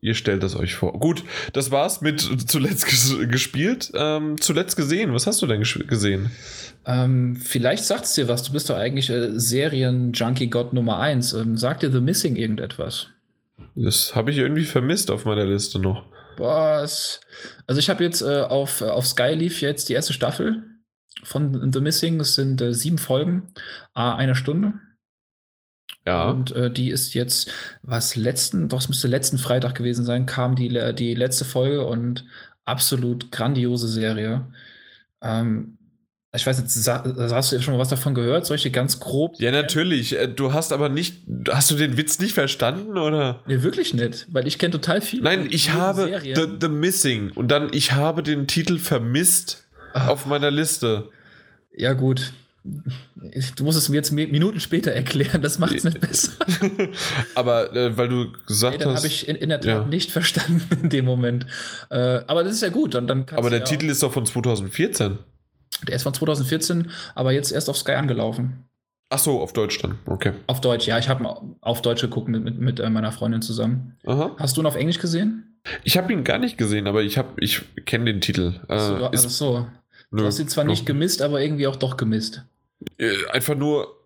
ihr stellt es euch vor. Gut, das war's mit zuletzt ges gespielt. Ähm, zuletzt gesehen. Was hast du denn ges gesehen? Ähm, vielleicht sagt es dir was. Du bist doch eigentlich äh, Serien-Junkie-Gott Nummer 1. Ähm, sagt dir The Missing irgendetwas? Das habe ich irgendwie vermisst auf meiner Liste noch. Was? Also ich habe jetzt äh, auf, äh, auf Sky lief jetzt die erste Staffel von The Missing. Es sind äh, sieben Folgen, a eine Stunde. Ja. Und äh, die ist jetzt, was letzten, doch es müsste letzten Freitag gewesen sein, kam die, die letzte Folge und absolut grandiose Serie. Ähm, ich weiß jetzt, hast du schon mal was davon gehört? Solche ganz grob? Ja, natürlich. Äh, du hast aber nicht, hast du den Witz nicht verstanden, oder? Nee, wirklich nicht, weil ich kenne total viel. Nein, ich habe the, the, Missing und dann, ich habe den Titel vermisst Ach. auf meiner Liste. Ja, gut. Du musst es mir jetzt Minuten später erklären, das macht es nicht besser. aber äh, weil du gesagt nee, dann hast. habe ich in, in, der Tat ja. nicht verstanden in dem Moment. Äh, aber das ist ja gut. Dann, dann aber der ja Titel ist doch von 2014. Der ist von 2014, aber jetzt erst auf Sky angelaufen. Ach so, auf Deutsch dann. Okay. Auf Deutsch, ja. Ich habe auf Deutsch geguckt mit, mit, mit äh, meiner Freundin zusammen. Aha. Hast du ihn auf Englisch gesehen? Ich habe ihn gar nicht gesehen, aber ich, ich kenne den Titel. Äh, so, also so. Du hast ihn zwar nicht gemisst, aber irgendwie auch doch gemisst. Äh, einfach nur.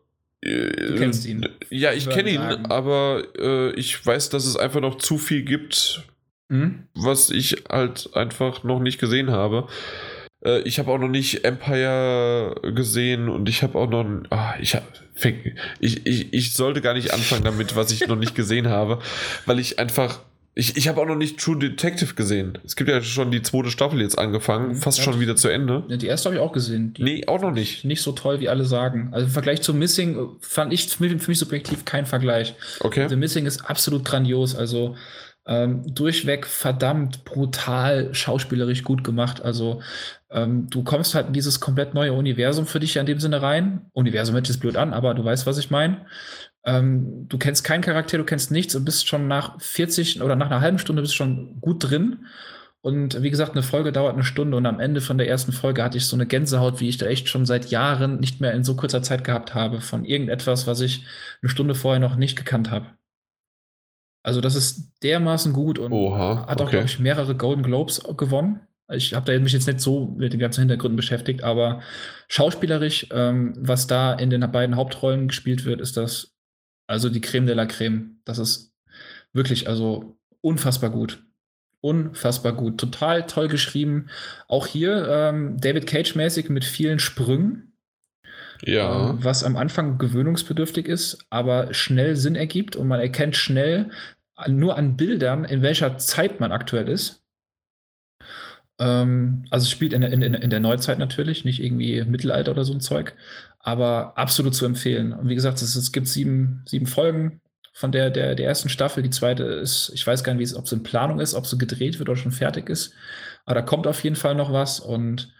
Äh, du kennst ihn. Ja, ich kenne ihn, aber äh, ich weiß, dass es einfach noch zu viel gibt, mhm. was ich halt einfach noch nicht gesehen habe. Äh, ich habe auch noch nicht Empire gesehen und ich habe auch noch. Ah, ich, hab, ich, ich, ich sollte gar nicht anfangen damit, was ich noch nicht gesehen habe, weil ich einfach. Ich, ich habe auch noch nicht True Detective gesehen. Es gibt ja schon die zweite Staffel jetzt angefangen, fast ja, schon wieder zu Ende. Die erste habe ich auch gesehen. Die nee, auch noch nicht. Nicht so toll, wie alle sagen. Also im Vergleich zu Missing äh, fand ich für mich, für mich subjektiv kein Vergleich. Okay. The Missing ist absolut grandios. Also ähm, durchweg verdammt brutal schauspielerisch gut gemacht. Also ähm, du kommst halt in dieses komplett neue Universum für dich ja in dem Sinne rein. Universum hört sich blöd an, aber du weißt, was ich meine. Ähm, du kennst keinen Charakter, du kennst nichts und bist schon nach 40 oder nach einer halben Stunde bist schon gut drin. Und wie gesagt, eine Folge dauert eine Stunde und am Ende von der ersten Folge hatte ich so eine Gänsehaut, wie ich da echt schon seit Jahren nicht mehr in so kurzer Zeit gehabt habe, von irgendetwas, was ich eine Stunde vorher noch nicht gekannt habe. Also das ist dermaßen gut und Oha, hat auch, okay. glaube ich, mehrere Golden Globes gewonnen. Ich habe mich jetzt nicht so mit den ganzen Hintergründen beschäftigt, aber schauspielerisch, ähm, was da in den beiden Hauptrollen gespielt wird, ist das also die Creme de la Creme. Das ist wirklich also unfassbar gut. Unfassbar gut. Total toll geschrieben. Auch hier ähm, David Cage-mäßig mit vielen Sprüngen. Ja. Ähm, was am Anfang gewöhnungsbedürftig ist, aber schnell Sinn ergibt und man erkennt schnell nur an Bildern, in welcher Zeit man aktuell ist. Ähm, also es spielt in der, in, in der Neuzeit natürlich, nicht irgendwie Mittelalter oder so ein Zeug, aber absolut zu empfehlen. Und wie gesagt, es, es gibt sieben, sieben Folgen von der, der, der ersten Staffel. Die zweite ist, ich weiß gar nicht, ob es in Planung ist, ob sie gedreht wird oder schon fertig ist. Aber da kommt auf jeden Fall noch was und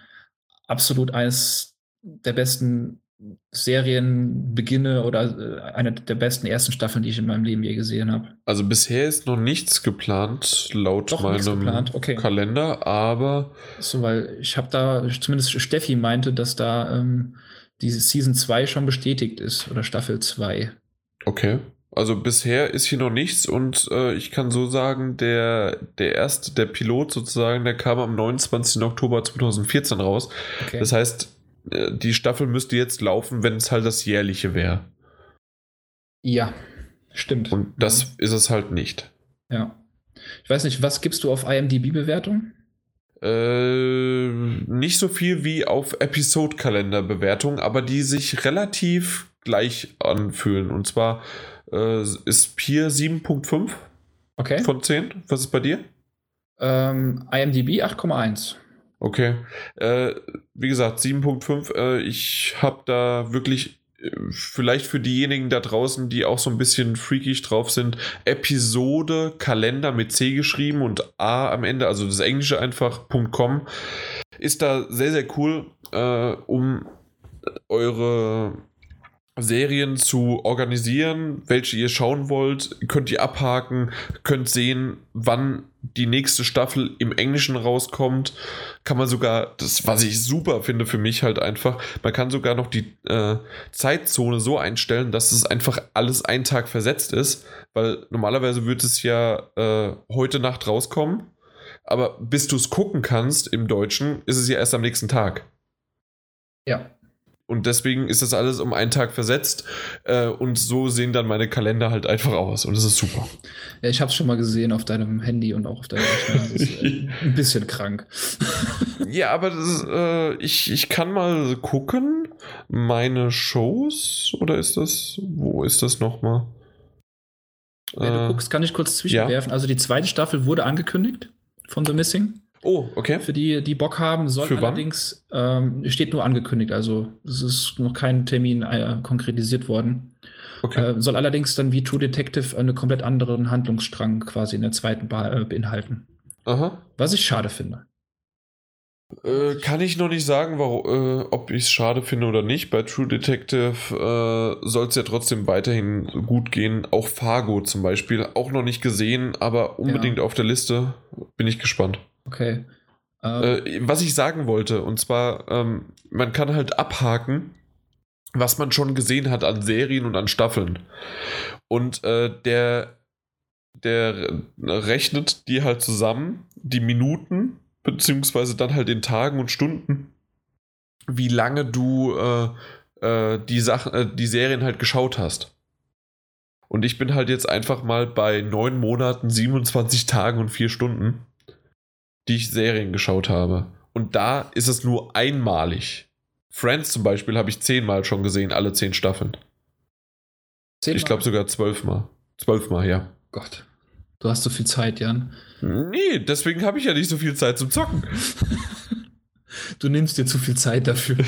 absolut eines der besten Serienbeginne oder äh, eine der besten ersten Staffeln, die ich in meinem Leben je gesehen habe. Also bisher ist noch nichts geplant, laut Doch, meinem geplant. Okay. Kalender, aber. So, weil ich habe da, zumindest Steffi meinte, dass da ähm, diese Season 2 schon bestätigt ist oder Staffel 2. Okay. Also bisher ist hier noch nichts und äh, ich kann so sagen, der, der erste, der Pilot sozusagen, der kam am 29. Oktober 2014 raus. Okay. Das heißt, die Staffel müsste jetzt laufen, wenn es halt das jährliche wäre. Ja, stimmt. Und das ja. ist es halt nicht. Ja. Ich weiß nicht, was gibst du auf IMDb-Bewertung? Äh, nicht so viel wie auf Episode-Kalender-Bewertung, aber die sich relativ gleich anfühlen. Und zwar äh, ist Pier 7.5 okay. von 10. Was ist bei dir? Ähm, IMDb 8,1. Okay. Äh, wie gesagt, 7.5. Äh, ich habe da wirklich äh, vielleicht für diejenigen da draußen, die auch so ein bisschen freakig drauf sind, Episode Kalender mit C geschrieben und A am Ende, also das Englische einfach .com, ist da sehr, sehr cool, äh, um eure Serien zu organisieren, welche ihr schauen wollt, könnt ihr abhaken, könnt sehen, wann die nächste Staffel im Englischen rauskommt. Kann man sogar, das was ich super finde für mich halt einfach, man kann sogar noch die äh, Zeitzone so einstellen, dass es einfach alles einen Tag versetzt ist, weil normalerweise wird es ja äh, heute Nacht rauskommen, aber bis du es gucken kannst im Deutschen, ist es ja erst am nächsten Tag. Ja. Und deswegen ist das alles um einen Tag versetzt. Äh, und so sehen dann meine Kalender halt einfach aus. Und das ist super. Ja, ich habe es schon mal gesehen auf deinem Handy und auch auf deinem Rechner. Das ist äh, ein bisschen krank. ja, aber das, äh, ich, ich kann mal gucken. Meine Shows. Oder ist das. Wo ist das nochmal? Wenn du guckst, kann ich kurz zwischenwerfen. Ja. Also die zweite Staffel wurde angekündigt von The Missing. Oh, okay. Für die, die Bock haben, soll Für allerdings, ähm, steht nur angekündigt, also es ist noch kein Termin äh, konkretisiert worden. Okay. Äh, soll allerdings dann wie True Detective einen komplett anderen Handlungsstrang quasi in der zweiten Bar äh, beinhalten. Aha. Was ich schade finde. Äh, kann ich noch nicht sagen, warum, äh, ob ich es schade finde oder nicht. Bei True Detective äh, soll es ja trotzdem weiterhin gut gehen. Auch Fargo zum Beispiel. Auch noch nicht gesehen, aber unbedingt ja. auf der Liste. Bin ich gespannt. Okay. Ähm. Äh, was ich sagen wollte, und zwar, ähm, man kann halt abhaken, was man schon gesehen hat an Serien und an Staffeln. Und äh, der, der rechnet die halt zusammen, die Minuten, beziehungsweise dann halt in Tagen und Stunden, wie lange du äh, die Sachen, die Serien halt geschaut hast. Und ich bin halt jetzt einfach mal bei neun Monaten, 27 Tagen und vier Stunden die ich Serien geschaut habe. Und da ist es nur einmalig. Friends zum Beispiel habe ich zehnmal schon gesehen, alle zehn Staffeln. Zehnmal? Ich glaube sogar zwölfmal. Zwölfmal, ja. Gott. Du hast so viel Zeit, Jan. Nee, deswegen habe ich ja nicht so viel Zeit zum Zocken. du nimmst dir zu viel Zeit dafür.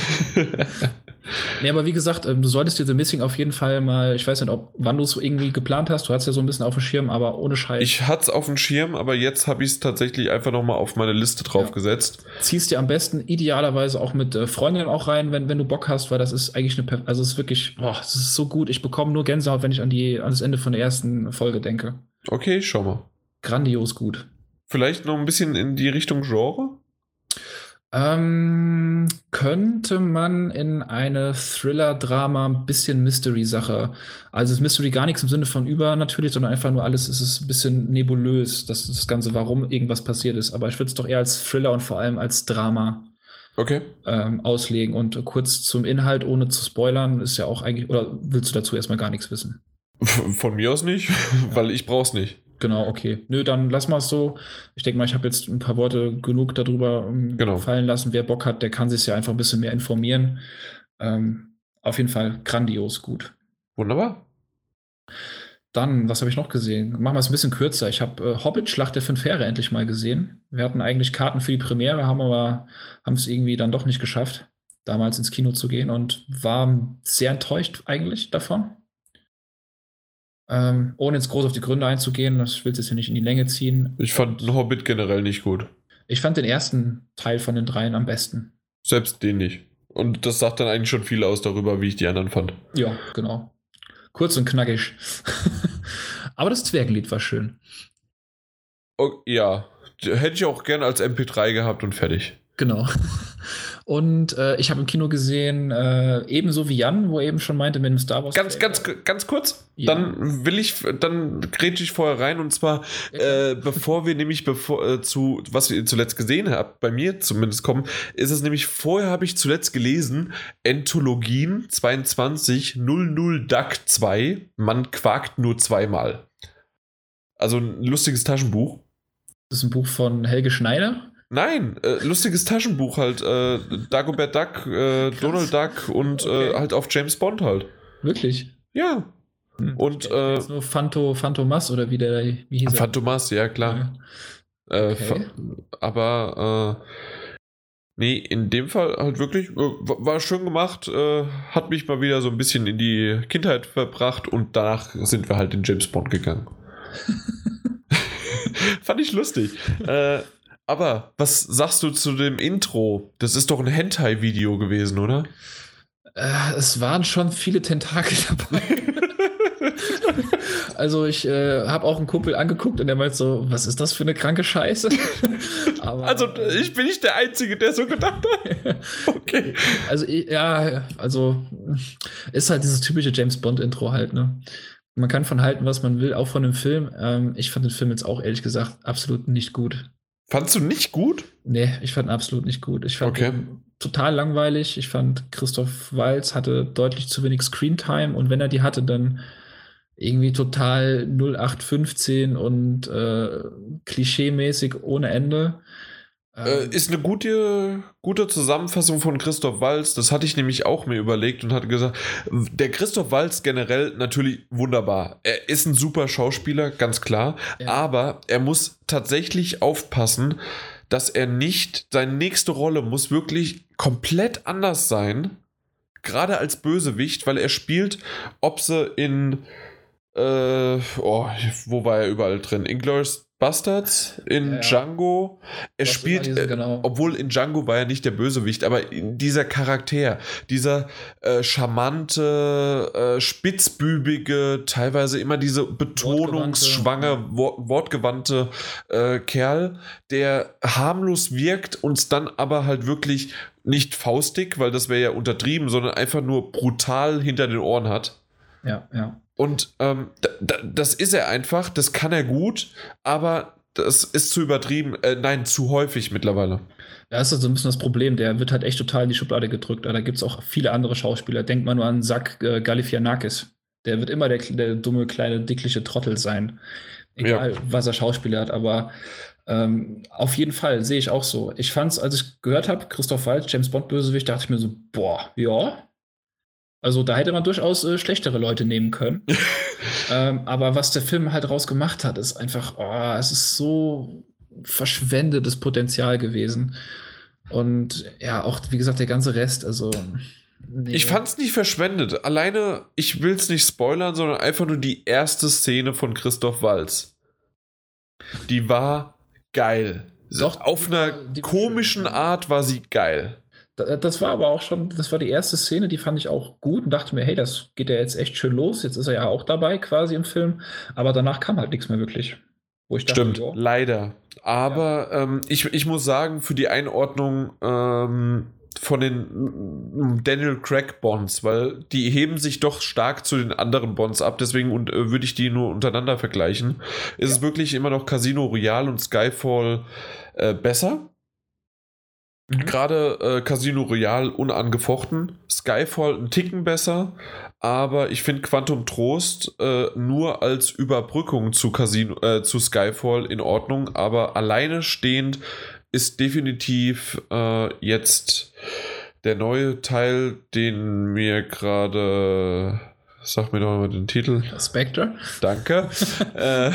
Nee, aber wie gesagt, ähm, du solltest dir The Missing auf jeden Fall mal, ich weiß nicht, ob wann du es irgendwie geplant hast, du hast ja so ein bisschen auf dem Schirm, aber ohne Scheiß. Ich hatte es auf dem Schirm, aber jetzt habe ich es tatsächlich einfach nochmal auf meine Liste draufgesetzt. Ja. Ziehst dir am besten idealerweise auch mit äh, Freundinnen auch rein, wenn, wenn du Bock hast, weil das ist eigentlich eine, also es ist wirklich, boah, es ist so gut. Ich bekomme nur Gänsehaut, wenn ich an, die, an das Ende von der ersten Folge denke. Okay, schau mal. Grandios gut. Vielleicht noch ein bisschen in die Richtung Genre? Ähm, könnte man in eine Thriller-Drama ein bisschen Mystery-Sache. Also ist Mystery gar nichts im Sinne von über natürlich, sondern einfach nur alles ist es ein bisschen nebulös, das, das Ganze, warum irgendwas passiert ist. Aber ich würde es doch eher als Thriller und vor allem als Drama okay. ähm, auslegen. Und kurz zum Inhalt, ohne zu spoilern, ist ja auch eigentlich, oder willst du dazu erstmal gar nichts wissen? Von mir aus nicht, weil ich brauch's nicht. Genau, okay. Nö, dann lass mal es so. Ich denke mal, ich habe jetzt ein paar Worte genug darüber ähm, genau. fallen lassen. Wer Bock hat, der kann sich ja einfach ein bisschen mehr informieren. Ähm, auf jeden Fall grandios gut. Wunderbar. Dann, was habe ich noch gesehen? Machen wir es ein bisschen kürzer. Ich habe äh, Hobbit Schlacht der Fünf Heere endlich mal gesehen. Wir hatten eigentlich Karten für die Premiere, haben aber haben es irgendwie dann doch nicht geschafft, damals ins Kino zu gehen und war sehr enttäuscht eigentlich davon. Ähm, ohne jetzt groß auf die Gründe einzugehen, das will jetzt hier nicht in die Länge ziehen. Ich fand den Hobbit generell nicht gut. Ich fand den ersten Teil von den dreien am besten. Selbst den nicht. Und das sagt dann eigentlich schon viel aus darüber, wie ich die anderen fand. Ja, genau. Kurz und knackig. Aber das Zwergenlied war schön. Oh, ja, hätte ich auch gerne als MP3 gehabt und fertig. Genau. Und äh, ich habe im Kino gesehen, äh, ebenso wie Jan, wo er eben schon meinte mit dem Star Wars. Ganz, ganz, ganz kurz. Ja. Dann will ich, dann grätsche ich vorher rein und zwar, äh, bevor wir nämlich bevor äh, zu, was wir zuletzt gesehen haben, bei mir zumindest kommen, ist es nämlich, vorher habe ich zuletzt gelesen, Entologien 22 00 Duck 2, man quakt nur zweimal. Also ein lustiges Taschenbuch. Das ist ein Buch von Helge Schneider. Nein, äh, lustiges Taschenbuch halt. Äh, Dagobert Duck, äh, Donald Duck und äh, okay. halt auf James Bond halt. Wirklich? Ja. Hm. Und äh, nur Phanto, Phantomas oder wie der wie hieß Phantomas, ja klar. Ja. Äh, okay. aber äh, nee, in dem Fall halt wirklich, war schön gemacht, hat mich mal wieder so ein bisschen in die Kindheit verbracht und danach sind wir halt in James Bond gegangen. Fand ich lustig. äh, aber was sagst du zu dem Intro? Das ist doch ein Hentai-Video gewesen, oder? Äh, es waren schon viele Tentakel dabei. also ich äh, habe auch einen Kumpel angeguckt und der meint so, was ist das für eine kranke Scheiße? Aber, also ich bin nicht der Einzige, der so gedacht hat. okay. Also ja, also ist halt dieses typische James Bond Intro halt, ne? Man kann von halten, was man will, auch von dem Film. Ähm, ich fand den Film jetzt auch ehrlich gesagt absolut nicht gut. Fandst du nicht gut? Nee, ich fand absolut nicht gut. Ich fand okay. total langweilig. Ich fand, Christoph Walz hatte deutlich zu wenig Screentime und wenn er die hatte, dann irgendwie total 0815 und äh, klischeemäßig ohne Ende. Äh, ähm, ist eine gute, gute Zusammenfassung von Christoph Walz. Das hatte ich nämlich auch mir überlegt und hatte gesagt, der Christoph Walz generell natürlich wunderbar. Er ist ein super Schauspieler, ganz klar. Ja. Aber er muss tatsächlich aufpassen, dass er nicht, seine nächste Rolle muss wirklich komplett anders sein. Gerade als Bösewicht, weil er spielt, ob sie in, äh, oh, wo war er überall drin? Inglourious Bastards in ja, ja. Django. Er Was spielt, äh, genau. obwohl in Django war er nicht der Bösewicht, aber dieser Charakter, dieser äh, charmante, äh, spitzbübige, teilweise immer diese betonungsschwange, wortgewandte, wortgewandte äh, Kerl, der harmlos wirkt, uns dann aber halt wirklich nicht faustig, weil das wäre ja untertrieben, sondern einfach nur brutal hinter den Ohren hat. Ja, ja. Und ähm, das ist er einfach, das kann er gut, aber das ist zu übertrieben, äh, nein, zu häufig mittlerweile. Das ist so ein bisschen das Problem. Der wird halt echt total in die Schublade gedrückt. Aber da gibt es auch viele andere Schauspieler. Denkt man nur an Zack äh, Galifianakis. Der wird immer der, der, dumme, kleine, dickliche Trottel sein. Egal, ja. was er Schauspieler hat. Aber ähm, auf jeden Fall sehe ich auch so. Ich fand es, als ich gehört habe, Christoph Waltz, James Bond Bösewicht, dachte ich mir so, boah, ja, also da hätte man durchaus äh, schlechtere Leute nehmen können. ähm, aber was der Film halt raus gemacht hat, ist einfach, oh, es ist so verschwendetes Potenzial gewesen. Und ja, auch wie gesagt, der ganze Rest, also. Nee. Ich fand's nicht verschwendet. Alleine, ich will's nicht spoilern, sondern einfach nur die erste Szene von Christoph Walz. Die war geil. Doch, auf einer komischen Art war sie geil. Das war aber auch schon, das war die erste Szene, die fand ich auch gut und dachte mir, hey, das geht ja jetzt echt schön los. Jetzt ist er ja auch dabei quasi im Film. Aber danach kam halt nichts mehr wirklich. Dachte, Stimmt, jo. leider. Aber ja. ähm, ich, ich muss sagen, für die Einordnung ähm, von den Daniel Craig Bonds, weil die heben sich doch stark zu den anderen Bonds ab, deswegen und, äh, würde ich die nur untereinander vergleichen. Ist ja. es wirklich immer noch Casino Royale und Skyfall äh, besser? Mhm. Gerade äh, Casino Royale unangefochten, Skyfall ein Ticken besser, aber ich finde Quantum Trost äh, nur als Überbrückung zu, Casino, äh, zu Skyfall in Ordnung, aber alleine stehend ist definitiv äh, jetzt der neue Teil, den mir gerade. Sag mir doch mal den Titel. Spectre. Danke. äh,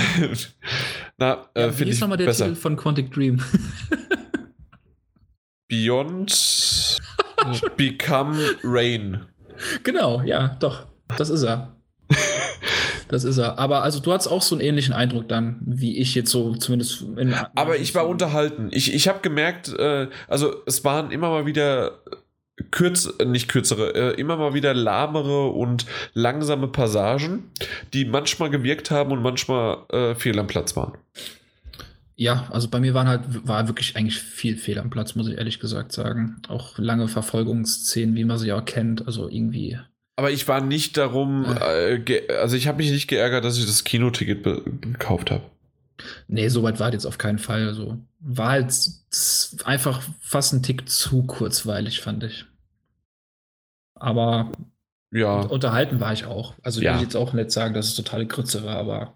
na, äh, ja, finde ich nochmal der besser. Titel von Quantic Dream? Beyond Become Rain. Genau, ja, doch. Das ist er. Das ist er. Aber also du hattest auch so einen ähnlichen Eindruck dann, wie ich jetzt so zumindest in. Aber ich war unterhalten. Ich, ich habe gemerkt, äh, also es waren immer mal wieder kürz, nicht kürzere, äh, immer mal wieder lahmere und langsame Passagen, die manchmal gewirkt haben und manchmal äh, fehl am Platz waren. Ja, also bei mir waren halt, war wirklich eigentlich viel Fehl am Platz, muss ich ehrlich gesagt sagen. Auch lange Verfolgungsszenen, wie man sie auch kennt, also irgendwie. Aber ich war nicht darum, äh, also ich habe mich nicht geärgert, dass ich das Kinoticket gekauft habe. Nee, soweit war jetzt auf keinen Fall. Also war halt einfach fast ein Tick zu kurzweilig, fand ich. Aber ja. unterhalten war ich auch. Also ich ja. will jetzt auch nicht sagen, dass es totale Grütze war, aber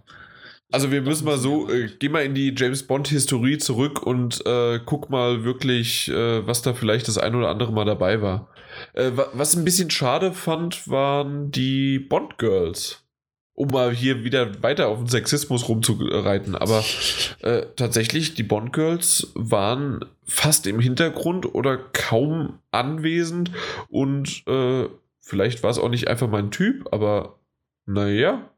also wir müssen mal so, äh, geh mal in die James Bond-Historie zurück und äh, guck mal wirklich, äh, was da vielleicht das ein oder andere Mal dabei war. Äh, was ein bisschen schade fand, waren die Bond-Girls. Um mal hier wieder weiter auf den Sexismus rumzureiten. Aber äh, tatsächlich, die Bond-Girls waren fast im Hintergrund oder kaum anwesend. Und äh, vielleicht war es auch nicht einfach mein Typ, aber naja,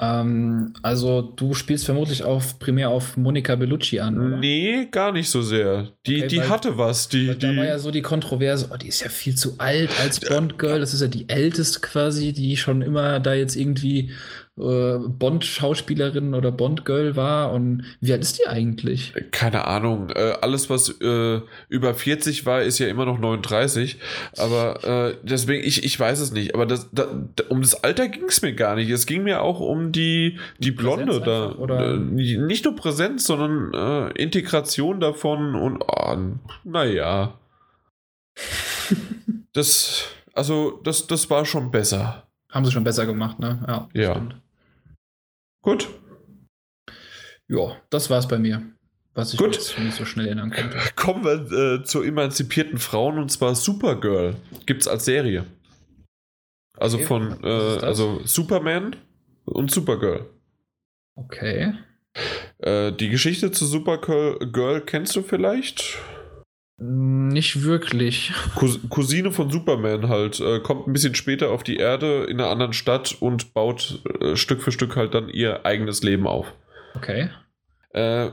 ähm, also du spielst vermutlich auf primär auf Monica Bellucci an, oder? Nee, gar nicht so sehr. Die, okay, die weil, hatte was. Die, die, da war ja so die Kontroverse, oh, die ist ja viel zu alt als Bond-Girl. Das ist ja die älteste quasi, die schon immer da jetzt irgendwie äh, Bond-Schauspielerin oder Bond-Girl war. Und wie alt ist die eigentlich? Keine Ahnung. Äh, alles, was äh, über 40 war, ist ja immer noch 39. Aber äh, deswegen, ich, ich weiß es nicht. Aber das, da, um das Alter ging es mir gar nicht. Es ging mir auch um die, die Blonde da. Oder? Äh, nicht nur Präsenz, sondern äh, Integration davon und oh, naja. das, also, das, das war schon besser. Haben sie schon besser gemacht, ne? Ja. Ja. Stimmt. Gut. Ja, das war's bei mir. Was ich Gut. jetzt nicht so schnell erinnern konnte. Kommen wir äh, zu emanzipierten Frauen und zwar Supergirl. Gibt's als Serie. Also Okay, von, äh, also Superman und Supergirl. Okay. Äh, die Geschichte zu Supergirl Girl kennst du vielleicht? Nicht wirklich. Cous Cousine von Superman halt, äh, kommt ein bisschen später auf die Erde in einer anderen Stadt und baut äh, Stück für Stück halt dann ihr eigenes Leben auf. Okay. Äh,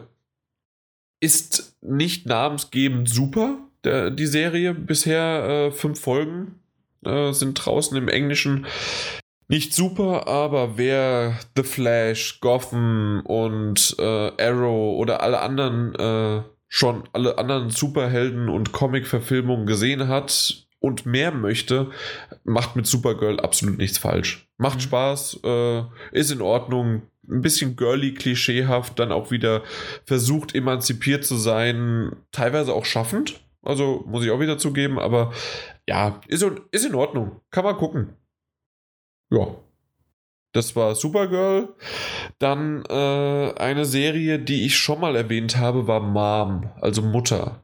ist nicht namensgebend super, der, die Serie. Bisher äh, fünf Folgen äh, sind draußen im Englischen. Nicht super, aber wer The Flash, Gotham und äh, Arrow oder alle anderen äh, schon alle anderen Superhelden und Comic-Verfilmungen gesehen hat und mehr möchte, macht mit Supergirl absolut nichts falsch. Macht Mhm. Spaß, äh, ist in Ordnung, ein bisschen girly, klischeehaft, dann auch wieder versucht, emanzipiert zu sein, teilweise auch schaffend. Also muss ich auch wieder zugeben, aber ja, ist, ist in Ordnung. Kann man gucken. Ja. Das war Supergirl. Dann äh, eine Serie, die ich schon mal erwähnt habe, war Mom, also Mutter.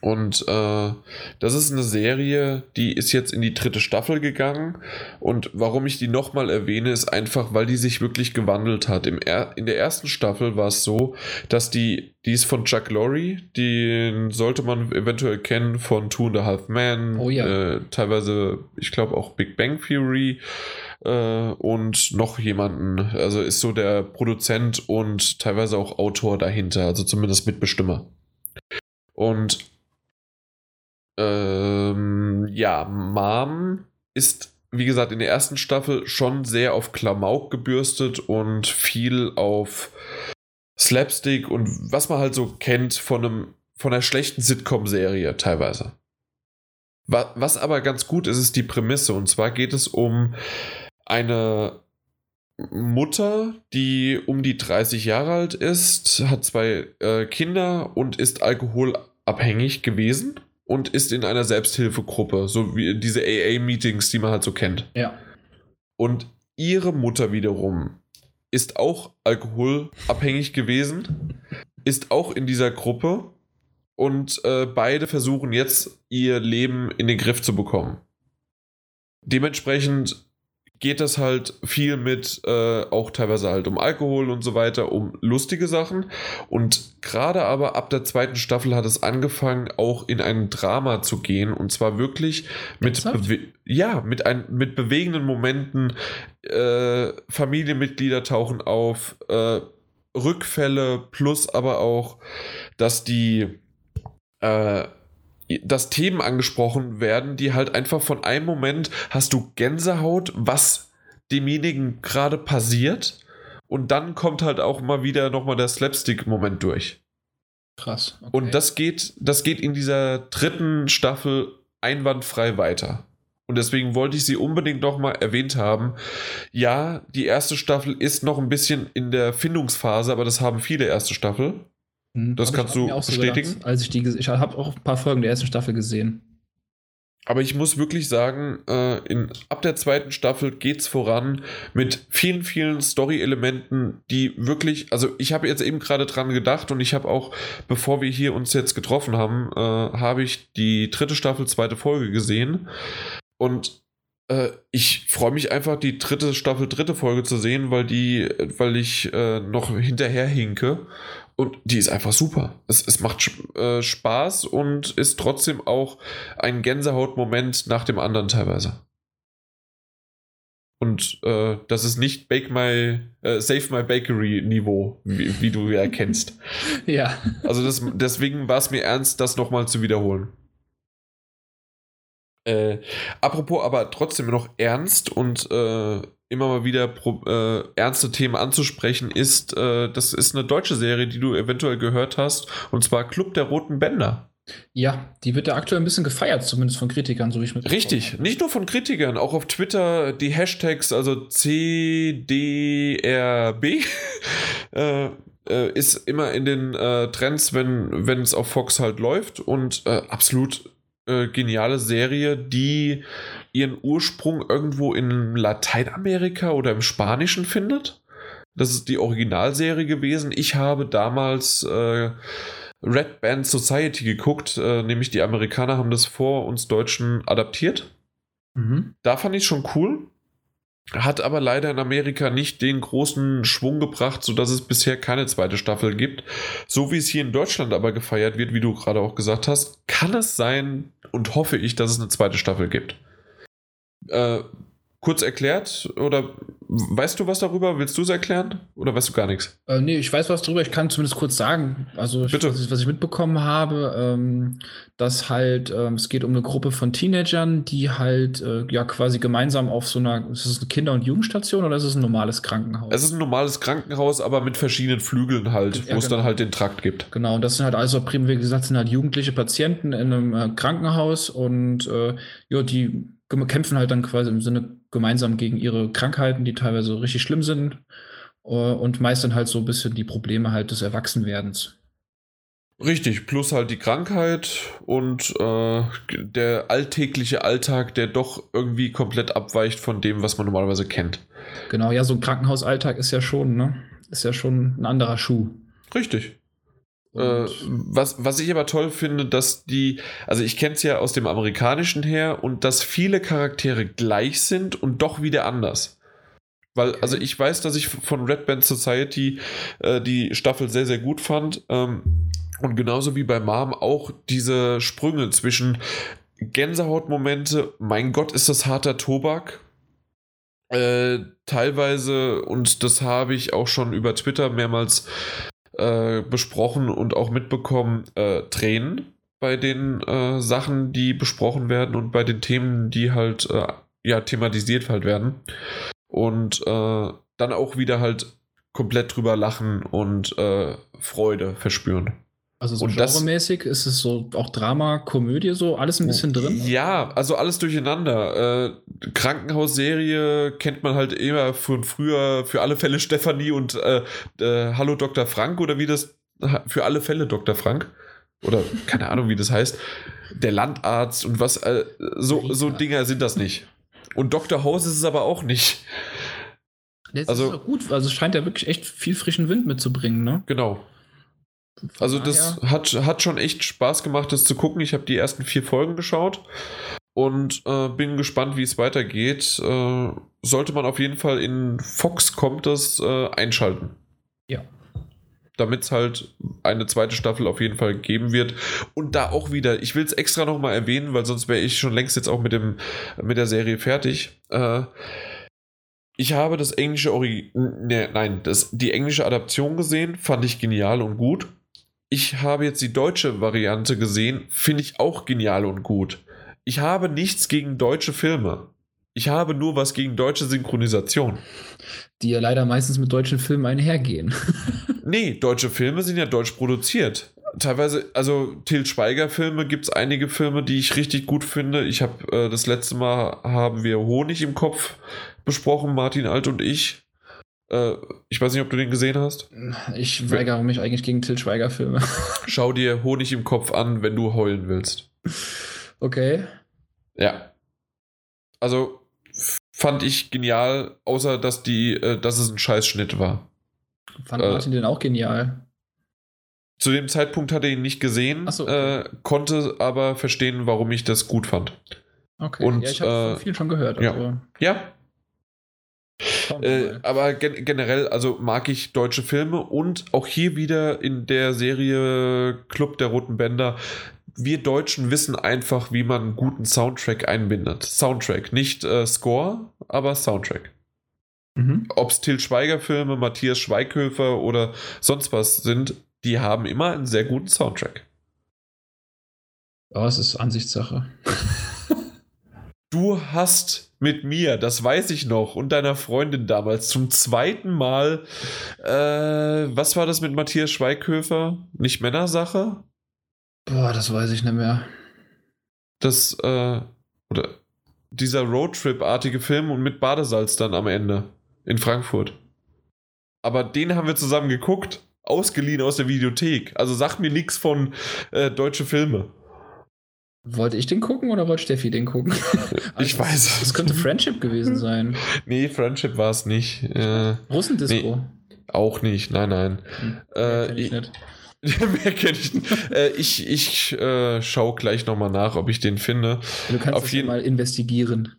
Und äh, das ist eine Serie, die ist jetzt in die dritte Staffel gegangen. Und warum ich die nochmal erwähne, ist einfach, weil die sich wirklich gewandelt hat. Im er in der ersten Staffel war es so, dass die, die ist von Chuck Lorre, den sollte man eventuell kennen von Two and a Half Men, Oh ja. äh, teilweise, ich glaube auch Big Bang Theory äh, und noch jemanden. Also ist so der Produzent und teilweise auch Autor dahinter, also zumindest Mitbestimmer. Und ähm, ja, Mom ist, wie gesagt, in der ersten Staffel schon sehr auf Klamauk gebürstet und viel auf Slapstick und was man halt so kennt von einem von einer schlechten Sitcom-Serie teilweise. Wa- Was aber ganz gut ist, ist die Prämisse. Und zwar geht es um eine Mutter, die um die 30 Jahre alt ist, hat zwei äh, Kinder und ist alkoholabhängig gewesen und ist in einer Selbsthilfegruppe, so wie diese AA-Meetings, die man halt so kennt. Ja. Und ihre Mutter wiederum ist auch alkoholabhängig gewesen, ist auch in dieser Gruppe und äh, beide versuchen jetzt ihr Leben in den Griff zu bekommen. Dementsprechend geht das halt viel mit äh, auch teilweise halt um Alkohol und so weiter, um lustige Sachen. Und gerade aber ab der zweiten Staffel hat es angefangen, auch in ein Drama zu gehen. Und zwar wirklich mit, ja, mit, ein, mit bewegenden Momenten. Äh, Familienmitglieder tauchen auf, äh, Rückfälle, plus aber auch, dass die äh, dass Themen angesprochen werden, die halt einfach von einem Moment hast du Gänsehaut, was demjenigen gerade passiert und dann kommt halt auch mal wieder nochmal der Slapstick-Moment durch. Krass. Okay. Und das geht, das geht in dieser dritten Staffel einwandfrei weiter. Und deswegen wollte ich sie unbedingt nochmal erwähnt haben. Ja, die erste Staffel ist noch ein bisschen in der Findungsphase, aber das haben viele erste Staffel. Hm, das kannst du auch so bestätigen? Gedacht, als ich die ich habe auch ein paar Folgen der ersten Staffel gesehen. Aber ich muss wirklich sagen, äh, in, ab der zweiten Staffel geht's voran mit vielen, vielen Story-Elementen, die wirklich, also ich habe jetzt eben gerade dran gedacht und ich habe auch, bevor wir hier uns jetzt getroffen haben, äh, habe ich die dritte Staffel, zweite Folge gesehen und äh, ich freue mich einfach, die dritte Staffel, dritte Folge zu sehen, weil die, weil ich äh, noch hinterher hinke. Und die ist einfach super. Es, es macht äh, Spaß und ist trotzdem auch ein Gänsehautmoment nach dem anderen teilweise. Und äh, das ist nicht Bake My, äh, Save My Bakery Niveau, wie, wie du ja kennst. Ja. Also das, deswegen war es mir ernst, das nochmal zu wiederholen. Äh, apropos aber trotzdem noch ernst und äh, immer mal wieder pro, äh, ernste Themen anzusprechen, ist, äh, das ist eine deutsche Serie, die du eventuell gehört hast, und zwar Club der Roten Bänder. Ja, die wird ja aktuell ein bisschen gefeiert, zumindest von Kritikern, so wie ich mit. Richtig, nicht nur von Kritikern, auch auf Twitter die Hashtags, also CDRB äh, äh, ist immer in den äh, Trends, wenn wenn es auf Fox halt läuft und äh, absolut äh, geniale Serie, die ihren Ursprung irgendwo in Lateinamerika oder im Spanischen findet. Das ist die Originalserie gewesen. Ich habe damals äh, Red Band Society geguckt, äh, nämlich die Amerikaner haben das vor uns Deutschen adaptiert. Mhm. Da fand ich schon cool. Hat aber leider in Amerika nicht den großen Schwung gebracht, sodass es bisher keine zweite Staffel gibt. So wie es hier in Deutschland aber gefeiert wird, wie du gerade auch gesagt hast, kann es sein und hoffe ich, dass es eine zweite Staffel gibt. Äh, kurz erklärt oder weißt du was darüber? Willst du es erklären oder weißt du gar nichts? Äh, nee, ich weiß was darüber. Ich kann zumindest kurz sagen. Also. Ich, was ich mitbekommen habe, ähm, dass halt ähm, es geht um eine Gruppe von Teenagern, die halt äh, ja quasi gemeinsam auf so einer, ist es eine Kinder- und Jugendstation oder ist es ein normales Krankenhaus? Es ist ein normales Krankenhaus, aber mit verschiedenen Flügeln halt, ja, wo es genau. dann halt den Trakt gibt. Genau, und das sind halt also, wie gesagt, sind halt jugendliche Patienten in einem äh, Krankenhaus und äh, ja, die kämpfen halt dann quasi im Sinne gemeinsam gegen ihre Krankheiten, die teilweise richtig schlimm sind äh, und meistern halt so ein bisschen die Probleme halt des Erwachsenwerdens. Richtig, plus halt die Krankheit und äh, der alltägliche Alltag, der doch irgendwie komplett abweicht von dem, was man normalerweise kennt. Genau, ja, so ein Krankenhausalltag ist ja schon, ne? Ist ja schon ein anderer Schuh. Richtig. Äh, was, was ich aber toll finde, dass die, also ich kenne es ja aus dem amerikanischen her und dass viele Charaktere gleich sind und doch wieder anders. Weil, also ich weiß, dass ich von Red Band Society äh, die Staffel sehr, sehr gut fand. Ähm, und genauso wie bei Mom auch diese Sprünge zwischen Gänsehautmomente, mein Gott, ist das harter Tobak. Äh, teilweise, und das habe ich auch schon über Twitter mehrmals äh, besprochen und auch mitbekommen, äh, Tränen bei den äh, Sachen, die besprochen werden und bei den Themen, die halt äh, ja thematisiert halt werden. Und äh, dann auch wieder halt komplett drüber lachen und äh, Freude verspüren. Also so genremäßig ist es so auch Drama, Komödie, so alles ein bisschen drin? Ja, also alles durcheinander. Äh, Krankenhausserie kennt man halt immer von früher für alle Fälle Stefanie und äh, äh, Hallo Dr. Frank oder wie das für alle Fälle Dr. Frank oder keine Ahnung wie das heißt. Der Landarzt und was äh, so, so Dinger sind das nicht. Und Dr. House ist es aber auch nicht. Das also, ist gut, also es scheint ja wirklich echt viel frischen Wind mitzubringen, ne? Genau. Also das hat, hat schon echt Spaß gemacht, das zu gucken. Ich habe die ersten vier Folgen geschaut und äh, bin gespannt, wie es weitergeht. Äh, sollte man auf jeden Fall in Fox kommt das äh, einschalten. Ja. Damit es halt eine zweite Staffel auf jeden Fall geben wird. Und da auch wieder, ich will es extra nochmal erwähnen, weil sonst wäre ich schon längst jetzt auch mit, dem, mit der Serie fertig. Äh, ich habe das englische Ori nee, nein, das, die englische Adaption gesehen, fand ich genial und gut ich habe jetzt die deutsche Variante gesehen, finde ich auch genial und gut. Ich habe nichts gegen deutsche Filme. Ich habe nur was gegen deutsche Synchronisation. Die ja leider meistens mit deutschen Filmen einhergehen. nee, deutsche Filme sind ja deutsch produziert. Teilweise, also Til Schweiger-Filme gibt es einige Filme, die ich richtig gut finde. Ich habe äh, das letzte Mal haben wir Honig im Kopf besprochen, Martin Alt und ich. Äh, ich weiß nicht, ob du den gesehen hast. Ich weigere mich eigentlich gegen Til Schweiger-Filme. Schau dir Honig im Kopf an, wenn du heulen willst. Okay. Ja. Also fand ich genial, außer dass die, äh, dass es ein Scheißschnitt war. Fand äh, Martin den auch genial? Zu dem Zeitpunkt hatte er ihn nicht gesehen, so, okay. äh, konnte aber verstehen, warum ich das gut fand. Okay, Und, ja, ich habe äh, viel schon gehört. Also. Ja. ja, äh, aber gen generell, also mag ich deutsche Filme und auch hier wieder in der Serie Club der Roten Bänder. Wir Deutschen wissen einfach, wie man einen guten Soundtrack einbindet. Soundtrack, nicht äh, Score, aber Soundtrack. Mhm. Ob es Till Schweiger-Filme, Matthias Schweighöfer oder sonst was sind, die haben immer einen sehr guten Soundtrack. Ja, es ist Ansichtssache. du hast mit mir, das weiß ich noch, und deiner Freundin damals zum zweiten Mal, äh, was war das mit Matthias Schweighöfer? Nicht Männersache? Boah, das weiß ich nicht mehr. Das, äh, oder dieser Roadtrip-artige Film und mit Badesalz dann am Ende in Frankfurt. Aber den haben wir zusammen geguckt, ausgeliehen aus der Videothek. Also sag mir nichts von äh, deutsche Filme. Wollte ich den gucken oder wollte Steffi den gucken? ich weiß es. Könnte Friendship gewesen sein. Nee, Friendship war es nicht. Äh, Russendisco. Nee, auch nicht, nein, nein. Hm, Äh, kenn ich ich nicht. Mehr kenn ich nicht. Äh, ich ich äh, schaue gleich nochmal nach, ob ich den finde. Du kannst auf das jeden- mal investigieren.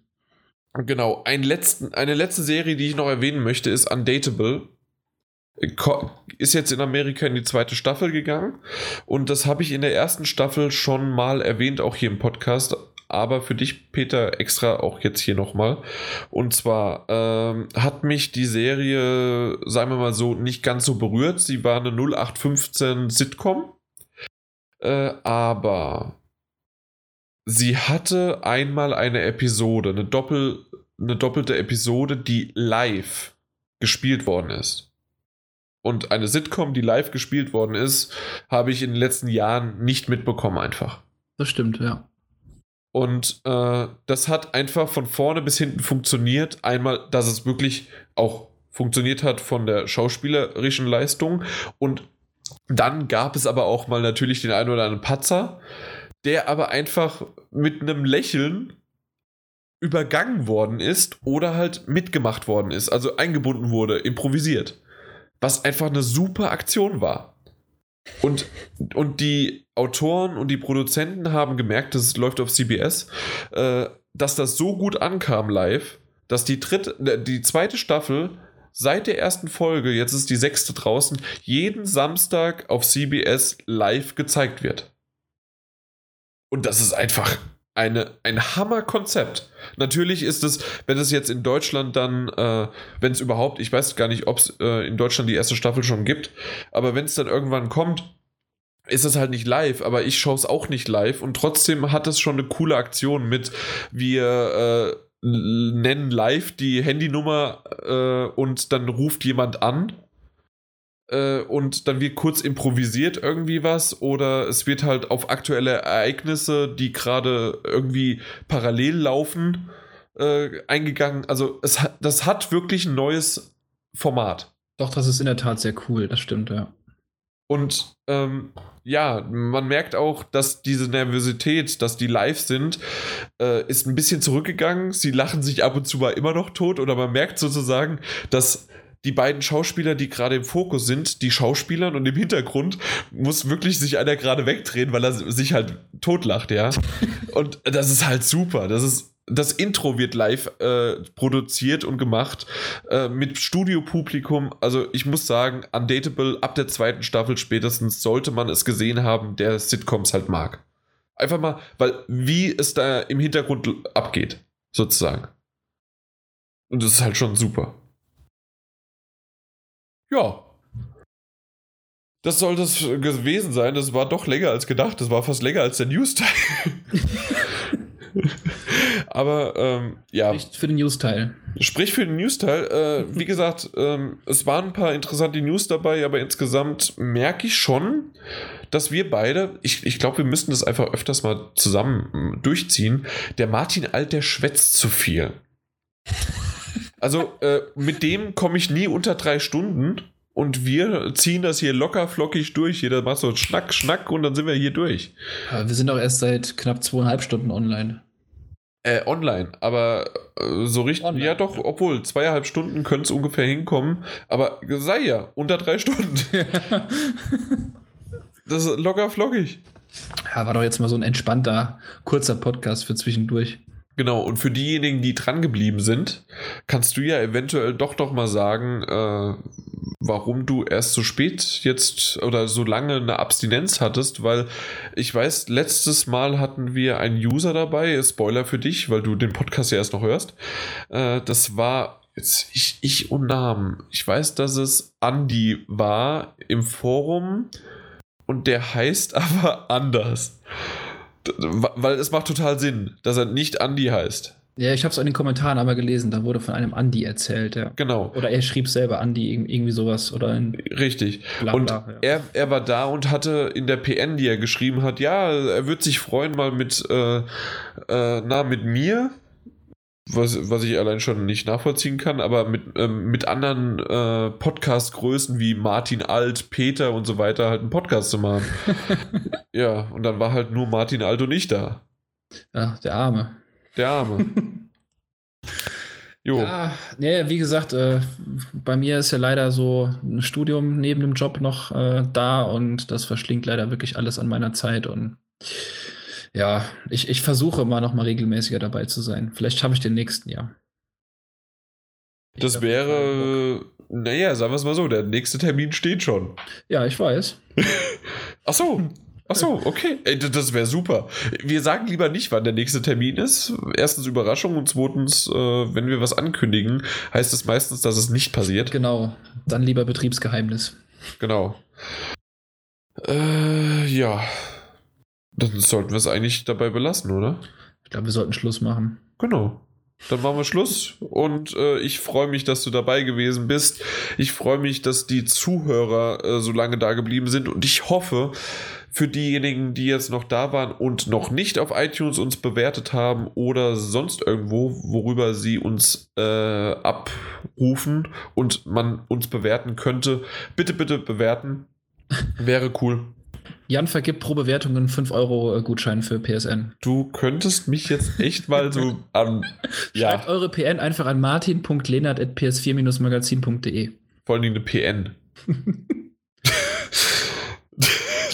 Genau, ein letzten, eine letzte Serie, die ich noch erwähnen möchte, ist Undateable. Ist jetzt in Amerika in die zweite Staffel gegangen. Und das habe ich in der ersten Staffel schon mal erwähnt, auch hier im Podcast. Aber für dich, Peter, extra auch jetzt hier nochmal. Und zwar ähm, hat mich die Serie, sagen wir mal so, nicht ganz so berührt. Sie war eine 0815 Sitcom. Äh, aber sie hatte einmal eine Episode, eine, Doppel, eine doppelte Episode, die live gespielt worden ist. Und eine Sitcom, die live gespielt worden ist, habe ich in den letzten Jahren nicht mitbekommen einfach. Das stimmt, ja. Und äh, das hat einfach von vorne bis hinten funktioniert. Einmal, dass es wirklich auch funktioniert hat von der schauspielerischen Leistung. Und dann gab es aber auch mal natürlich den einen oder anderen Patzer, der aber einfach mit einem Lächeln übergangen worden ist oder halt mitgemacht worden ist, also eingebunden wurde, improvisiert. Was einfach eine super Aktion war. Und, und die Autoren und die Produzenten haben gemerkt, das läuft auf CBS, äh, dass das so gut ankam live, dass die, dritte, äh, die zweite Staffel seit der ersten Folge, jetzt ist die sechste draußen, jeden Samstag auf CBS live gezeigt wird. Und das ist einfach eine, ein Hammerkonzept. Natürlich ist es, wenn es jetzt in Deutschland dann, äh, wenn es überhaupt, ich weiß gar nicht, ob es äh, in Deutschland die erste Staffel schon gibt, aber wenn es dann irgendwann kommt, ist es halt nicht live, aber ich schaue es auch nicht live und trotzdem hat es schon eine coole Aktion mit, wir äh, nennen live die Handynummer äh, und dann ruft jemand an äh, und dann wird kurz improvisiert irgendwie was oder es wird halt auf aktuelle Ereignisse, die gerade irgendwie parallel laufen, äh, eingegangen. Also es hat, das hat wirklich ein neues Format. Doch, das ist in der Tat sehr cool, das stimmt, ja. Und ähm, ja, man merkt auch, dass diese Nervosität, dass die live sind, äh, ist ein bisschen zurückgegangen. Sie lachen sich ab und zu mal immer noch tot oder man merkt sozusagen, dass die beiden Schauspieler, die gerade im Fokus sind, die Schauspielern und im Hintergrund muss wirklich sich einer gerade wegdrehen, weil er sich halt totlacht, ja. und das ist halt super. Das ist das Intro wird live äh, produziert und gemacht äh, mit Studiopublikum. Also ich muss sagen, Undateable ab der zweiten Staffel spätestens sollte man es gesehen haben, der Sitcoms halt mag. Einfach mal, weil wie es da im Hintergrund abgeht, sozusagen. Und das ist halt schon super. Ja. Das soll das gewesen sein. Das war doch länger als gedacht. Das war fast länger als der News-Teil. Aber ähm, ja. Nicht für den News-Teil. Sprich für den News-Teil. Äh, wie gesagt, ähm, es waren ein paar interessante News dabei, aber insgesamt merke ich schon, dass wir beide, ich, ich glaube, wir müssten das einfach öfters mal zusammen mm, durchziehen. Der Martin Alt, der schwätzt zu viel. Also äh, mit dem komme ich nie unter drei Stunden und wir ziehen das hier locker flockig durch. Jeder macht so Schnack, Schnack und dann sind wir hier durch. Aber wir sind doch erst seit knapp zweieinhalb Stunden online. Äh, online, aber äh, so richtig, Online. ja doch, obwohl, zweieinhalb Stunden können es ungefähr hinkommen, aber sei ja, unter drei Stunden. das ist locker flockig. Ja, war doch jetzt mal so ein entspannter, kurzer Podcast für zwischendurch. Genau, und für diejenigen, die dran geblieben sind, kannst du ja eventuell doch doch mal sagen, äh, warum du erst so spät jetzt oder so lange eine Abstinenz hattest, weil ich weiß, letztes Mal hatten wir einen User dabei, Spoiler für dich, weil du den Podcast ja erst noch hörst. Äh, das war jetzt ich, ich und Namen. Ich weiß, dass es Andy war im Forum und der heißt aber anders. Weil es macht total Sinn, dass er nicht Andy heißt. Ja, ich habe es in den Kommentaren aber gelesen, da wurde von einem Andi erzählt, ja. Genau. Oder er schrieb selber Andi, irg- irgendwie sowas. Oder ein Richtig. Bla, und ja. er, er war da und hatte in der PN, die er geschrieben hat, ja, er würde sich freuen, mal mit, äh, äh, na, mit mir, was, was ich allein schon nicht nachvollziehen kann, aber mit, ähm, mit anderen äh, Podcast-Größen wie Martin Alt, Peter und so weiter halt einen Podcast zu machen. ja, und dann war halt nur Martin Alt und ich da. Ja, der Arme. Der Arme. jo. Ja, nee, wie gesagt, äh, bei mir ist ja leider so ein Studium neben dem Job noch äh, da und das verschlingt leider wirklich alles an meiner Zeit und ja, ich, ich versuche immer noch mal regelmäßiger dabei zu sein. Vielleicht schaffe ich den nächsten Jahr. Das wäre, naja, sagen wir es mal so, der nächste Termin steht schon. Ja, ich weiß. Ach so. Ach so, okay. Ey, das wäre super. Wir sagen lieber nicht, wann der nächste Termin ist. Erstens Überraschung und zweitens, äh, wenn wir was ankündigen, heißt es meistens, dass es nicht passiert. Genau. Dann lieber Betriebsgeheimnis. Genau. Äh, ja. Dann sollten wir es eigentlich dabei belassen, oder? Ich glaube, wir sollten Schluss machen. Genau. Dann machen wir Schluss und äh, ich freue mich, dass du dabei gewesen bist. Ich freue mich, dass die Zuhörer äh, so lange da geblieben sind und ich hoffe, für diejenigen, die jetzt noch da waren und noch nicht auf iTunes uns bewertet haben oder sonst irgendwo, worüber sie uns äh, abrufen und man uns bewerten könnte, bitte, bitte bewerten. Wäre cool. Jan vergibt pro Bewertung einen 5-Euro-Gutschein für PSN. Du könntest mich jetzt echt mal so an. ja. Schreibt eure PN einfach an martin.lenert.ps4-magazin.de. Vor allem eine PN.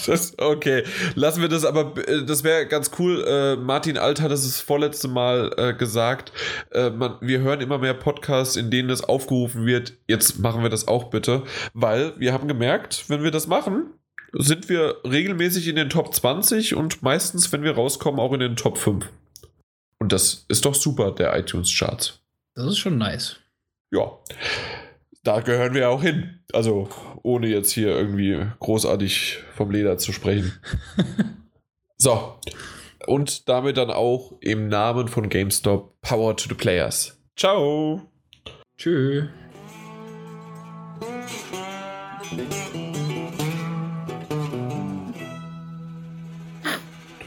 das, okay, lassen wir das, aber äh, das wäre ganz cool. Äh, Martin Alt hat es das vorletzte Mal äh, gesagt. Äh, man, wir hören immer mehr Podcasts, in denen das aufgerufen wird. Jetzt machen wir das auch bitte, weil wir haben gemerkt, wenn wir das machen, sind wir regelmäßig in den Top 20 und meistens, wenn wir rauskommen, auch in den Top 5. Und das ist doch super, der iTunes-Charts. Das ist schon nice. Ja. Da gehören wir auch hin. Also, ohne jetzt hier irgendwie großartig vom Leder zu sprechen. so. Und damit dann auch im Namen von GameStop Power to the Players. Ciao. Tschüss.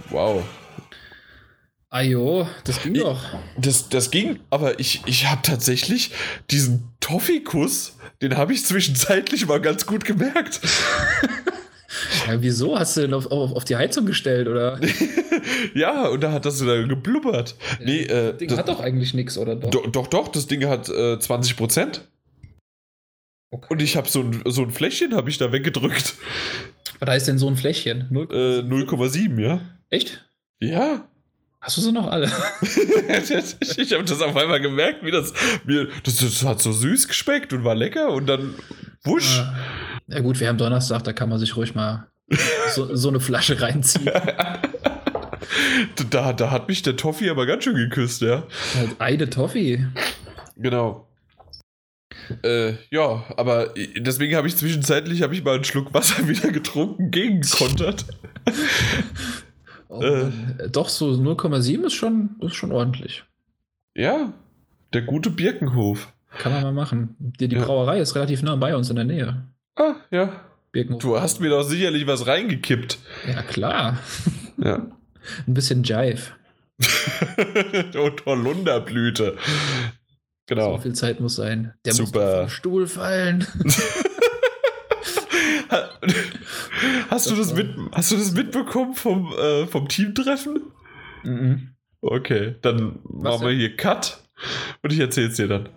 Wow. Ajo, das ging doch. Das, das ging, aber ich, ich habe tatsächlich diesen Toffee-Kuss, den habe ich zwischenzeitlich mal ganz gut gemerkt. Ja, wieso? Hast du den auf, auf, auf die Heizung gestellt, oder? ja, und da hat das dann geblubbert. Ja, nee, äh, das Ding das, hat doch eigentlich nichts, oder doch? Do, doch, doch, das Ding hat äh, 20 Prozent. Okay. Und ich habe so ein, so ein Fläschchen habe ich da weggedrückt. Was heißt denn so ein Fläschchen? 0,7, äh, ja. Echt? Ja. Hast du sie noch alle? ich habe das auf einmal gemerkt, wie das mir. Das, das, hat so süß geschmeckt und war lecker und dann wusch. Äh, ja, gut, wir haben Donnerstag, da kann man sich ruhig mal so, so eine Flasche reinziehen. da, da hat mich der Toffee aber ganz schön geküsst, ja. Eine Toffee. Genau. Äh, ja, aber deswegen habe ich zwischenzeitlich ich mal einen Schluck Wasser wieder getrunken, gegenkontert. Oh, äh, doch, so 0,7 ist schon, ist schon ordentlich. Ja, der gute Birkenhof. Kann man mal machen. Die, die ja. Brauerei ist relativ nah bei uns in der Nähe. Ah, ja. Birkenhof. Du hast mir doch sicherlich was reingekippt. Ja, klar. Ja. Ein bisschen Jive. Und Holunderblüte. Genau. So viel Zeit muss sein. Der Super. muss vom Stuhl fallen. Hast du das, mit, hast du das mitbekommen vom, äh, vom Teamtreffen? Mhm. Okay, dann Was machen wir hier Cut und ich erzähl's dir dann.